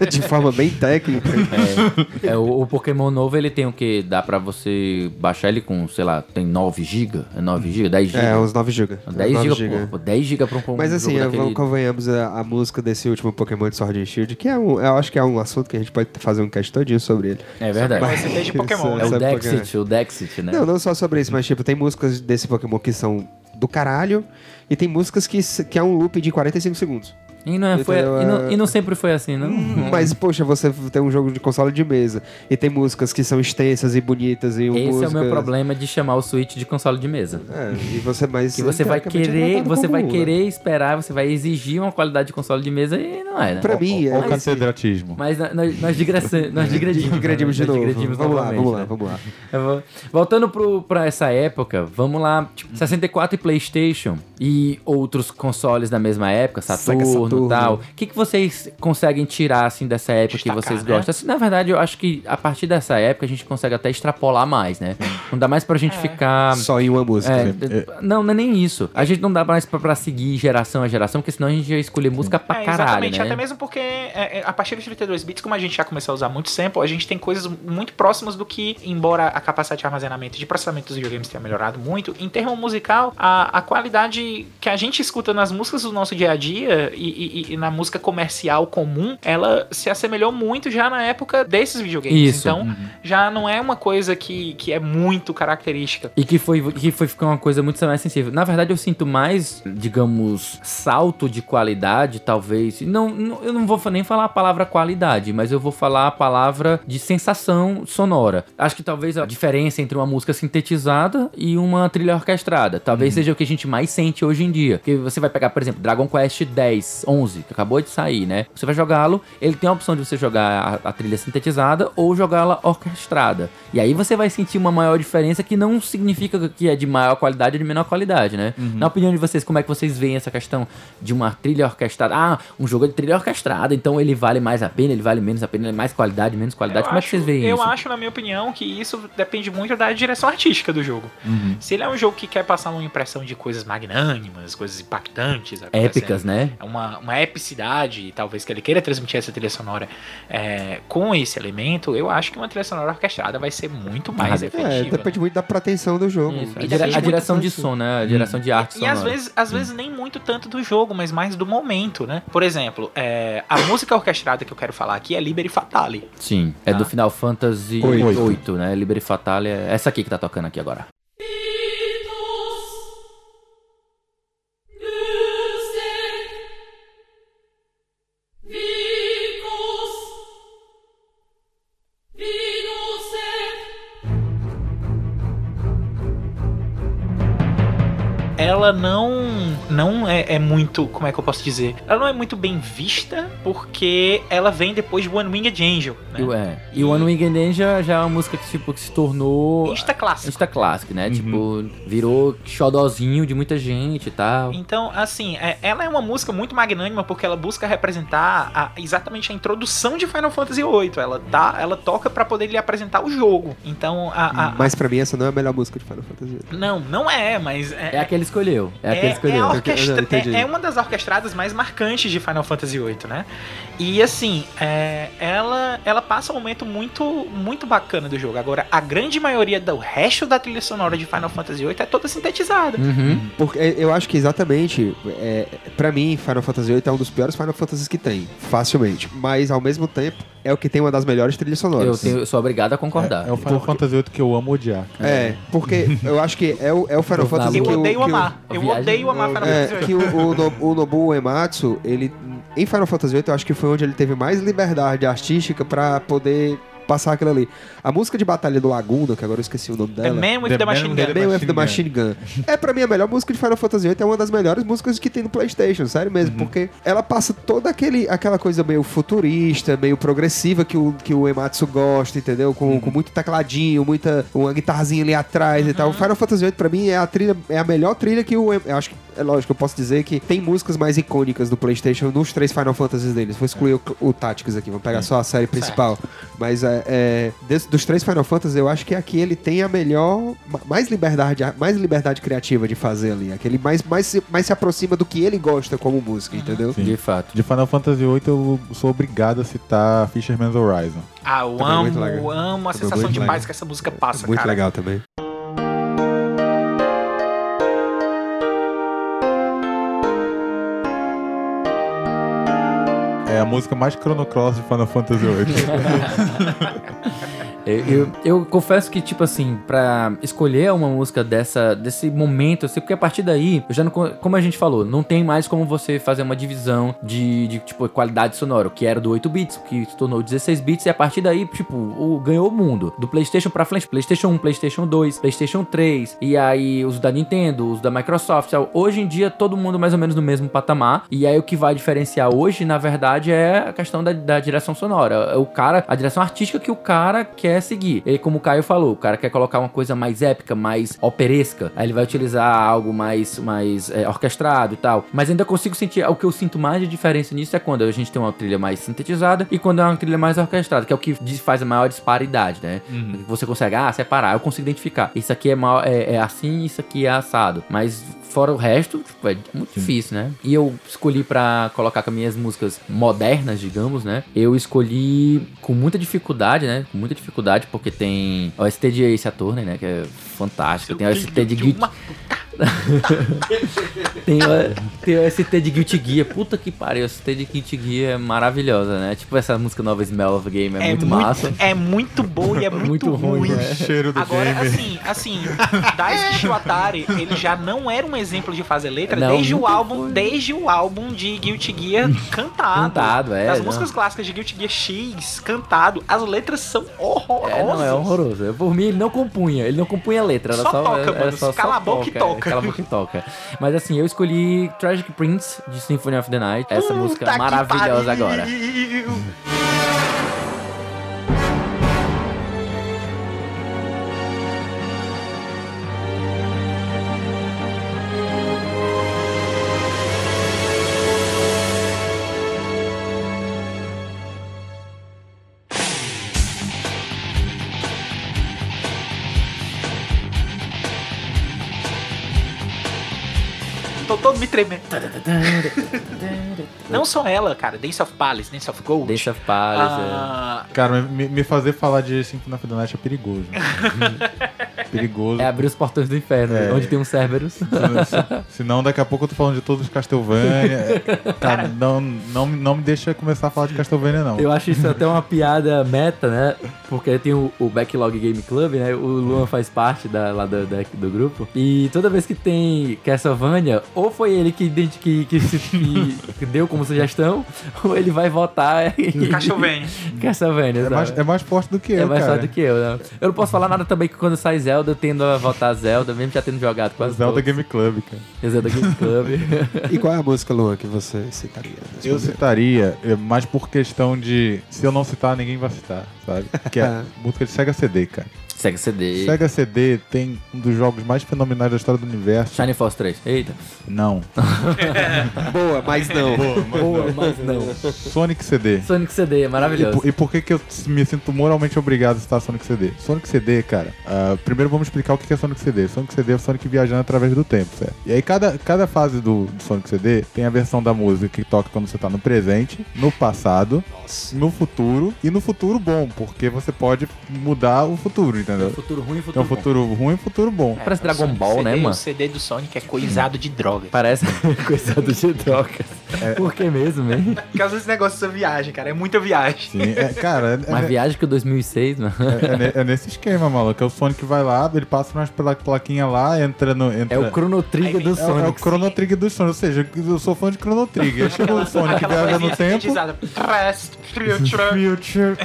de forma bem técnica.
É, o, o Pokémon novo, ele tem o que? Dá pra você baixar ele com, sei lá, tem 9 GB? É 9 GB? 10 GB?
É, uns 9 GB.
10 GB, pô, 10 GB pra um
Mas assim,
daquele...
convenhamos a, a música desse último Pokémon de Sword and Shield, que é um, eu acho que é um assunto que a gente pode fazer um cast todinho sobre ele.
É verdade.
Vai ser desde Pokémon,
É o Dexit, o Dexit, né?
Não, não só sobre isso, mas tipo, tem músicas desse Pokémon que são do caralho e tem músicas que, que é um loop de 45 segundos.
E não, é- foi, e, não, e não sempre foi assim, não?
Mas, poxa, você tem um jogo de console de mesa e tem músicas que são extensas e bonitas e
Esse
músicas...
é o meu problema de chamar o Switch de console de mesa.
É, e você mais...
Que você vai
é
querer, você vai
né?
querer esperar, você vai exigir uma qualidade de console de mesa e não é, né?
Pra mim, é...
Ou catedratismo.
Mas nós, nós, nós digredimos.
Digredimos de
nós
novo.
digredimos
Vamos lá, vamos lá,
né?
vamos lá.
Eu vou- Voltando pro, pra essa época, vamos lá, tipo, 64 e Playstation e outros consoles da mesma época, Saturno,
Saturno.
e tal. O que, que vocês conseguem tirar, assim, dessa época
Destacar,
que vocês
né?
gostam? Assim, na verdade, eu acho que a partir dessa época a gente consegue até extrapolar mais, né? Não dá mais pra gente ficar...
Só em uma música.
É, não, não é nem isso. A gente não dá mais pra, pra seguir geração a geração, porque senão a gente ia escolher música pra
É,
caralho,
exatamente,
né?
até mesmo porque é, é, a partir dos 32 bits, como a gente já começou a usar muito sample, a gente tem coisas muito próximas do que, embora a capacidade de armazenamento e de processamento dos videogames tenha melhorado muito, em termo musical, a, a qualidade que a gente escuta nas músicas do nosso dia a dia e, e- e na música comercial comum, ela se assemelhou muito já na época desses videogames.
Isso.
Então, já não é uma coisa que, que é muito característica.
E que foi, que foi ficando uma coisa muito mais sensível. Na verdade, eu sinto mais, digamos, salto de qualidade, talvez. Não, não- eu não vou nem falar a palavra qualidade, mas eu vou falar a palavra de sensação sonora. Acho que talvez a diferença entre uma música sintetizada e uma trilha orquestrada. Talvez seja o que a gente mais sente hoje em dia. Porque você vai pegar, por exemplo, Dragon Quest 10, 11, que acabou de sair, né? Você vai jogá-lo, ele tem a opção de você jogar a, a trilha sintetizada ou jogá-la orquestrada. E aí você vai sentir uma maior diferença que não significa que é de maior qualidade ou de menor qualidade, né? Na opinião de vocês, como é que vocês veem essa questão de uma trilha orquestrada? Ah, um jogo é de trilha orquestrada, então ele vale mais a pena, ele vale menos a pena, ele é mais qualidade, menos qualidade.
Eu
como é que
acho-
vocês veem
eu
isso?
acho, na minha opinião, que isso depende muito da direção artística do jogo.
Uhum.
Se ele é um jogo que quer passar uma impressão de coisas magnânimas, coisas impactantes,
Épicas, né?
é uma, uma epicidade, talvez que ele queira transmitir essa trilha sonora é, com esse elemento, eu acho que uma trilha sonora orquestrada vai ser muito mais
Ah,
efetiva.
É, depende muito da pretensão do jogo.
Isso, a,
E
dire- a direção de som, né? A direção de arte
E
sonora.
às vezes, às vezes nem muito tanto do jogo, mas mais do momento, né? Por exemplo, é, a música orquestrada que eu quero falar aqui é Liberi Fatale.
Sim, é
Tá.
do Final Fantasy. 8, né? Liberi Fatale é essa aqui que tá tocando aqui agora.
Ela não não é, é muito, como é que eu posso dizer? Ela não é muito bem vista porque ela vem depois de One Winged Angel, né?
E, o- é. e One Winged Angel já é uma música que, tipo, que se tornou...
Insta clássico.
Insta clássico, né? Tipo, virou xodozinho de muita gente e tal.
Então, assim, é- ela é uma música muito magnânima porque ela busca representar a- exatamente a introdução de Final Fantasy VIII. Ela tá, ela toca pra poder lhe apresentar o jogo. Então, a, a-
Mas pra mim essa não é a melhor música de Final Fantasy.
não, não é, mas é,
É a que ele escolheu. É a que ele
é,
escolheu.
a orquestra-
Eu
é- é uma das orquestradas mais marcantes de Final Fantasy VIII, né? E assim, é, ela, ela passa um momento muito, muito bacana do jogo. Agora, a grande maioria do resto da trilha sonora de Final Fantasy VIII é toda sintetizada.
Uhum.
Porque é, eu acho que exatamente, é, para mim, Final Fantasy VIII é um dos piores Final Fantasies que tem, facilmente. Mas ao mesmo tempo é o que tem uma das melhores trilhas
Eu,
sonoras.
tenho- eu sou obrigado a concordar.
É o Final Fantasy VIII que eu amo odiar.
É, porque eu acho que é o, é o Final
Eu
Fantasy
Eu
que o-
odeio amar. Eu
viagem-
odeio amar Final Fantasy
É, que o, o, No- o Nobuo Uematsu, ele em Final Fantasy VIII, eu acho que foi onde ele teve mais liberdade artística pra poder passar aquilo ali. A música de batalha do Laguna, que agora eu esqueci o nome
The
dela.
Man with
The
the, Machine Gun.
the-
Man with the
Machine
Gun. É pra mim a melhor música de Final Fantasy VIII, é uma das melhores músicas que tem no PlayStation, sério mesmo,
Uhum.
porque ela passa toda aquele, aquela coisa meio futurista, meio progressiva que o, que o Ematsu gosta, entendeu? Com,
Uhum.
com muito tecladinho, muita uma guitarrazinha ali atrás e
Uhum.
tal. Final Fantasy VIII pra mim é a trilha, é a melhor trilha que o eu acho que é lógico, eu posso dizer que tem músicas mais icônicas do PlayStation nos três Final Fantasies deles. Vou excluir o, o Tactics aqui, vamos pegar só a série principal. Mas é, é, desse- dos três Final Fantasy, eu acho que aqui ele tem a melhor, ma- mais liberdade, mais liberdade criativa de fazer ali. Aquele mais, mais, se- mais se aproxima do que ele gosta como música, entendeu?
Sim.
De fato.
De Final Fantasy VIII eu sou obrigado a citar Fisherman's Horizon.
Ah, eu
Também é muito
amo,
legal.
amo a
Também é
sensação
muito
de paz que essa música passa,
Muito
cara.
legal também.
É a música mais Chrono Cross de Final Fantasy VIII.
Eu, eu, eu confesso que, tipo assim, pra escolher uma música dessa, desse momento, assim, porque a partir daí, eu já não, co- como a gente falou, não tem mais como você fazer uma divisão de, de tipo, qualidade sonora, que era do 8 bits, que se tornou 16 bits, e a partir daí, tipo, o, ganhou o mundo. Do PlayStation pra frente, PlayStation 1, PlayStation 2, PlayStation 3, e aí os da Nintendo, os da Microsoft. tal. Hoje em dia, todo mundo mais ou menos no mesmo patamar, e aí o que vai diferenciar hoje, na verdade, é a questão da, da direção sonora. É O cara, a direção artística que o cara quer seguir. Ele, como o Caio falou, o cara quer colocar uma coisa mais épica, mais operesca, aí ele vai utilizar algo mais, mais é, orquestrado e tal. Mas ainda consigo sentir, o que eu sinto mais de diferença nisso é quando a gente tem uma trilha mais sintetizada e quando é uma trilha mais orquestrada, que é o que faz a maior disparidade, né? Você consegue, ah, separar, eu consigo identificar. Isso aqui é, mal, é, é assim, isso aqui é assado. Mas fora o resto, tipo, é muito difícil, né? E eu escolhi pra colocar com as minhas músicas modernas, digamos, né? Eu escolhi com muita dificuldade, né? Com muita dificuldade, porque tem o ST de Ace Attorney, né? Que é fantástico. Tem o ST de Guilty...
Uma-
Tem o, tem o ST de Guilty Gear. Puta que pariu, o ST de Guilty Gear é maravilhosa, né? Tipo, essa música nova Smell of Game é, muito, massa.
É muito boa e é muito,
Muito ruim,
ruim.
né?
Cheiro do
Agora,
game.
assim, assim, Daisuke Shiwatari, ele já não era um exemplo de fazer letra
Não,
desde o álbum, desde o álbum de Guilty Gear cantado.
Cantado, é, não.
músicas clássicas de Guilty Gear X cantado, as letras são horrorosas.
É, não, é horroroso. Por mim, ele não compunha. Ele não compunha letra. Era
Só
só,
toca,
era
mano.
só,
Cala
só
a boca e toca.
Cala a boca e toca. Mas assim, eu escolhi Tragic Prince, de Symphony of the Night. Essa
Puta
música maravilhosa agora.
And. Não só ela, cara. Dance of Palace, Dance of Gold.
Dance of Palace.
Ah,
Cara, me, me fazer falar de Symphony of the Night é perigoso. perigoso.
é. é abrir os portões do inferno,
É.
onde tem um Cerberus.
Se- Senão, daqui a pouco eu tô falando de todos os Castlevania. Cara, não, não, não me deixa começar a falar de Castlevania, não.
Eu acho isso até uma piada meta, né? Porque tem o, o Backlog Game Club, né? O Luan faz parte da, lá do, da- do grupo. E toda vez que tem Castlevania, ou foi ele que, que, que, se- que deu como sugestão, ou ele vai votar em
Castlevania.
Castlevania.
É mais, é mais forte do que
É
eu,
mais
cara.
forte do que eu, né? Eu não posso falar nada também que quando sai Zelda, eu tendo a votar Zelda, mesmo já tendo jogado quase
Zelda
todos.
Game Club, cara.
Zelda Game Club.
E qual é a música, Luan, que você citaria?
Eu
momento?
citaria, é, mais por questão de. Se eu não citar, ninguém vai citar, sabe? Que é a música de Sega CD, cara.
Sega CD.
Sega CD tem um dos jogos mais fenomenais da história do universo.
Shine Force 3. Eita.
Não.
Boa, mas não.
Boa, mas não.
Sonic CD.
Sonic CD,
E,
maravilhoso.
por- e por que, que eu me sinto moralmente obrigado a citar Sonic CD? Sonic CD, cara, ah, primeiro vamos explicar o que é Sonic CD. Sonic CD é o Sonic viajando através do tempo, certo? E aí cada, cada fase do, do Sonic CD tem a versão da música que toca quando você tá no presente, no passado, no futuro e no futuro bom, porque você pode mudar o futuro, entendeu?
Futuro ruim e futuro bom.
futuro ruim e futuro bom.
Parece Dragon
Sonic
Ball,
CD,
né, mano?
O CD do Sonic é coisado de droga.
Parece coisa do de trocas. Por que mesmo, hein?
Por causa desse negócio dessa viagem, cara. É muita viagem.
Sim, é, cara, é,
Uma
é-
viagem que o 2006, mano.
é- é é nesse esquema, maluco. É o Sonic vai lá, ele passa umas pela plaquinha lá, entra no. Entra...
É o Chrono Trigger do
É, é o
Sonic.
Chrono Trigger do Sonic, ou seja, eu sou fã de Chrono Trigger. Chega o Sonic viaja no tempo.
Past, future.
Future.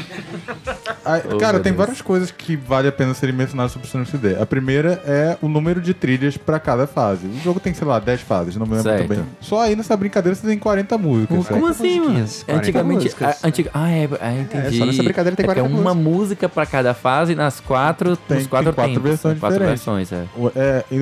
Aí,
Oh,
cara, tem
Deus.
várias coisas que vale a pena serem mencionadas sobre o Sonic CD. A primeira é o número de trilhas pra cada fase. O jogo tem, sei lá, 10 fases, não me lembro muito
Certo.
bem. Só aí nessa brincadeira você tem 40 músicas.
Como
certo?
assim, mano?
musiquinhas, 40
Antigamente.
músicas.
a- antiga, ah, é, é, entendi.
só nessa brincadeira tem
É porque
40
é uma
músicas.
música pra cada fase e nas quatro,
Tem-
nos quatro
tem quatro
tempos.
versões
quatro
diferentes.
versões, é.
O- É, e,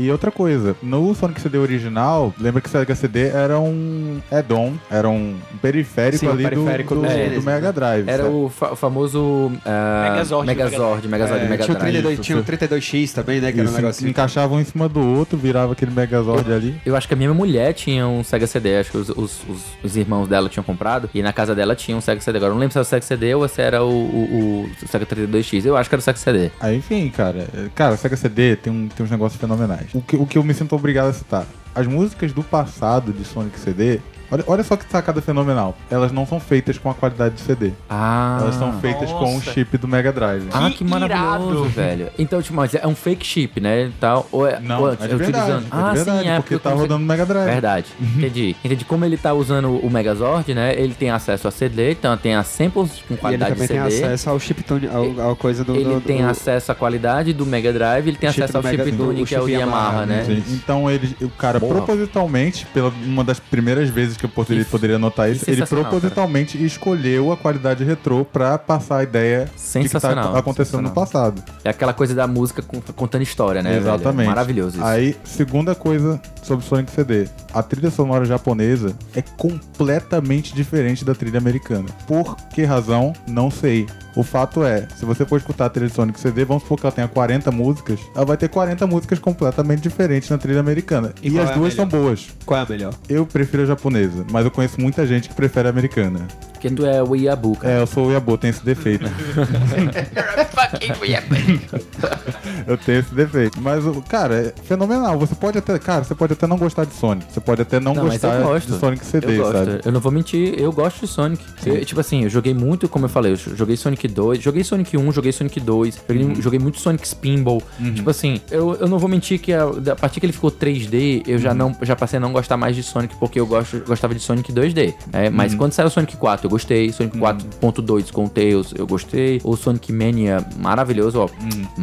e- e outra coisa, no Sonic CD original, lembra que o Sega CD era um add-on, era um periférico
Sim, um
ali do-
periférico
do,
do
do,
Genesis,
Mega Drive.
Era
sabe?
o, fa- o famoso ah,
Megazord,
Megazord, Megazord
É,
de Mega
Tinha o,
Drive.
32,
Isso,
tinha o
você-
32X também, né? Que era um negócio.
encaixava um em cima do outro, virava aquele Megazord ali.
Eu acho que a minha mulher tinha um Sega CD, acho que os, os, os, os irmãos dela tinham comprado, e na casa dela tinha um Sega CD. Agora eu não lembro se era o Sega CD ou se era o, o, o Sega 32X. Eu acho que era o Sega CD.
Aí, enfim, cara. é, Cara, Sega CD tem, um, tem uns negócios fenomenais. O que, o que eu me sinto obrigado a citar. As músicas do passado de Sonic CD. Olha, olha só que sacada fenomenal. Elas não são feitas com a qualidade de CD.
Ah.
Elas são feitas com o
nossa.
chip do Mega Drive.
Ah,
Que
maravilhoso,
irado.
velho. Então, tipo, mas é um fake chip, né? Tal, ou é,
Não,
ou
é de verdade. É de
Ah,
verdade,
sim, é
porque
eu
tá rodando no Mega Drive.
Verdade. Entendi. Entendi. Como ele tá usando o Megazord, né? Ele tem acesso a CD, então tem as samples com
E ele
qualidade
também
de
tem
CD.
acesso ao chiptune, ao, ao coisa do.
Ele
do-
tem
do-
acesso à qualidade do Mega Drive, ele tem
Chip
acesso ao chip
do-
tune,
o
que é o
chip
Yamaha,
Yamaha,
né?
Então ele, o cara
Porra.
propositalmente, pela uma das primeiras vezes que eu poderia,
Que-
poderia notar
que
isso, ele
sensacional,
propositalmente escolheu a qualidade retrô pra passar a ideia de que tá
Sensacional,
acontecendo no passado.
É aquela coisa da música con- contando história, né? velho?
Exatamente.
Maravilhoso isso.
Aí, segunda coisa sobre Sonic CD. A trilha sonora japonesa é completamente diferente da trilha americana. Por que razão? Não sei. O fato é, se você for escutar a trilha de Sonic CD, vamos supor que ela tenha 40 músicas, ela vai ter 40 músicas completamente diferentes na trilha americana.
E
E, as
é
duas
melhor?
são boas.
Qual é a melhor?
Eu prefiro a japonesa, mas eu conheço muita gente que prefere a americana.
Porque tu é o Iabu, cara.
É, eu sou o Yabo, tenho esse defeito. eu tenho esse defeito. Mas, o- cara, é fenomenal. Você pode até, cara, você pode até não gostar de Sonic. Você pode até não,
Não, mas
gostar
eu gosto.
de Sonic CD,
eu gosto.
sabe?
Eu não vou mentir, eu gosto de Sonic. Eu, tipo assim, eu joguei muito, como eu falei, eu joguei Sonic 2, joguei Sonic 1, joguei Sonic 2, joguei,
Uhum.
joguei muito Sonic Spinball. Tipo assim, eu, eu não vou mentir que a, a partir que ele ficou 3D, eu
Uhum.
já não já passei a não gostar mais de Sonic porque eu gosto, gostava de Sonic 2D. né? Mas
Uhum.
quando saiu o Sonic 4, eu gostei. Sonic 4.2 com o Tails, eu gostei. O Sonic Mania, maravilhoso, ó.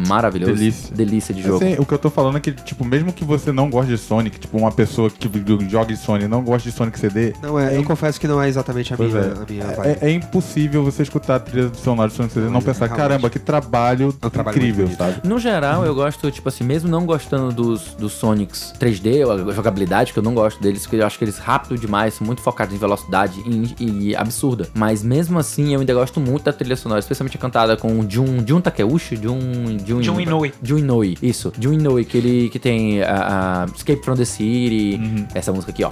Maravilhoso.
Uhum. Delícia.
Delícia de jogo.
Assim, o que eu tô falando é que, tipo, mesmo que você não goste de Sonic, tipo, uma pessoa que joga de Sonic e não gosta de Sonic CD,
Não, é, eu
im-
confesso que não é exatamente a
Pois
minha,
é.
a minha.
É, é impossível você escutar a trilha do sonora de Sonic CD e não pensar, caramba, que trabalho
É um trabalho
incrível, sabe?
No geral, eu gosto, tipo assim, mesmo não gostando dos, dos Sonics 3D, a jogabilidade, que eu não gosto deles, porque eu acho que eles rápido demais, são muito focados em velocidade e, e absurda. Mas mesmo assim, eu ainda gosto muito da trilha sonora, especialmente a cantada com o Jun, Jun Takeuchi, Jun... Jun,
Jun Inoue.
Jun Inoue, isso. Jun Inoue, que ele que tem a, a Escape from the City, essa música aqui, ó.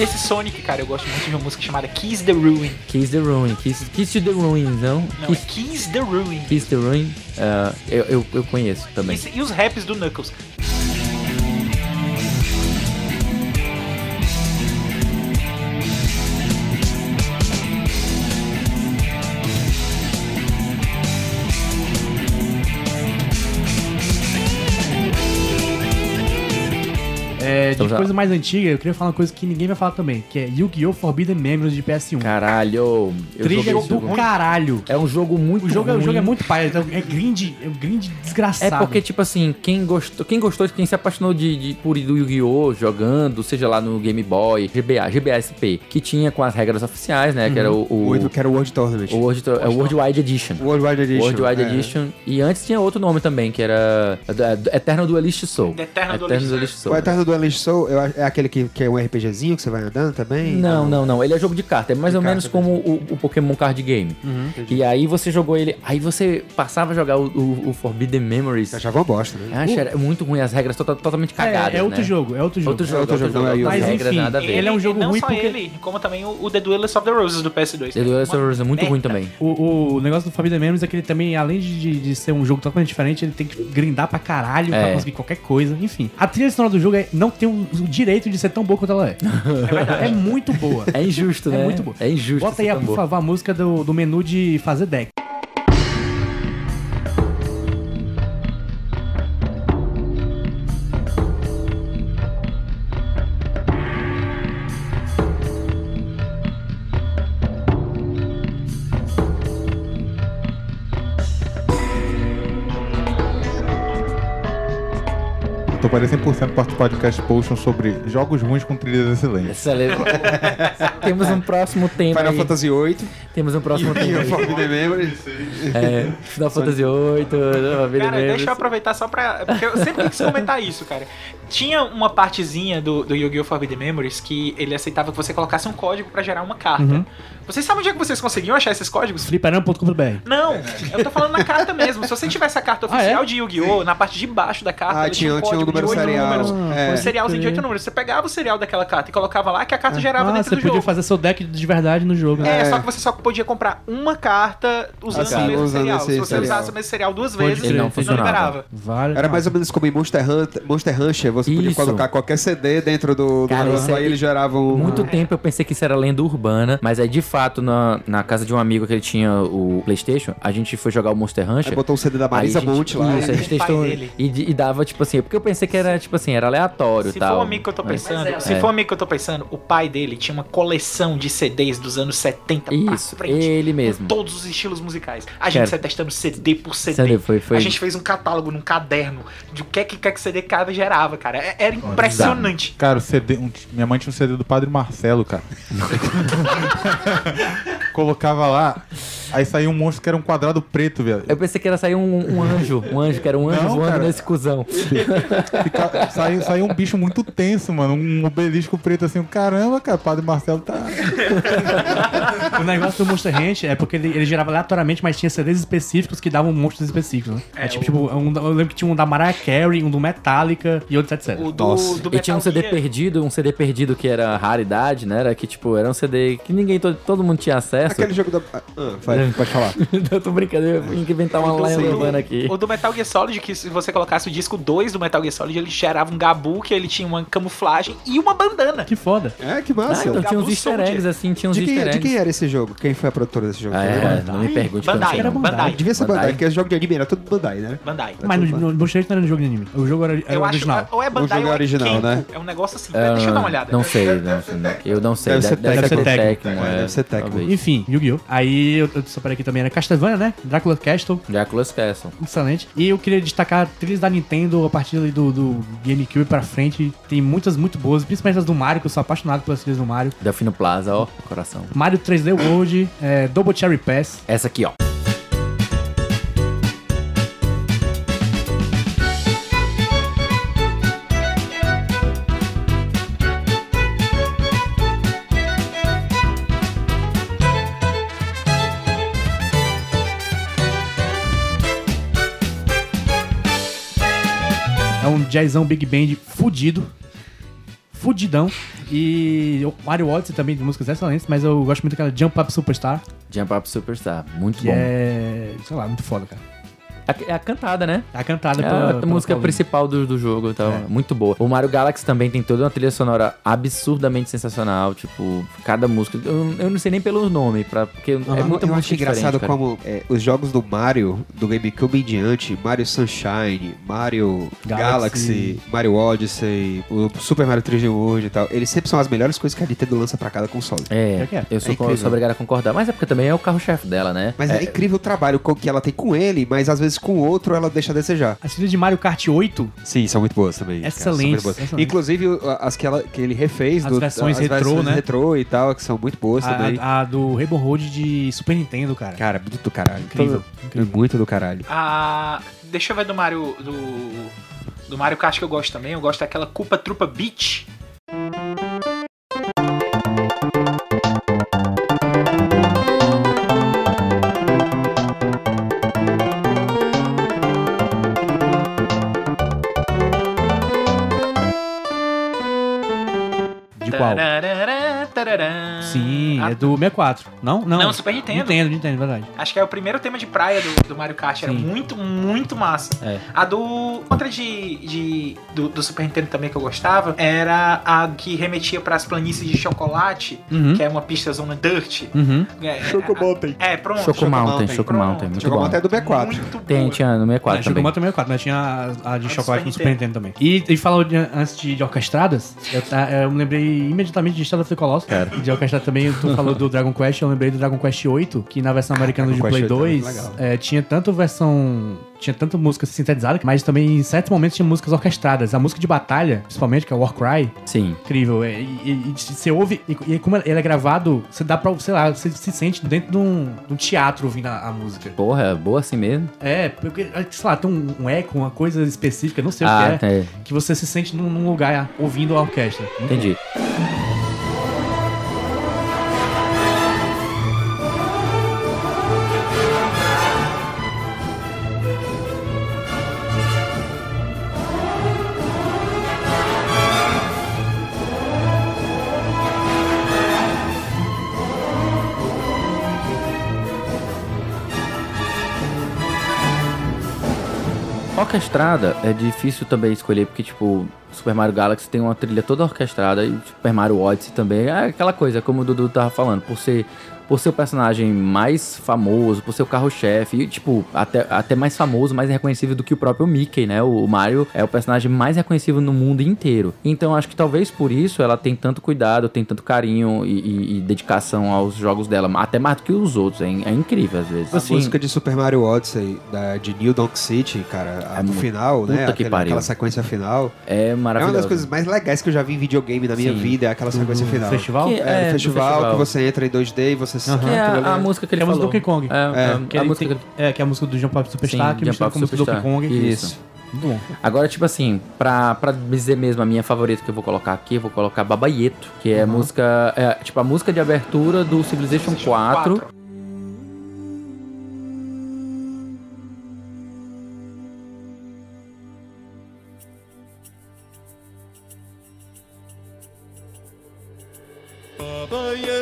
Desse Sonic, cara, eu gosto muito de uma música chamada Kiss the Ruin.
Kiss the Ruin. Kiss, Kiss to the Ruin, não?
Não,
Kiss,
é Kiss the Ruin.
Kiss the Ruin. ah, eu, eu, eu conheço também.
Esse- e os raps do Knuckles.
É, de
Estamos a-
coisa mais antiga, eu queria falar uma coisa que ninguém vai falar também, que é Yu-Gi-Oh! Forbidden Memories de PS1.
Caralho. Eu
Trilha
joguei esse
do
jogo.
caralho.
É um jogo muito
O jogo, é- o
ruim.
jogo é muito pai, então é grind, é um grind
É
desgraçado.
porque, tipo assim, quem gostou, quem gostou, quem se apaixonou de, de por do Yu-Gi-Oh! jogando, seja lá no Game Boy, GBA, GBA-SP, que tinha com as regras oficiais, né? Que era o, o,
O que era o World Tournament.
o World, é o World Wide Edition.
World Wide Edition.
World Wide
é.
Edition. E antes tinha outro nome também, que era é, Eternal Duelist Soul.
Eternal Duelist
Soul.
O Eterno Duelist Soul eu é aquele que, que é um RPGzinho que você vai andando também?
Não, não, não. Ele é jogo de carta. É mais
De
ou menos como o, o Pokémon Card Game. E aí você jogou ele. Aí você passava a jogar o, o- o Forbidden Memories.
Já uma bosta, né?
Eu acho que era muito ruim, as regras tota- totalmente
É,
cagadas.
é outro
né?
jogo, é outro jogo.
Outro jogo,
outro
outro
jogo, é
Mas
regras
enfim,
nada a ver.
ele é um jogo
não
ruim
só
porque-
ele, como também o, o The Duelist of the Roses do PS2.
The Duelist of Roses é muito
merda.
ruim também.
O, o negócio do Forbidden Memories é que ele também, além de, de- de ser um jogo totalmente diferente, ele tem que grindar pra caralho
É.
pra conseguir qualquer coisa. Enfim, a trilha sonora do jogo é- não tem o, o direito de ser tão boa quanto ela é. É, muito boa.
É injusto,
É
né?
muito boa.
É injusto.
Bota aí, por favor, a música do, do menu de fazer deck.
Parecendo 100% parte do podcast Potion sobre jogos ruins com trilhas excelentes.
Excelente. Temos um próximo tema.
Final
aí.
Fantasy VIII.
Temos um próximo
E
tema. aí.
Forbidden Memories.
É, Final Fantasy VIII,
Cara,
Memories.
deixa eu aproveitar só pra. Porque eu sempre quis comentar isso, cara. Tinha uma partezinha do, do Yu-Gi-Oh! Forbidden Memories que ele aceitava que você colocasse um código pra gerar uma carta.
Uhum.
Vocês sabem onde é que vocês conseguiam achar esses códigos?
Fliperama.com.br.
Não, eu tô falando na carta mesmo. Se você tivesse a carta
Ah,
oficial
é?
de Yu-Gi-Oh! na parte de baixo da carta,
Ah,
ele
tinha-
um
tinha um
código
número
de oito
serial.
números.
É.
Um serialzinho de
Pode
8 números. Você pegava o serial daquela carta e colocava lá que a carta gerava
Ah,
dentro
você
do
podia
jogo.
fazer seu deck de verdade no jogo. né?
É,
É.
só que você só podia comprar uma carta usando
Assim,
o mesmo
usando
serial. Se você
serial.
usasse o mesmo serial duas vezes,
Ele não
não
funcionava.
liberava.
Vários-
Era mais ou menos como em Monster Hunter, Monster Rancher, você podia
Isso.
colocar qualquer CD dentro do, do
Cara,
negócio, aí
é-
ele gerava um...
Muito tempo eu pensei que isso era lenda urbana, mas aí de fato na, na casa de um amigo que ele tinha o PlayStation, a gente foi jogar o Monster Rancher.
Aí botou o CD da Marisa
Aí a gente-
Monte lá.
Isso, a gente
pai
testou
dele.
e, e dava tipo assim, porque eu pensei que era tipo assim, era aleatório e
Se
tal.
for um amigo que eu tô
mas-
pensando, se
É.
for um amigo que eu tô pensando, o pai dele tinha uma coleção de CDs dos anos 70
Isso,
pra frente.
ele
com
mesmo.
todos os estilos musicais. A gente
Cara,
saiu testando CD por CD.
CD, foi- foi-
A gente fez um catálogo num caderno de o que é que, que, é que CD cada gerava, cara. É- Era impressionante.
Cara, o CD, um- minha mãe tinha um CD do Padre Marcelo, cara. Colocava lá, aí saía um monstro que era um quadrado preto, velho.
Eu pensei que era sair um, um anjo, um anjo, que era um anjo
Não,
voando
cara.
nesse cuzão.
Fica- Saiu, saiu um bicho muito tenso, mano. Um obelisco preto assim. Caramba, cara, o Padre Marcelo tá.
O negócio do Monster Ranch é porque ele, ele gerava aleatoriamente, mas tinha CDs específicos que davam monstros específicos, né? É, tipo, tipo, um da- eu lembro que tinha um da Mariah Carey, um do Metallica e outros, etc.
O do,
Nossa.
do
E tinha um CD
Gear-
perdido, um CD perdido que era raridade, né? Era que, tipo, era um CD que ninguém, todo, todo mundo tinha acesso.
Aquele jogo da... Ah, pode falar.
eu tô brincando, eu vim inventar uma
o
lenda
o-
urbana aqui.
O do Metal Gear Solid, que se você colocasse o disco 2 do Metal Gear Solid, ele gerava um gabu, que ele tinha uma camuflagem e uma bandana.
Que foda.
É, que
Ah,
massa.
então tinha uns easter eggs, assim, tinha uns
de, quem,
easter
de
eggs.
quem era esse jogo? Quem foi a produtora desse jogo?
Ah, é, não me pergunte. que
Bandai,
Era
não.
Bandai.
Devia ser Bandai,
Bandai.
porque esse jogo de anime era tudo Bandai, né?
Bandai.
Mas no, Ranch não era jogo de anime. O jogo era, era
Eu acho
original.
ou é Bandai
jogo
ou é
original,
Kenko.
né?
É um negócio assim.
Ah,
Deixa eu dar uma olhada.
Não sei, não, eu não sei.
Deve ser
deve,
Tecmo.
ser
Deve ser
Tecmo,
É,
é,
deve ser Tecmo.
talvez.
Enfim, Yu-Gi-Oh! Aí eu, eu separei aqui também era Castlevania, né? Drácula Castle.
Dracula's Castle.
Excelente. E eu queria destacar trilhas da Nintendo a partir do, do GameCube pra frente. Tem muitas muito boas, principalmente as do Mario, que eu sou apaixonado pelas trilhas do Mario.
Delfino Plaza, ó, coração.
Mario 3D World, é, Double Cherry Pass.
Essa aqui, ó.
Jazzão Big Band fudido. fudidão. E o Mario Odyssey também tem músicas excelentes, mas eu gosto muito daquela Jump Up Superstar,
Jump Up Superstar, muito bom.
é, sei lá, muito foda, cara.
É a cantada, né?
É a cantada
É
pela-
a
pela
música
Pauline.
principal do, do jogo, então,
É.
muito boa. O Mario Galaxy também tem toda uma trilha sonora absurdamente sensacional, tipo, cada música, eu, eu não sei nem pelo nome, pra, porque é
eu,
muita
eu acho engraçado
cara.
como é, os jogos do Mario, do GameCube em diante, Mario Sunshine, Mario
Galaxy.
Galaxy, Mario Odyssey, o Super Mario 3D World e tal, eles sempre são as melhores coisas que a Nintendo lança pra cada console.
É,
que é.
eu sou,
É
sou obrigado a concordar, mas é porque também é o carro-chefe dela, né?
Mas é, incrível o trabalho que ela tem com ele, mas às vezes com o outro ela deixa a desejar.
As trilhas de Mario Kart 8,
Sim, são muito boas também.
Excelentes,
boas.
excelentes.
Inclusive as que, ela, que ele refez.
As versões retrô,
versões
né?
retrô e tal, que são muito boas também.
a, a do Rainbow Road de Super Nintendo, cara.
Cara, muito do caralho.
Incrível,
Todo- Muito do caralho.
Ah, deixa eu ver do Mario. Do, do Mario Kart que eu gosto também. Eu gosto daquela Culpa Trupa Beach.
De qual?
Tararara, tarará.
Sim,
Ah,
é do 64. Não? Não,
Não, Super Nintendo.
Nintendo, Nintendo, verdade.
Acho que é o primeiro tema de praia do, do Mario Kart. Era
Sim.
muito, muito massa.
É.
A do. Outra de. de do, do Super Nintendo também que eu gostava era a que remetia para as planícies de chocolate,
Uhum.
que é uma pista zona dirt.
Uhum.
É,
Chocomountain.
É, pronto.
Choco Mountain, Choco
Pronto.
Mountain, muito
Jogou
bom.
até do 64.
Muito
Tem,
boa.
tinha no 64
É,
também.
Chocomata 64, mas tinha a, a de chocolate
Super
no Super Nintendo também. E ele falou de- antes de, de orquestradas, eu, tá- eu me lembrei imediatamente de Shadow of the Colossus.
Cara.
De também, tu falou do Dragon Quest, eu lembrei do Dragon Quest 8, que na versão americana de
Dragon
Play
Quest 8 é muito
2
legal.
é, tinha tanto versão. Tinha tanto música sintetizada, mas também em certos momentos tinha músicas orquestradas. A música de batalha, principalmente, que é Warcry,
Sim.
incrível. É, E, e- e você ouve, e, e como ele é gravado, você dá pra, sei lá, você se sente dentro de um, de um teatro ouvindo a, a música.
Porra, é boa assim mesmo.
É, porque, sei lá, tem um, um eco, uma coisa específica, não sei
ah,
o que é,
é.
que você se sente num, num lugar ouvindo a orquestra. Muito
Entendi. Orquestrada é difícil também escolher, porque, tipo, Super Mario Galaxy tem uma trilha toda orquestrada e Super Mario Odyssey também é aquela coisa, como o Dudu tava falando, por ser, por ser o personagem mais famoso, por ser o carro-chefe, tipo, até, até mais famoso, mais reconhecível do que o próprio Mickey, né? O, o Mario é o personagem mais reconhecível no mundo inteiro. Então, acho que talvez por isso ela tem tanto cuidado, tem tanto carinho e, e- e dedicação aos jogos dela, até mais do que os outros. É, in- é incrível, às vezes.
A
Assim,
música de Super Mario Odyssey, da, de New Donk City, cara, a
É
do
mu-
final, né?
puta que
Aquele-
pariu.
Aquela sequência final.
é
É
maravilhoso.
uma das coisas mais legais que eu já vi em videogame na minha
Sim.
vida, é aquela sequência final.
festival?
Que
É,
É,
no festival,
festival.
que você entra em 2D e você se
Que é a, a música que ele
Que é a música
falou.
do Donkey Kong.
É, é,
Que
a
ele
música
tem- é, que é a música do Jump Up Superstar,
Sim,
que mistura com a música do Donkey. Kong.
Isso.
Muito bom.
Agora, tipo assim, pra, pra dizer mesmo a minha favorita que eu vou colocar aqui, eu vou colocar Babaieto, que é a música. É, tipo, a música de abertura do Civilization 4.
Baba yetu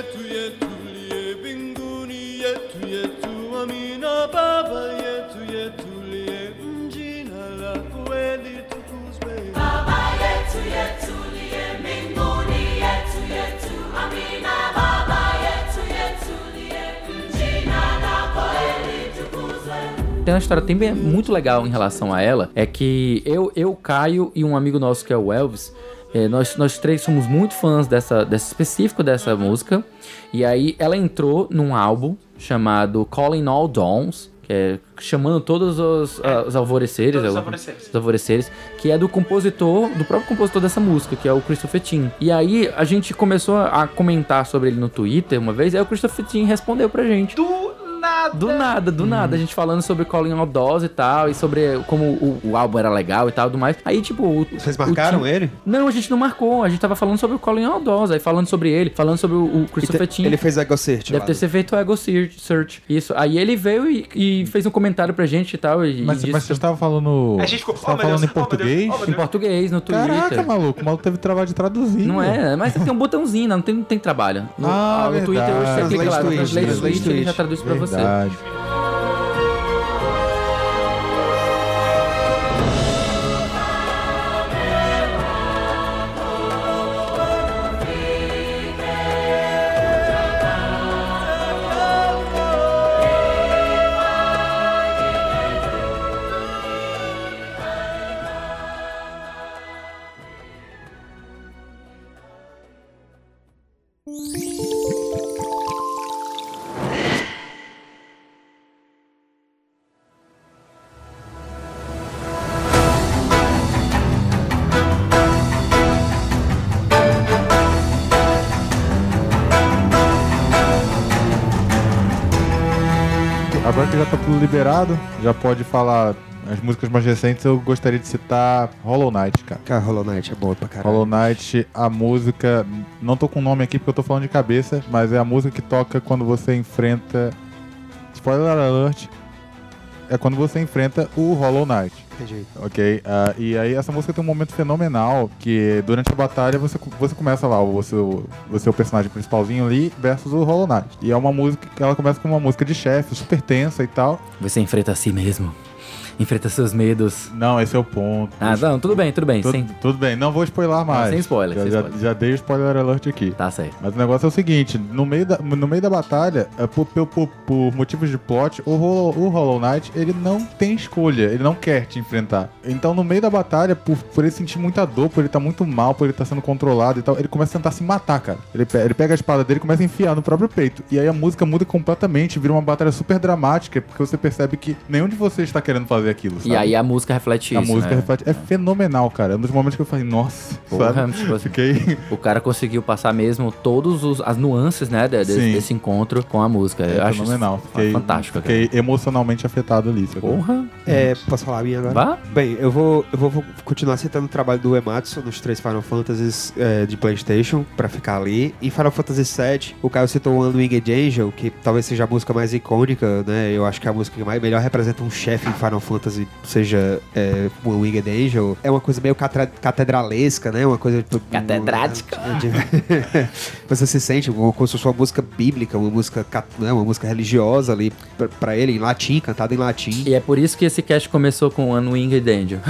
Tem uma história bem, muito legal em relação a ela. É que eu, eu Caio e um amigo nosso que é o Elvis. é, nós, nós três somos muito fãs dessa, dessa específico dessa música. E aí ela entrou num álbum chamado Calling All Dawns, que é chamando todos os, ah, os alvoreceres,
Todos os
é
alvoreceres.
os alvoreceres, que é do compositor, do próprio compositor dessa música, que é o Christopher Tin. E aí a gente começou a comentar sobre ele no Twitter uma vez, aí o Christopher Tin respondeu pra gente.
Do nada. nada.
Do nada, do nada. A gente falando sobre Colin Aldous e tal, e sobre como o, o álbum era legal e tal, do mais. Aí, tipo... O,
Vocês marcaram
time-
ele?
Não, a gente não marcou. A gente tava falando sobre o Colin Aldous, aí falando sobre ele, falando sobre o, o Christopher Tim.
Ele fez Ego Search.
Deve
lá
ter
do-
sido feito o Ego Search. Search. Isso. Aí ele veio e, e fez um comentário pra gente e tal. E,
Mas,
e
mas você estava falando.
A gente ficou,
você tava
oh,
falando
Deus,
em
oh,
português?
oh, meu
em português, no Twitter.
Caraca, maluco, o maluco teve trabalho de traduzir.
Não é, mas tem um botãozinho, não tem, não tem trabalho. No,
Ah,
no Twitter hoje você
verdade.
clica lá, no
Translate
ele já traduz pra você.
Verdade. Liberado, já pode falar as músicas mais recentes. Eu gostaria de citar Hollow Knight, cara.
Cara, Hollow Knight é bom pra caralho.
Hollow Knight, a música. Não tô com o nome aqui porque eu tô falando de cabeça, mas é a música que toca quando você enfrenta. Spoiler alert. É quando você enfrenta o Hollow Knight.
Entendi.
Ok? Ah, e aí essa música tem um momento fenomenal que durante a batalha você, você começa lá, você, você é o personagem principalzinho ali versus o Hollow Knight. E é uma música que ela começa com uma música de chefe, super tensa e tal.
Você enfrenta a si mesmo. Enfrenta seus medos.
Não, esse é o ponto.
Ah, não, tudo bem, tudo bem.
Tudo,
Sem...
tudo bem, não vou spoiler mais.
sem spoiler,
Já,
sem
já,
spoiler.
já dei o spoiler alert aqui.
Tá certo.
Mas o negócio é o seguinte, no meio da, no meio da batalha, é, por, por, por- por motivos de plot, o, Hollow- o Hollow Knight, ele não tem escolha, ele não quer te enfrentar. Então, no meio da batalha, por, por ele sentir muita dor, por ele estar muito mal, por ele estar sendo controlado e tal, ele começa a tentar se matar, cara. Ele, ele pega a espada dele e começa a enfiar no próprio peito. E aí a música muda completamente, vira uma batalha super dramática, porque você percebe que nenhum de vocês está querendo fazer aquilo, sabe?
E aí a música reflete
a
isso,
música
né?
reflete- é fenomenal, cara. É um dos momentos que eu falei, nossa,
Porra,
sabe?
tipo assim,
Fiquei...
O cara conseguiu passar mesmo todas as nuances, né, de- de-
Sim.
desse encontro com a música. Eu
É
acho
fenomenal. Fiquei,
fantástico. cara.
Fiquei emocionalmente afetado ali. sacou?
Porra.
É, posso falar a minha agora?
Vá.
Bem, eu vou, eu vou, continuar citando o trabalho do Ematsu nos três Final Fantasies é, de PlayStation, pra ficar ali. Em Final Fantasy VII, o Caio citou o Unwinged Angel, que talvez seja a música mais icônica, né? Eu acho que a música que mais, melhor representa um chefe em Final Fantasy seja é, o Unwinged Angel. É uma coisa meio catra- catedralesca, né? Uma coisa... Tipo,
Catedrática.
Você se sente como se fosse uma música bíblica, uma música, né, uma música religiosa ali pra, pra ele, em latim, cantada em latim.
E é por isso que esse cast começou com Unwinged Angel.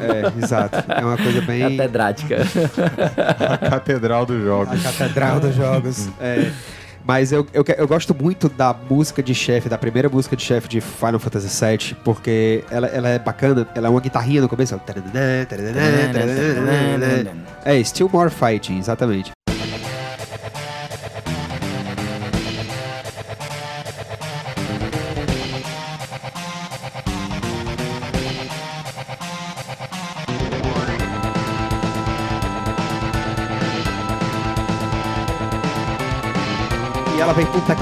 É, exato. É uma coisa bem.
Catedrática.
A catedral dos
A
jogos.
catedral dos jogos. É. Mas eu, eu, eu gosto muito da música de chefe, da primeira música de chefe de Final Fantasy VII, porque ela, ela é bacana, ela é uma guitarrinha no começo. É, Still More Fighting, exatamente.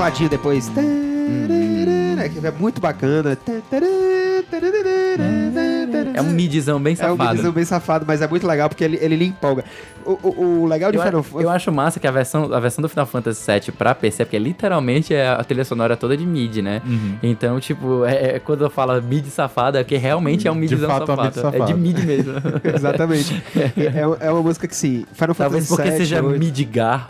Ela vem com depois. Que é muito bacana.
É um midzão bem
É um
safado.
midizão bem safado, mas é muito legal porque ele, ele lhe empolga. O, o- o legal de
Eu,
Final Fantasy.
eu acho massa que a versão, a versão do Final Fantasy VII pra PC, porque literalmente é a trilha sonora toda de mid, né?
Uhum.
Então, tipo, é, é quando eu falo mid safado, é que realmente é um midzão
fato é um
safado.
mid safado.
É de mid mesmo.
Exatamente. é, é uma música que sim. Final
Talvez
Fantasy
porque
VII,
seja
8.
midgar.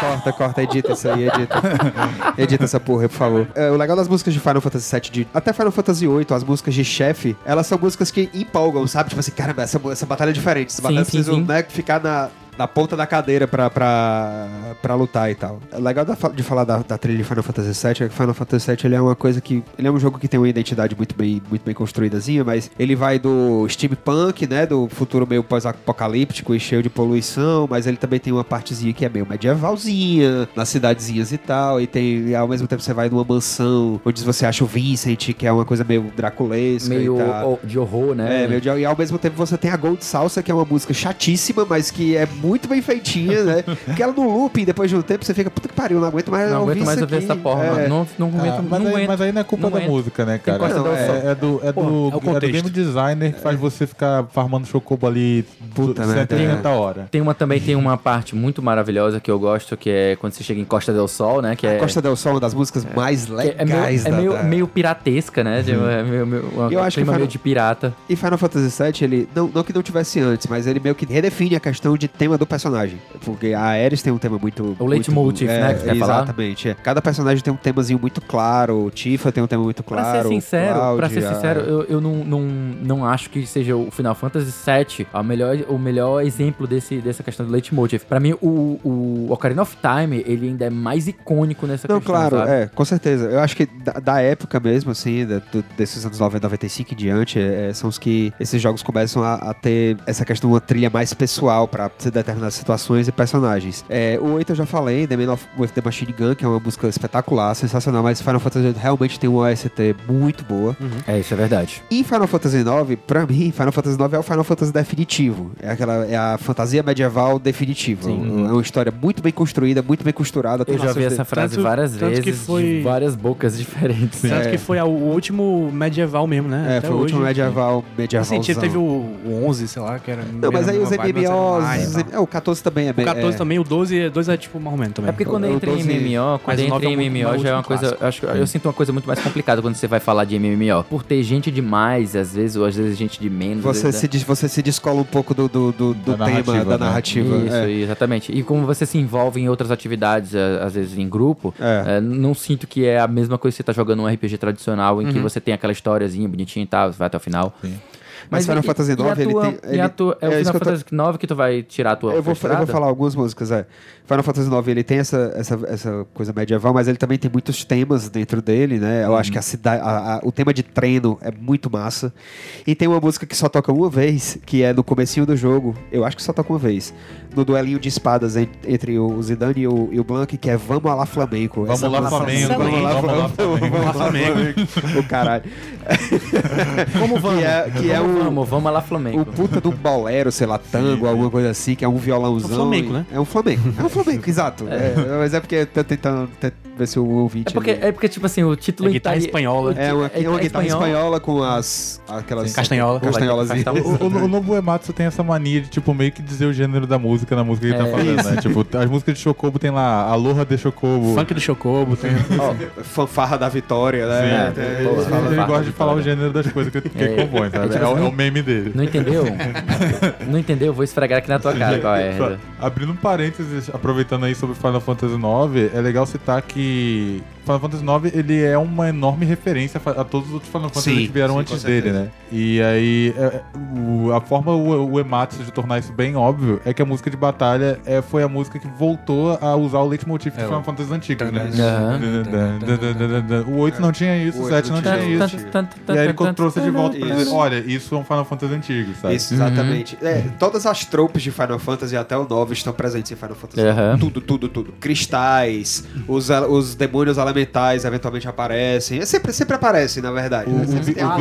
Corta, corta, edita isso aí, edita. edita essa porra, por favor. É, o legal das músicas de Final Fantasy VII, de, até Final Fantasy VIII, as músicas de chefe, elas são músicas que empolgam, sabe? Tipo assim, caramba, essa, essa batalha é diferente. Essa
Sim,
batalha
sim,
precisam
sim.
né, ficar na, na ponta da cadeira pra, pra, pra lutar e tal. O legal da de falar da, da trilha de Final Fantasy VII é que Final Fantasy VII ele é uma coisa que. Ele é um jogo que tem uma identidade muito bem, muito bem construídazinha, mas ele vai do steampunk, né? Do futuro meio pós-apocalíptico e cheio de poluição, mas ele também tem uma partezinha que é meio medievalzinha, nas cidadezinhas e tal. E tem. e ao mesmo tempo você vai numa mansão onde você acha o Vincent, que é uma coisa meio draculesca.
Meio
e
de horror, né?
É, meio de- e ao mesmo tempo você tem a Gold Salsa, que é uma música chatíssima, mas que é muito muito bem feitinha, né? Porque ela no looping, depois de um tempo, você fica, puta que pariu, não aguento mais
Não
ouvir
aguento mais ouvir essa porra.
É.
Não, não
Ah,
aguento,
mas,
não
aí,
aguento.
mas aí não é culpa
não
da
aguento.
música, né, cara? Não, é, é do, é,
Pô,
do,
é o
do game designer que faz você ficar farmando chocobo ali
Puta merda,
130 hora.
Tem uma também, tem uma parte muito maravilhosa que eu gosto, que é quando você chega em Costa del Sol, né? Que é,
Costa del Sol é uma das músicas mais
que é meio,
legais
é
da-
meio,
da-
meio piratesca, né? De- é meio, meio, uma,
Eu acho que foi-
meio de pirata.
E Final Fantasy VII, ele. Não, não que não tivesse antes, mas ele meio que redefine a questão de tema do personagem. Porque a Ares tem um tema muito.
O leitmotiv,
muito-
né, que você?
Exatamente. é. Cada personagem tem um temazinho muito claro. O Tifa tem um tema muito
Pra
claro.
ser sincero, pra ser sincero, eu, eu não, não, não acho que seja o Final Fantasy VII a melhor, o melhor exemplo desse, dessa questão do leitmotiv. Pra mim, o, o Ocarina of Time, ele ainda é mais icônico nessa
Não,
questão,
claro,
sabe?
é, com certeza. Eu acho que da, da época mesmo, assim, da- do- desses anos 90, 95 em diante, é, é, são os que esses jogos começam a, a ter essa questão de uma trilha mais pessoal pra determinadas situações e personagens. É, o 8 eu já falei, The Man of, with the Machine Gun, que é uma música espetacular, sensacional, mas Final Fantasy VIII realmente tem uma OST muito boa.
É, isso é verdade.
E Final Fantasy IX, pra mim, Final Fantasy IX é o Final Fantasy definitivo. É aquela é a fantasia medieval definitiva.
Sim.
É uma história muito bem construída, muito bem costurada.
Eu já vi
de-
essa frase
Tanto-
várias
tanto que
vezes,
foi-
de várias bocas diferentes.
Tanto
É.
que foi a- o último medieval mesmo, né?
É,
Até
foi o
hoje.
último medieval, medieval.
Assim, teve o, o 11, sei lá, que era.
Não, mas aí os MMOs. É, o 14 também é
O
bem.
14
é,
também, o 12, 12 é tipo mais ou menos também.
É porque quando
O- o
entra em
12
MMO, quando
Mas o
entra em
é
MMO
é o
já é uma coisa. Eu, acho, eu sinto uma coisa muito mais complicada quando você vai falar de MMO. Por ter gente demais, às vezes, ou às vezes gente de menos.
Você
vezes,
se, você se descola um pouco do, do, do, do
Da
tema,
narrativa,
da
né?
narrativa.
Isso,
é.
exatamente. E como você se envolve em outras atividades, a- às vezes em grupo,
É.
é, não sinto que é a mesma coisa que você tá jogando um RPG tradicional, em que você tem aquela historiazinha bonitinha e tal, você vai até o final.
Mas Final Fantasy IX, ele
tua-
tem-
E
ele-
a tua, é,
é
o
isso
Final
tô-
Fantasy IX que tu vai tirar a tua
Eu vou, eu vou falar algumas músicas, é. Final Fantasy IX, ele tem essa, essa, essa coisa medieval, mas ele também tem muitos temas dentro dele, né? Eu acho que a cidade, a- a- o tema de treino é muito massa. E tem uma música que só toca uma vez, que é no comecinho do jogo, eu acho que só toca uma vez, no duelinho de espadas en- entre o Zidane e o, e o Blanc, que é Vamos lá Flamengo.
Vamos lá, Flamengo.
Vamos lá, Flamengo. Vamos lá, Flamengo. O caralho.
Como vamos?
Que é, que é o,
vamos? Vamos lá,
o
Flamengo.
puta do bolero, sei lá, tango, alguma coisa assim, que é um violãozão.
É um flamenco,
e-
né?
É um flamenco. É um flamenco, exato. É, mas é porque eu tô tentando te- ver se o ouvinte.
É porque,
ali-
é porque, tipo assim, o título
É guitarra
itali-
espanhola.
É uma, é uma
é
guitarra
espanhol.
espanhola com as. aquelas.
Castanhola.
Castanholas.
O, o, o Nobu Ematsu tem essa mania de, tipo, meio que dizer o gênero da música na música que ele
É.
tá fazendo, né? Tipo, as músicas de Chocobo tem lá Aloha de Chocobo.
Funk do Chocobo, tem.
Fanfarra da vitória, né?
Sim.
É,
Ele, gosta de falar o gênero das coisas que, que
É.
compõe, sabe?
É
É,
tipo
o- é o meme dele.
Não entendeu? não entendeu? Vou esfregar aqui na tua cara qual é.
Abrindo um parênteses, aproveitando aí sobre Final Fantasy IX, é legal citar que Final Fantasy IX ele é uma enorme referência a todos os outros Final Fantasy
Sim,
que vieram
sim,
antes dele, né? E aí, é, o- a forma o, o Ematsu de tornar isso bem óbvio é que a música de batalha é, foi a música que voltou a usar o leitmotiv de
É,
Final Fantasy antigos, né? O 8 não tinha isso,
O
o
oito
7 não tinha isso. E aí ele trouxe de volta pra dizer, olha, isso é um Final Fantasy antigo, sabe?
Isso, exatamente. É, todas as tropes de Final Fantasy até o 9 estão presentes em Final Fantasy.
Aham.
Tudo, tudo, tudo. Cristais, os, os demônios elementais eventualmente aparecem. É sempre, sempre aparecem, na verdade.
O,
né?
o vi- vilão,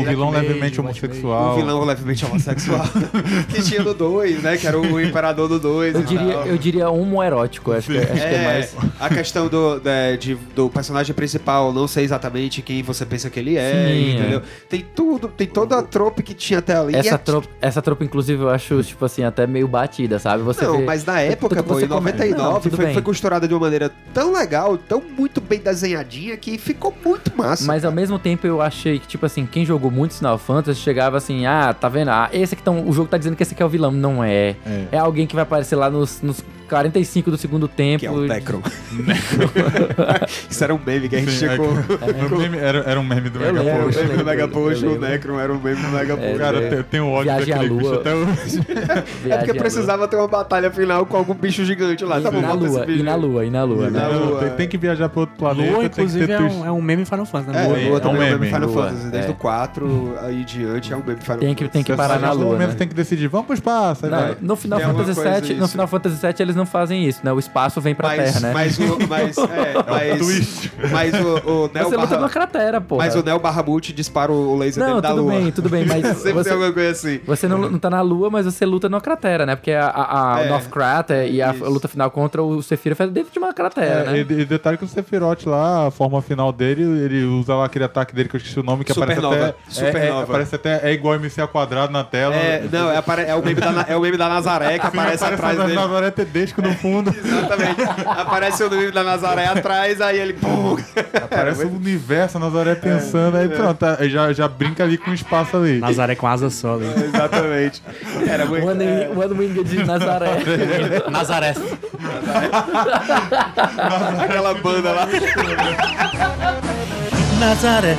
o vilão levemente
Mage,
homossexual.
O vilão levemente homossexual. que tinha no 2, né? Que era o imperador do 2.
Eu diria, eu diria homoerótico, acho, que, acho que é
É,
mais.
a questão do, da- de- do personagem principal não ser exatamente quem você pensa que ele é,
Sim,
entendeu? Tem tudo, tem toda a trope que tinha até ali.
Essa
é-
tropa, essa tropa, inclusive, eu acho, tipo assim, até meio batida, sabe? Você
Não,
vê-
mas na época, pô, em
come-
99,
Não,
foi, foi costurada de uma maneira tão legal, tão muito bem desenhadinha, que ficou muito massa.
Mas ao mesmo tempo eu achei que, tipo assim, quem jogou muito Final Fantasy chegava assim, ah, tá vendo? Ah, esse aqui tão, o jogo tá dizendo que esse aqui é o vilão. Não é.
É.
É alguém que vai aparecer lá nos, nos 45 do segundo tempo.
que é o Necron. Isso era um meme que a gente
Sim,
chegou.
Era um meme- Era, era um meme do
Eu
Mega
lembro,
Era um meme do Mega
eu
Post, o
lembro.
Necron era um meme do Mega Post.
Cara,
É.
tem, tem um ódio
Viagem
daquele bicho
Lua.
até hoje.
É porque precisava ter uma batalha final com algum bicho gigante lá.
lua.
Tá bom,
e na lua, e na lua, e na lua,
E
né?
na Lua,
tem,
é.
tem que viajar pra outro planeta.
Lua,
tem que
inclusive,
ter
é um, é um meme Final Fantasy, né?
É,
Lua.
Lua também é um meme Final
Lua,
Fantasy. Desde
é.
o 4 aí diante é um meme Final
Tem que, tem que parar na lua,
momento
né?
tem que decidir, vamos pro espaço.
no Final Fantasy VII, no. Final Fantasy VII eles não fazem isso, né? O espaço vem pra
Mas,
terra, né?
mas o. Mas, é, mas, mas o, o Neo
Você luta
barra,
numa cratera, pô.
Mas o Neo Barramute dispara o laser
Não,
dele da
tudo
lua.
bem, tudo bem, mas
Sempre
você-
tem alguma coisa assim.
Você não, não tá na lua, mas você luta numa cratera, né? Porque a, a, a
É,
North Crater e a
isso.
luta final contra o Sephiroth é dentro de uma cratera,
É,
né?
e, e detalhe que o Sephiroth lá, a forma final dele, ele usa lá aquele ataque dele que eu esqueci o nome, que
Supernova.
aparece até.
Supernova.
É, é, parece até. É igual MC ao quadrado na tela.
É, não, é, é o meme da, é o meme da Nazaré que aparece atrás dele.
Nazaré No fundo.
Exatamente. Aparece o meme da Nazaré atrás, aí ele. Pum.
Parece o universo, a Nazaré pensando, aí pronto, aí já, já brinca ali com o espaço ali.
Nazaré com asa só ali.
Exatamente. Era muito.
One,
é,
one Winged de Nazaré.
Nazaré.
aquela banda lá.
Nazaré.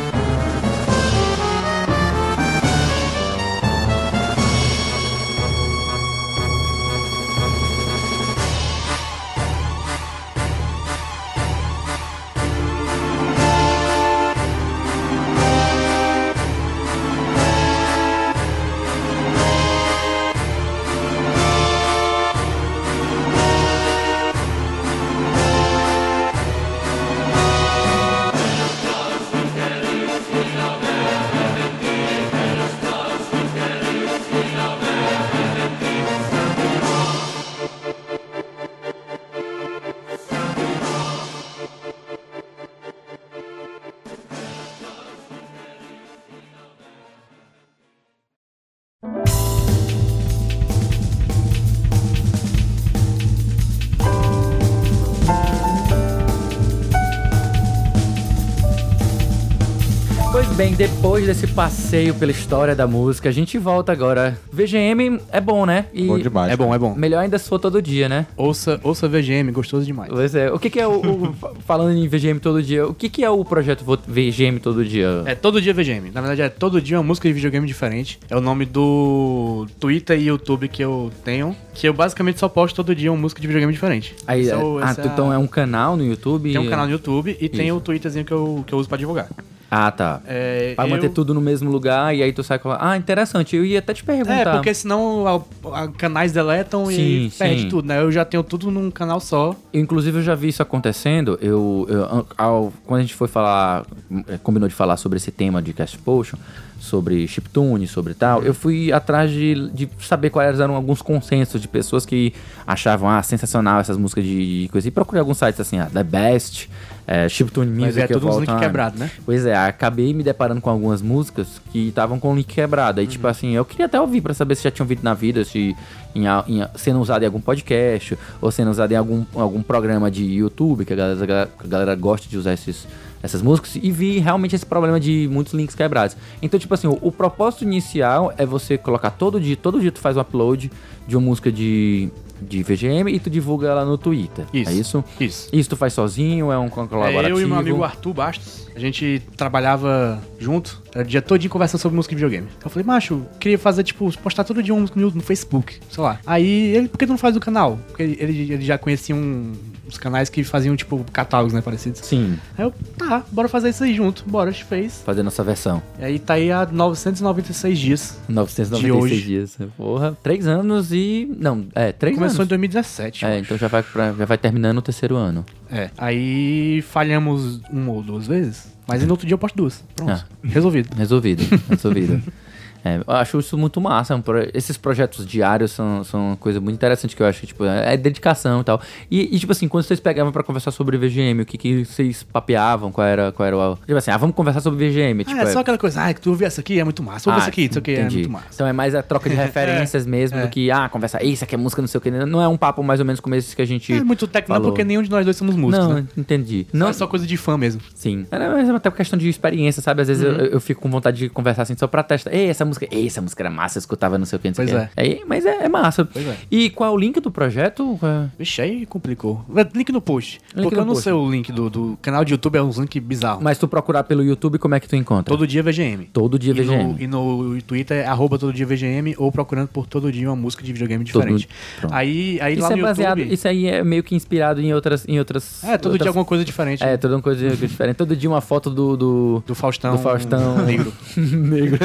Depois desse passeio pela história da música, a gente volta agora. VGM é bom, né? E
Bom demais.
É bom, é bom.
Melhor ainda se for todo dia, né?
Ouça, ouça VGM, gostoso demais.
Pois é. O que, que é o, o- Falando em VGM todo dia, o que, que é o projeto VGM todo dia?
É todo dia VGM. Na verdade, é todo dia uma música de videogame diferente. É o nome do Twitter e YouTube que eu tenho. Que eu basicamente só posto todo dia uma música de videogame diferente.
Aí, é- ah, então é um canal no YouTube?
Tem um canal no YouTube e tem
Isso.
o Twitterzinho que eu, que eu uso pra divulgar.
Ah, tá.
É,
Pra
eu-
manter tudo no mesmo lugar e aí tu sai com. Ah, interessante. Eu ia até te perguntar.
É, porque senão a- a- canais deletam
Sim,
e perde
sim.
tudo, né? Eu já tenho tudo num canal só.
Inclusive, eu já vi isso acontecendo. Eu, eu- ao- quando a gente foi falar, eh, combinou de falar sobre esse tema de Cast Potion, sobre chiptune, sobre tal, eu fui atrás de, de saber quais eram alguns consensos de pessoas que achavam, ah, sensacional essas músicas de, de coisa. E procurei alguns sites assim, ah, The Best, eh, Chiptune
Mas
Music.
é tudo uns link quebrado, né?
Pois é, acabei me deparando com algumas músicas que estavam com link quebrado. Aí,
Uhum.
tipo assim, eu queria até ouvir pra saber se já tinham ouvido na vida, se em, em sendo usado em algum podcast, ou sendo usado em algum, algum programa de YouTube, que a galera, a galera gosta de usar esses, essas músicas, e vi realmente esse problema de muitos links quebrados. Então, tipo assim, o, o propósito inicial é você colocar todo dia, todo dia tu faz um upload de uma música de, de VGM e tu divulga ela no Twitter.
Isso.
É isso?
Isso.
Isso tu faz sozinho, é um colaborativo?
É, eu e meu amigo Arthur Bastos, a gente trabalhava junto, era o dia todo conversando sobre música de videogame. Eu falei, macho, queria fazer, tipo, postar todo dia música no, no Facebook, sei lá. Aí ele, por que tu não faz o canal? Porque ele, ele, ele já conhecia um, uns canais que faziam, tipo, catálogos, né, parecidos.
Sim,
Aí eu, tá, bora fazer isso aí junto, bora, a gente fez.
fazer nossa versão.
E aí tá aí há 996 dias.
996
De hoje.
dias. Porra, três anos e. Não, é, três
Começou em
anos.
2017. eu
É,
acho.
então já vai, pra- já vai terminando o terceiro ano.
É. Aí falhamos uma ou duas vezes, mas no outro dia eu posto duas. Pronto.
Ah.
Resolvido.
Resolvido, resolvido. É, eu acho isso muito massa. pro- Esses projetos diários são, são uma coisa muito interessante que eu acho que, tipo, é dedicação e tal. E, e, tipo assim, quando vocês pegavam pra conversar sobre VGM, o que, que vocês papeavam? Qual era, qual era o. Tipo assim, ah, vamos conversar sobre VGM. Tipo,
Ah, é só aquela coisa, ah, que tu ouviu essa aqui, é muito massa. Ouve
Ah,
essa aqui, isso aqui é muito massa.
Então é mais a troca de referências mesmo do que, ah, conversa, isso aqui é música, não sei o que. Não é um papo mais ou menos como esse que a gente.
É muito técnico,
falou.
porque nenhum de nós dois somos músicos,
Não,
né?
entendi.
Não é só coisa de fã mesmo.
Sim. Era mais até questão de experiência, sabe? Às vezes
Uhum.
eu, eu fico com vontade de conversar assim só pra testar. Ei, essa música, ei, essa música era massa, eu escutava não sei o que, não sei
Pois
que. Aí, mas é, é massa.
Pois é.
E qual é o link do projeto? É?
Vixe, aí complicou. Link no post.
Link
porque
no
eu não
post.
sei o link do, do canal de YouTube, é uns link bizarros.
Mas tu procurar pelo YouTube, como é que tu encontra?
Todo dia VGM.
Todo dia
E no,
VGM.
e no Twitter é arroba todo dia VGM ou procurando por todo dia uma música de videogame diferente.
pronto.
Aí, aí
Isso
lá
é
no
baseado,
YouTube...
isso aí é meio que inspirado em outras. Em outras
É, todo
outras-
dia alguma coisa diferente.
É, toda uma coisa diferente. Todo dia uma foto do. Do,
Do Faustão.
do Faustão
Negro.
negro.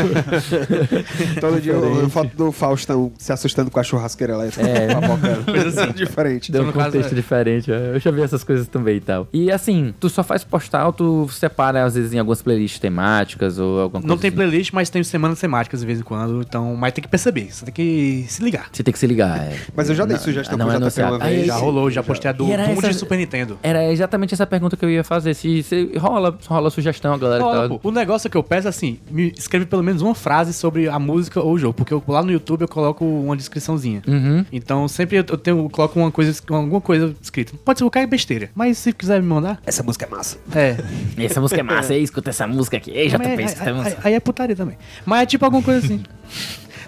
Todo dia uma foto do Faustão se assustando com a churrasqueira elétrica.
É.
Coisa assim, diferente.
Deu um contexto
é-
diferente. é. Eu já vi essas coisas também e tal. E assim, tu só faz postal, tu separa às vezes em algumas playlists temáticas ou alguma coisa
Não tem
assim.
playlist, mas tem semanas temáticas de vez em quando. Então, mas tem que perceber, você tem que se ligar.
Você tem que se ligar. é.
Mas eu já dei
Não-
sugestão
não
pro
é
JP uma
Aí,
vez.
Já rolou, já postei a do
E era
Doom de
essa-
Super Nintendo.
Era exatamente essa pergunta que eu ia fazer. Se, se rola, rola sugestão, a galera que tá...
pô, o negócio que eu peço é assim, me escreve pelo menos uma frase sobre a música ou o jogo, porque eu, lá no YouTube eu coloco uma descriçãozinha.
Uhum.
Então sempre eu tenho, eu coloco uma coisa, alguma coisa escrita. Pode ser qualquer besteira, mas se quiser me mandar,
Essa música é massa.
é.
Essa música é massa, aí escuta essa música aqui. Ei,
Mas
JP,
aí,
escuta
aí, aí é putaria também. Mas é tipo alguma coisa assim.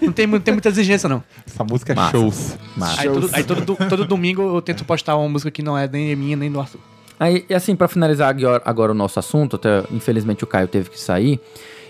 Não tem, mu- tem muita exigência, não.
Essa música é
Massa.
shows.
Massa.
Aí, todo, aí todo, do- todo domingo eu tento postar uma música que não é nem minha, nem do Arthur.
Aí, e assim, pra finalizar agora, agora o nosso assunto, até infelizmente o Caio teve que sair,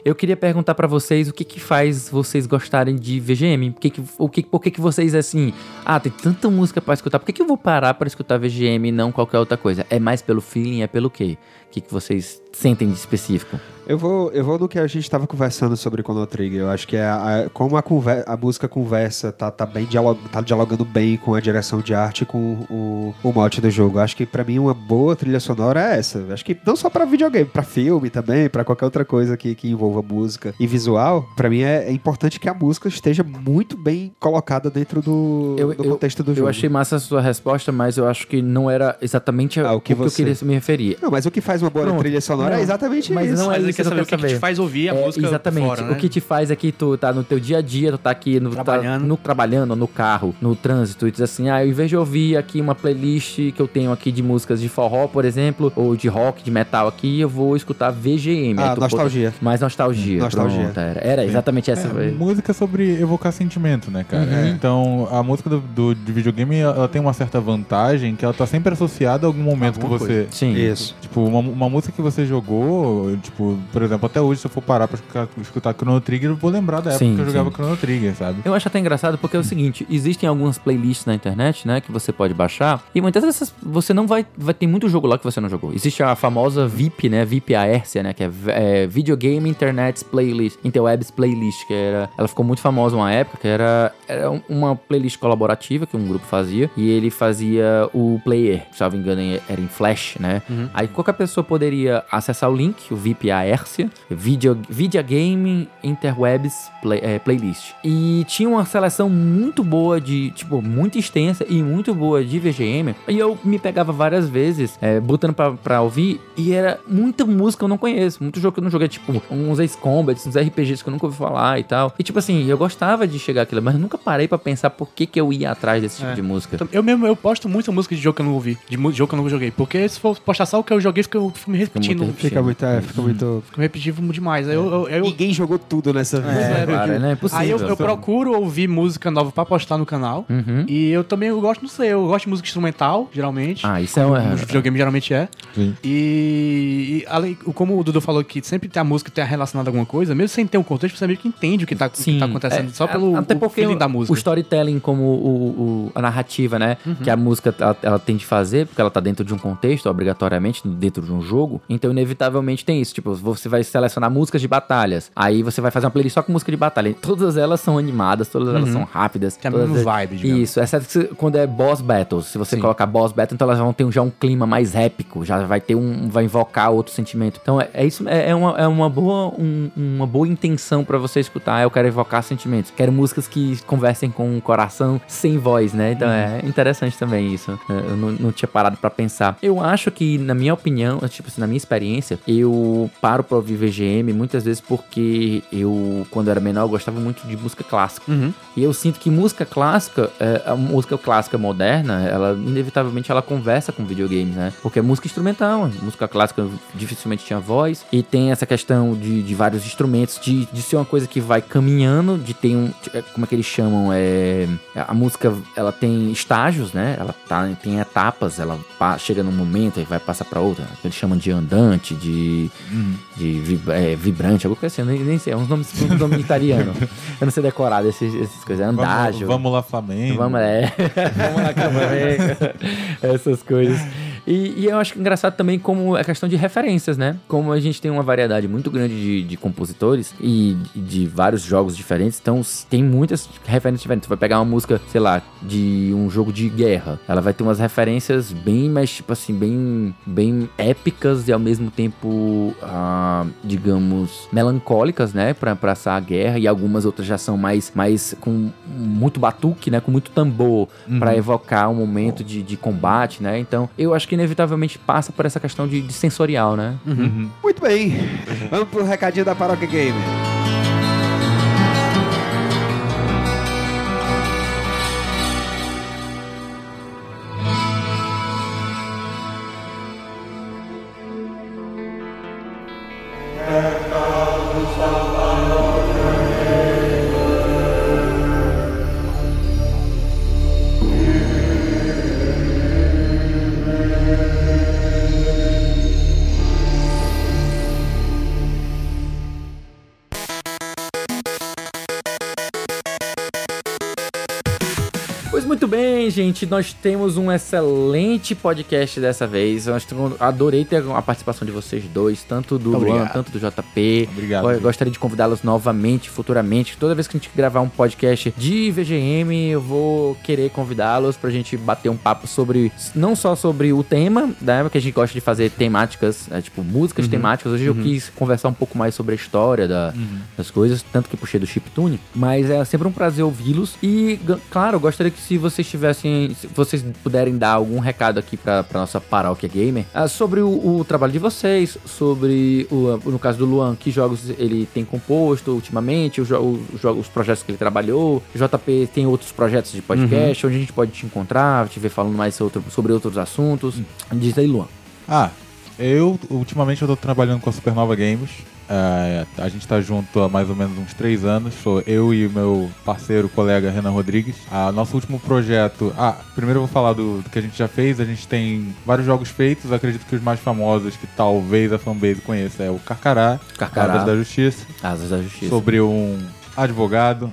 eu queria perguntar pra vocês o que que faz vocês gostarem de VGM? Por que que, o que, por que que vocês, assim, ah, tem tanta música pra escutar, por que que eu vou parar pra escutar VGM e não qualquer outra coisa? É mais pelo feeling, é pelo quê? O que que vocês sentem de específico?
Eu vou, eu vou no que a gente tava conversando sobre Chrono Trigger. Eu acho que é a, a- como a, conver, a música conversa, tá, tá bem dialog, tá dialogando bem com a direção de arte e com o, o mote do jogo. Eu acho que pra mim uma boa trilha sonora é essa. Eu acho que não só pra videogame, pra filme também, pra qualquer outra coisa que, que envolva música e visual. Pra mim é, é importante que a música esteja muito bem colocada dentro do,
Eu-
do
eu-
contexto do jogo.
Eu achei massa a sua resposta, mas eu acho que não era exatamente
Ah,
o
o que
que, eu
você-
queria me referir.
Não, mas o que faz uma boa
Pronto.
trilha sonora
Não,
é exatamente
mas
isso.
não é
Mas
isso
quer
que eu
saber o que, que te faz ouvir a
É,
música
exatamente.
fora, né?
O que te faz é que tu tá no teu dia a dia, tu tá aqui no, tá
Trabalhando.
no trabalhando, no carro, no trânsito, e diz assim, ah, em vez de ouvir aqui uma playlist que eu tenho aqui de músicas de forró, por exemplo, ou de rock, de metal aqui, eu vou escutar VGM.
Ah,
tu
nostalgia.
Mais nostalgia.
Nostalgia.
Pronto, era, era exatamente essa.
É, música sobre evocar sentimento, né, cara?
Uhum.
Então, a música do, do- de videogame, ela tem uma certa vantagem que ela tá sempre associada a algum momento
Alguma
que você...
Sim.
Isso.
Tipo, uma, uma música que você jogou, tipo, por exemplo, até hoje, se eu for parar pra escutar, Chrono Trigger, eu vou lembrar da época
Sim,
que eu jogava
sim.
Chrono Trigger, sabe?
Eu acho até engraçado porque é o seguinte, existem algumas playlists na internet, né, que você pode baixar, e muitas dessas você não vai, vai ter muito jogo lá que você não jogou. Existe a famosa VIP, né, VIP Aércia, né, que é, é Videogame Internet Playlist, Interwebs Playlist, que era, ela ficou muito famosa uma época, que era, era um- uma playlist colaborativa que um grupo fazia, e ele fazia o player, se não me engano, era em Flash, né. Aí qualquer pessoa poderia acessar o link, o VIP Aércia, Video, Videogame Interwebs play- é, Playlist. E tinha uma seleção muito boa de, tipo, muito extensa e muito boa de VGM. E eu me pegava várias vezes, é, botando pra, pra ouvir, e era muita música que eu não conheço, muito jogo que eu não joguei, tipo, uns Ace Combat, uns RPGs que eu nunca ouvi falar e tal. E tipo assim, eu gostava de chegar aquilo, mas eu nunca parei pra pensar por que que eu ia atrás desse tipo
É.
de música.
Eu mesmo, eu posto muita música de jogo que eu não ouvi, de jogo que eu não joguei. Porque se for postar só o que eu joguei, fica, eu fico me repetindo.
muito
Fica,
Fica muito, é, fica muito...
repetitivo demais. Aí eu, eu, eu-
Ninguém jogou tudo nessa vida.
É,
é,
cara, né? É impossível.
aí eu, eu procuro ouvir música nova pra postar no canal.
Uhum.
E eu também eu gosto, não sei, eu gosto de música instrumental, geralmente.
Ah, isso é.
No videogame geralmente é.
Sim.
E, e além, como o Dudu falou que sempre tem a música tem relacionada a alguma coisa, mesmo sem ter um contexto, você meio que entende o que tá, o que tá acontecendo,
é,
só pelo
até
o
porque
feeling da música.
O storytelling como o, o- a narrativa, né? Que a música ela, ela tem de fazer, porque ela tá dentro de um contexto, obrigatoriamente, dentro de um jogo. Então, inevitavelmente tem isso. Tipo, você vai selecionar músicas de batalhas. Aí você vai fazer uma playlist só com música de batalha. Todas elas são animadas, todas elas são rápidas.
Tem a
todas elas-
vibe, digamos.
Isso, exceto se- quando é boss battles. Se você
Sim.
colocar boss battle, então elas vão ter já um clima mais épico. Já vai ter um. vai invocar outro sentimento. Então é, é isso, é, é uma, é uma boa, um- uma boa intenção pra você escutar. Eu quero evocar sentimentos. Quero músicas que conversem com o coração sem voz, né? Então é interessante também isso. É, Eu não, não tinha parado pra pensar. Eu acho que, na minha opinião, tipo assim, na minha experiência, eu paro pra ouvir VGM muitas vezes porque eu, quando eu era menor, eu gostava muito de música clássica.
Uhum.
E eu sinto que música clássica, é, a música clássica moderna, ela inevitavelmente ela conversa com videogames, né? Porque é música instrumental, música clássica dificilmente tinha voz e tem essa questão de, de vários instrumentos, de, de ser uma coisa que vai caminhando, de ter um, é, como é que eles chamam, é, a música ela tem estágios, né? Ela tá, tem etapas, ela chega num momento e vai passar pra outra. Eles chamam de andante, de de vib- é, vibrante, alguma coisa assim, nem, nem sei, é uns nomes, uns nomes italianos. Eu não sei decorar esses, essas coisas,
Vamos,
andágio.
vamos lá, Flamengo.
Vamos, é. Vamos lá, Flamengo. Essas coisas. E, e eu acho engraçado também como a questão de referências, né? Como a gente tem uma variedade muito grande de, de compositores e de vários jogos diferentes, então tem muitas referências diferentes. Tu vai pegar uma música, sei lá, de um jogo de guerra, ela vai ter umas referências bem, mais tipo assim, bem, bem épicas e ao mesmo tempo, ah, digamos, melancólicas, né? Pra, pra essa guerra e algumas outras já são mais, mais com muito batuque, né? Com muito tambor pra evocar um momento de, de combate, né? Então, eu acho que inevitavelmente passa por essa questão de, de sensorial, né?
Muito bem. Vamos pro recadinho da Paróquia Gamer.
Gente. Nós temos um excelente podcast dessa vez. Eu adorei ter a participação de vocês dois, tanto do Luan, tanto do JP.
Obrigado,
Eu gostaria de convidá-los novamente, futuramente. Toda vez que a gente gravar um podcast de VGM, eu vou querer convidá-los pra gente bater um papo sobre, não só sobre o tema, né? Porque a gente gosta de fazer temáticas, é, tipo músicas temáticas. Hoje eu quis conversar um pouco mais sobre a história da- das coisas, tanto que puxei do chiptune. Mas é sempre um prazer ouvi-los. E, claro, eu gostaria que se vocês tivessem, se vocês puderem dar algum recado aqui pra, pra nossa paróquia gamer ah, sobre o, o trabalho de vocês, sobre, o, no caso do Luan, que jogos ele tem composto ultimamente, os, jo- os, jogos- os projetos que ele trabalhou. JP tem outros projetos de podcast, onde a gente pode te encontrar, te ver falando mais outro- sobre outros assuntos. Diz aí, Luan.
Ah, eu ultimamente eu tô trabalhando com a Supernova Games. É, a gente tá junto há mais ou menos uns três anos. Sou eu e o meu parceiro, colega Renan Rodrigues. Ah, nosso último projeto. Ah, primeiro eu vou falar do, do que a gente já fez. A gente tem vários jogos feitos. Acredito que os mais famosos que talvez a fanbase conheça é o Carcará,
Carcará.
Asas da Justiça,
Asas da Justiça.
sobre um advogado.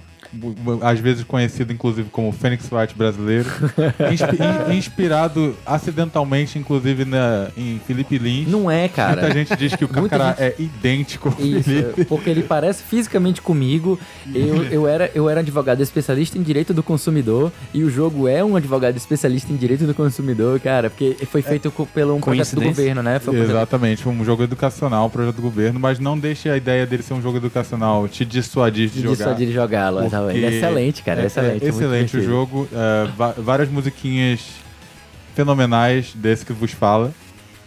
Às vezes conhecido, inclusive, como Phoenix Wright brasileiro. Inspi- in- inspirado acidentalmente, inclusive, na, em Felipe Lins.
Não é, cara.
Muita gente diz que o
Muita
Carcará é idêntico ao
Isso,
Felipe.
porque ele parece fisicamente comigo. Eu, eu, era, eu era advogado especialista em direito do consumidor e o jogo é um advogado especialista em direito do consumidor, cara, porque foi feito co- pelo um projeto do governo, né? Foi
Exatamente, foi um jogo educacional, um projeto do governo, mas não deixe a ideia dele ser um jogo educacional te dissuadir de
de
jogar.
dissuadir de jogá-lo.
Porque
Ele é excelente, cara, é, excelente. é muito
excelente o jogo. é, va- várias musiquinhas fenomenais desse que vos fala.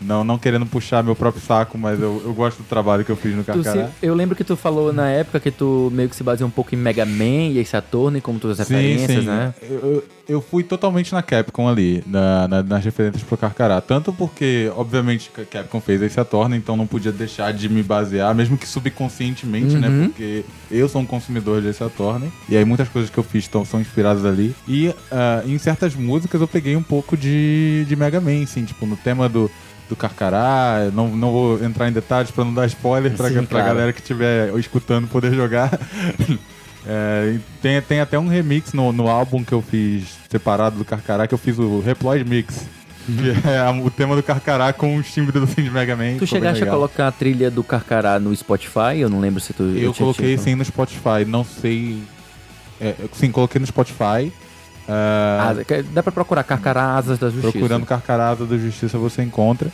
Não, não querendo puxar meu próprio saco, mas eu, eu gosto do trabalho que eu fiz no Carcará.
se- eu lembro que tu falou na época que tu meio que se baseou um pouco em Mega Man e Ace Attorney como tuas referências, né?
Eu, eu- fui totalmente na Capcom ali, na, na- nas referências pro Carcará. Tanto porque, obviamente, a Capcom fez esse Attorney, então não podia deixar de me basear, mesmo que subconscientemente, né?
Uhum.
Porque eu sou um consumidor desse Attorney. E aí muitas coisas que eu fiz tão, são inspiradas ali. E ah, em certas músicas eu peguei um pouco de, de Mega Man, assim, tipo, no tema do. Do Carcará, não, não vou entrar em detalhes pra não dar spoiler pra
claro.
galera que estiver escutando poder jogar. É, tem, tem até um remix no, no álbum que eu fiz separado do Carcará, que eu fiz o Reploid Mix. Que é a- o tema do Carcará com os timbres do Sim de Mega Man.
Tu chegaste a colocar a trilha do Carcará no Spotify? Eu não lembro se tu...
Eu,
tinha-
coloquei sim no Spotify, não sei. é, eu- sim, coloquei no Spotify. Ah,
Asa- que- Dá pra procurar Carcará Asas da Justiça.
procurando Carcarada da Justiça você encontra.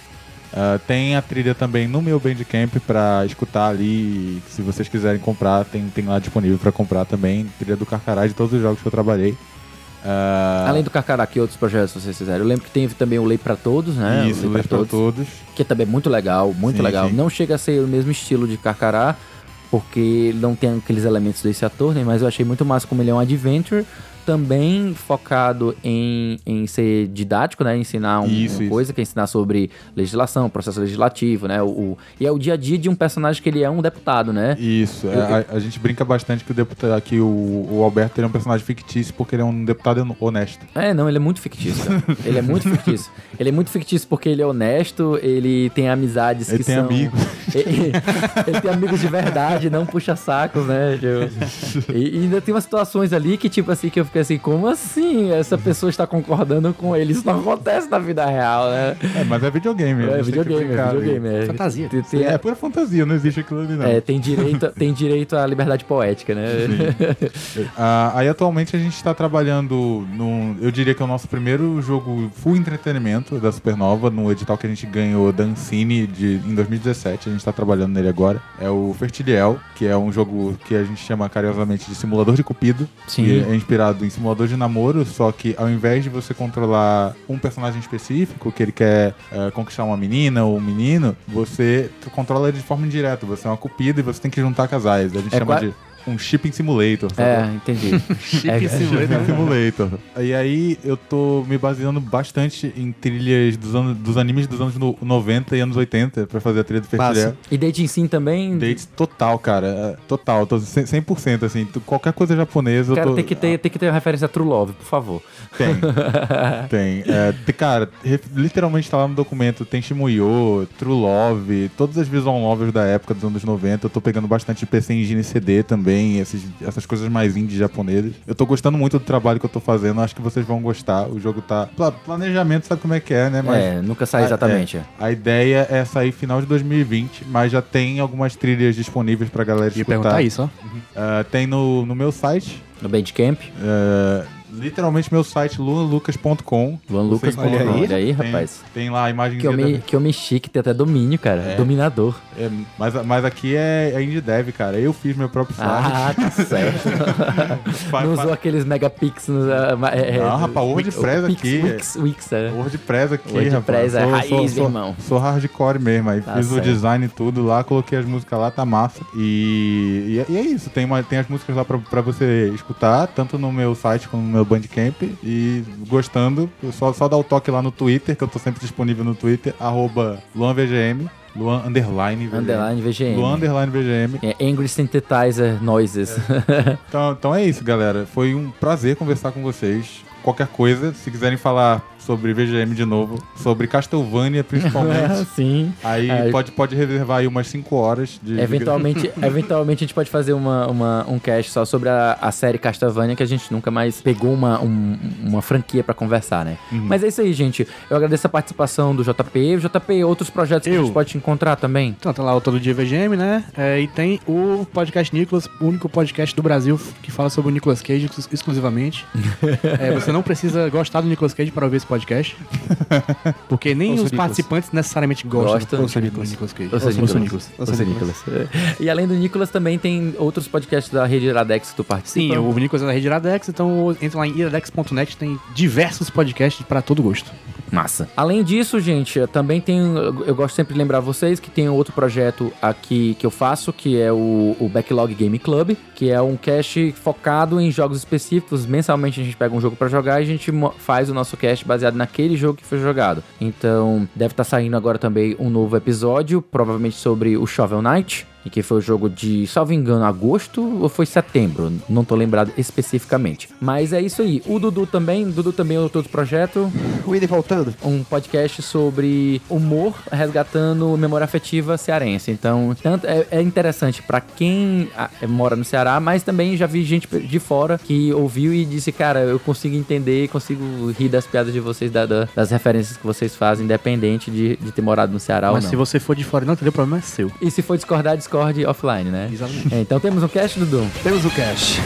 Ah, tem a trilha também no meu Bandcamp pra escutar ali. Se vocês quiserem comprar, tem, tem lá disponível pra comprar também. Trilha do Carcará de todos os jogos que eu trabalhei. Ah,
Além do Carcará, que outros projetos vocês fizeram? Eu lembro que teve também o Lei pra Todos, né?
Isso,
o
Lei pra Todos.
Que também é muito legal, muito
Sim,
legal.
sim.
Não chega a ser o mesmo estilo de Carcará, porque não tem aqueles elementos desse ator, né? Mas eu achei muito massa como ele é um adventure, também focado em, em ser didático, né? Ensinar um-
Isso,
uma
isso.
coisa, que é ensinar sobre legislação, processo legislativo, né? O, o- e é o dia a dia de um personagem que ele é um deputado, né?
Isso, é, a, a gente brinca bastante que o deputado que o, o Alberto é um personagem fictício porque ele é um deputado honesto.
É, não, ele é muito fictício, ele é muito fictício. Ele é muito fictício porque ele é honesto, ele tem amizades
Ele
que
tem
são...
amigos.
ele, ele tem amigos de verdade, não puxa sacos, né? E, e ainda tem umas situações ali que, tipo assim, que eu fico fiquei assim, como assim? Essa pessoa está concordando com ele? Isso não acontece na vida real, né?
É, mas é videogame.
É videogame, é videogame. É.
Fantasia.
Tem, tem-
É pura fantasia, não existe aquilo ali, não.
é, tem direito, tem direito à liberdade poética, né?
Ah, aí atualmente a gente está trabalhando num. Eu diria que é o nosso primeiro jogo full entretenimento da Supernova, no edital que a gente ganhou da Ancine de, em 2017. A gente está trabalhando nele agora. É o Fertiliel, que é um jogo que a gente chama carinhosamente de simulador de cupido.
Sim.
Que é inspirado em simulador de namoro, só que ao invés de você controlar um personagem específico, que ele quer eh, conquistar uma menina ou um menino, você controla ele de forma indireta. Você é uma cupido e você tem que juntar casais. A gente
É
chama de um shipping simulator. sabe?
É, entendi.
Chip
É,
simulator.
Simulator. E aí eu tô me baseando bastante em trilhas dos, anos, dos animes dos anos no- 90 e anos 80 pra fazer a trilha do
Massa.
Fertilhel.
E Dating Sim também.
Dates total, cara. é, Total. Tô 100%, 100% assim. Qualquer coisa japonesa
Cara,
eu tô...
tem que, ter, tem que ter uma referência a True Love, por favor.
Tem. tem. É, cara, literalmente tá lá no documento. Tem Shimuyo, True Love, todas as visual novels da época dos anos 90. Eu tô pegando bastante PC Engine CD também, esses, essas coisas mais indie japonesas. Eu tô gostando muito do trabalho que eu tô fazendo. Acho que vocês vão gostar. O jogo tá. pla- Planejamento, sabe como é que é, né? Mas
é, nunca sai
a-
exatamente.
é, a ideia é sair final de 2020, mas já tem algumas trilhas disponíveis pra galera
Ia
escutar.
perguntar isso, ó.
Ah, tem no, no meu site,
No Bandcamp,
é, literalmente meu site luanlucas.com.
luanlucas.
Você
Olha aí, olha aí, rapaz.
Tem lá a imagem
Que homem, que homem chique, tem até domínio, cara.
É.
Dominador.
é, mas, mas aqui é, é indie dev, cara. Eu fiz meu próprio site.
Ah, tá certo. Não usou aqueles megapixels. ah, ma- é,
Não,
é,
rapaz, o WordPress aqui-
Wix, Wix, é.
WordPress aqui,
WordPress
rapaz.
é
Sou-
raiz,
sou, sou,
irmão.
Sou hardcore mesmo. Aí
Tá
fiz o
certo.
design e tudo lá, coloquei as músicas lá, tá massa. E, e, é- e é isso. Tem, uma, tem as músicas lá pra, pra você escutar, tanto no meu site como no meu Bandcamp. E gostando, só, só dá o toque lá no Twitter, que eu tô sempre disponível no Twitter, arroba LuanVGM, Luan underline VGM.
Underline VGM.
Luan underline VGM.
É Angry Synthesizer Noises.
Então, então é isso, galera. Foi um prazer conversar com vocês. Qualquer coisa, se quiserem falar sobre VGM de novo, sobre Castlevania principalmente,
Sim.
aí
É.
pode, pode reservar aí umas 5 horas de.
Eventualmente, eventualmente a gente pode fazer uma, uma, um cast só sobre a, a série Castlevania, que a gente nunca mais pegou uma, um- uma franquia pra conversar, né?
Uhum.
Mas é isso aí, gente. Eu agradeço a participação do JP. JP, outros projetos que a
Eu.
gente pode te encontrar também?
Então, tá lá o Todo Dia VGM, né? É, e tem o podcast Nicolas, o único podcast do Brasil que fala sobre o Nicolas Cage exclu- exclusivamente. É, você não precisa gostar do Nicolas Cage para ouvir esse podcast. Porque nem os participantes necessariamente gostam
Gostam.
do, do
Nicolas.
Cage.
Ouça
Ouça
Nicolas.
Nicolas.
Nicolas.
Nicolas. E além do Nicolas, também tem outros podcasts da rede Iradex que tu participa.
Sim, o Nicolas é da rede Iradex, então entra lá em iradex.net, tem diversos podcasts para todo gosto.
Massa. Além disso, gente, eu também tem. Eu gosto sempre de lembrar vocês que tem outro projeto aqui que eu faço, que é o, o Backlog Game Club, que é um cast focado em jogos específicos. Mensalmente a gente pega um jogo pra jogar e a gente faz o nosso cast baseado naquele jogo que foi jogado. Então, deve estar saindo agora também um novo episódio, provavelmente sobre o Shovel Knight. E que foi o jogo de, salvo engano, agosto ou foi setembro? Não tô lembrado especificamente. Mas é isso aí. O Dudu também, Dudu também é outro projeto
O Ida voltando.
um podcast sobre humor resgatando memória afetiva cearense. Então, tanto é, é interessante pra quem mora no Ceará, mas também já vi gente de fora que ouviu e disse, cara, eu consigo entender, consigo rir das piadas de vocês, da- da- das referências que vocês fazem, independente de, de ter morado no Ceará
Mas
ou
se
não.
você for de fora e não entender, o problema é seu.
E se for discordar, discorde offline, né?
Exatamente.
É, então temos um cast, Dudu.
Temos o cash.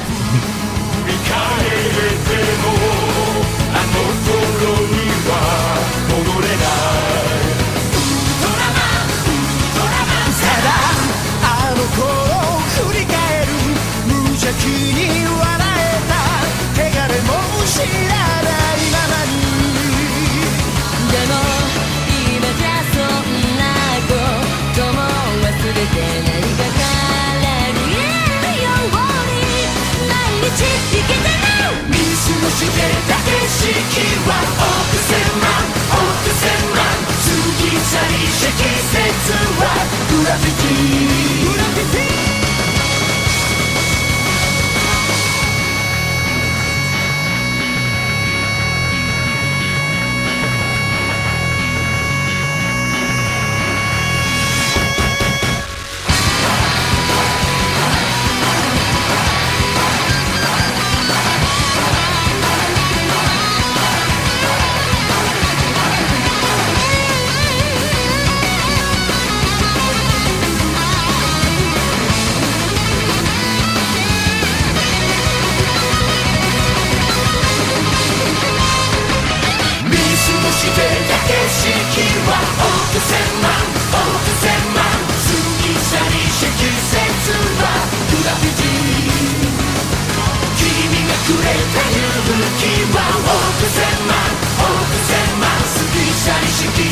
Graffiti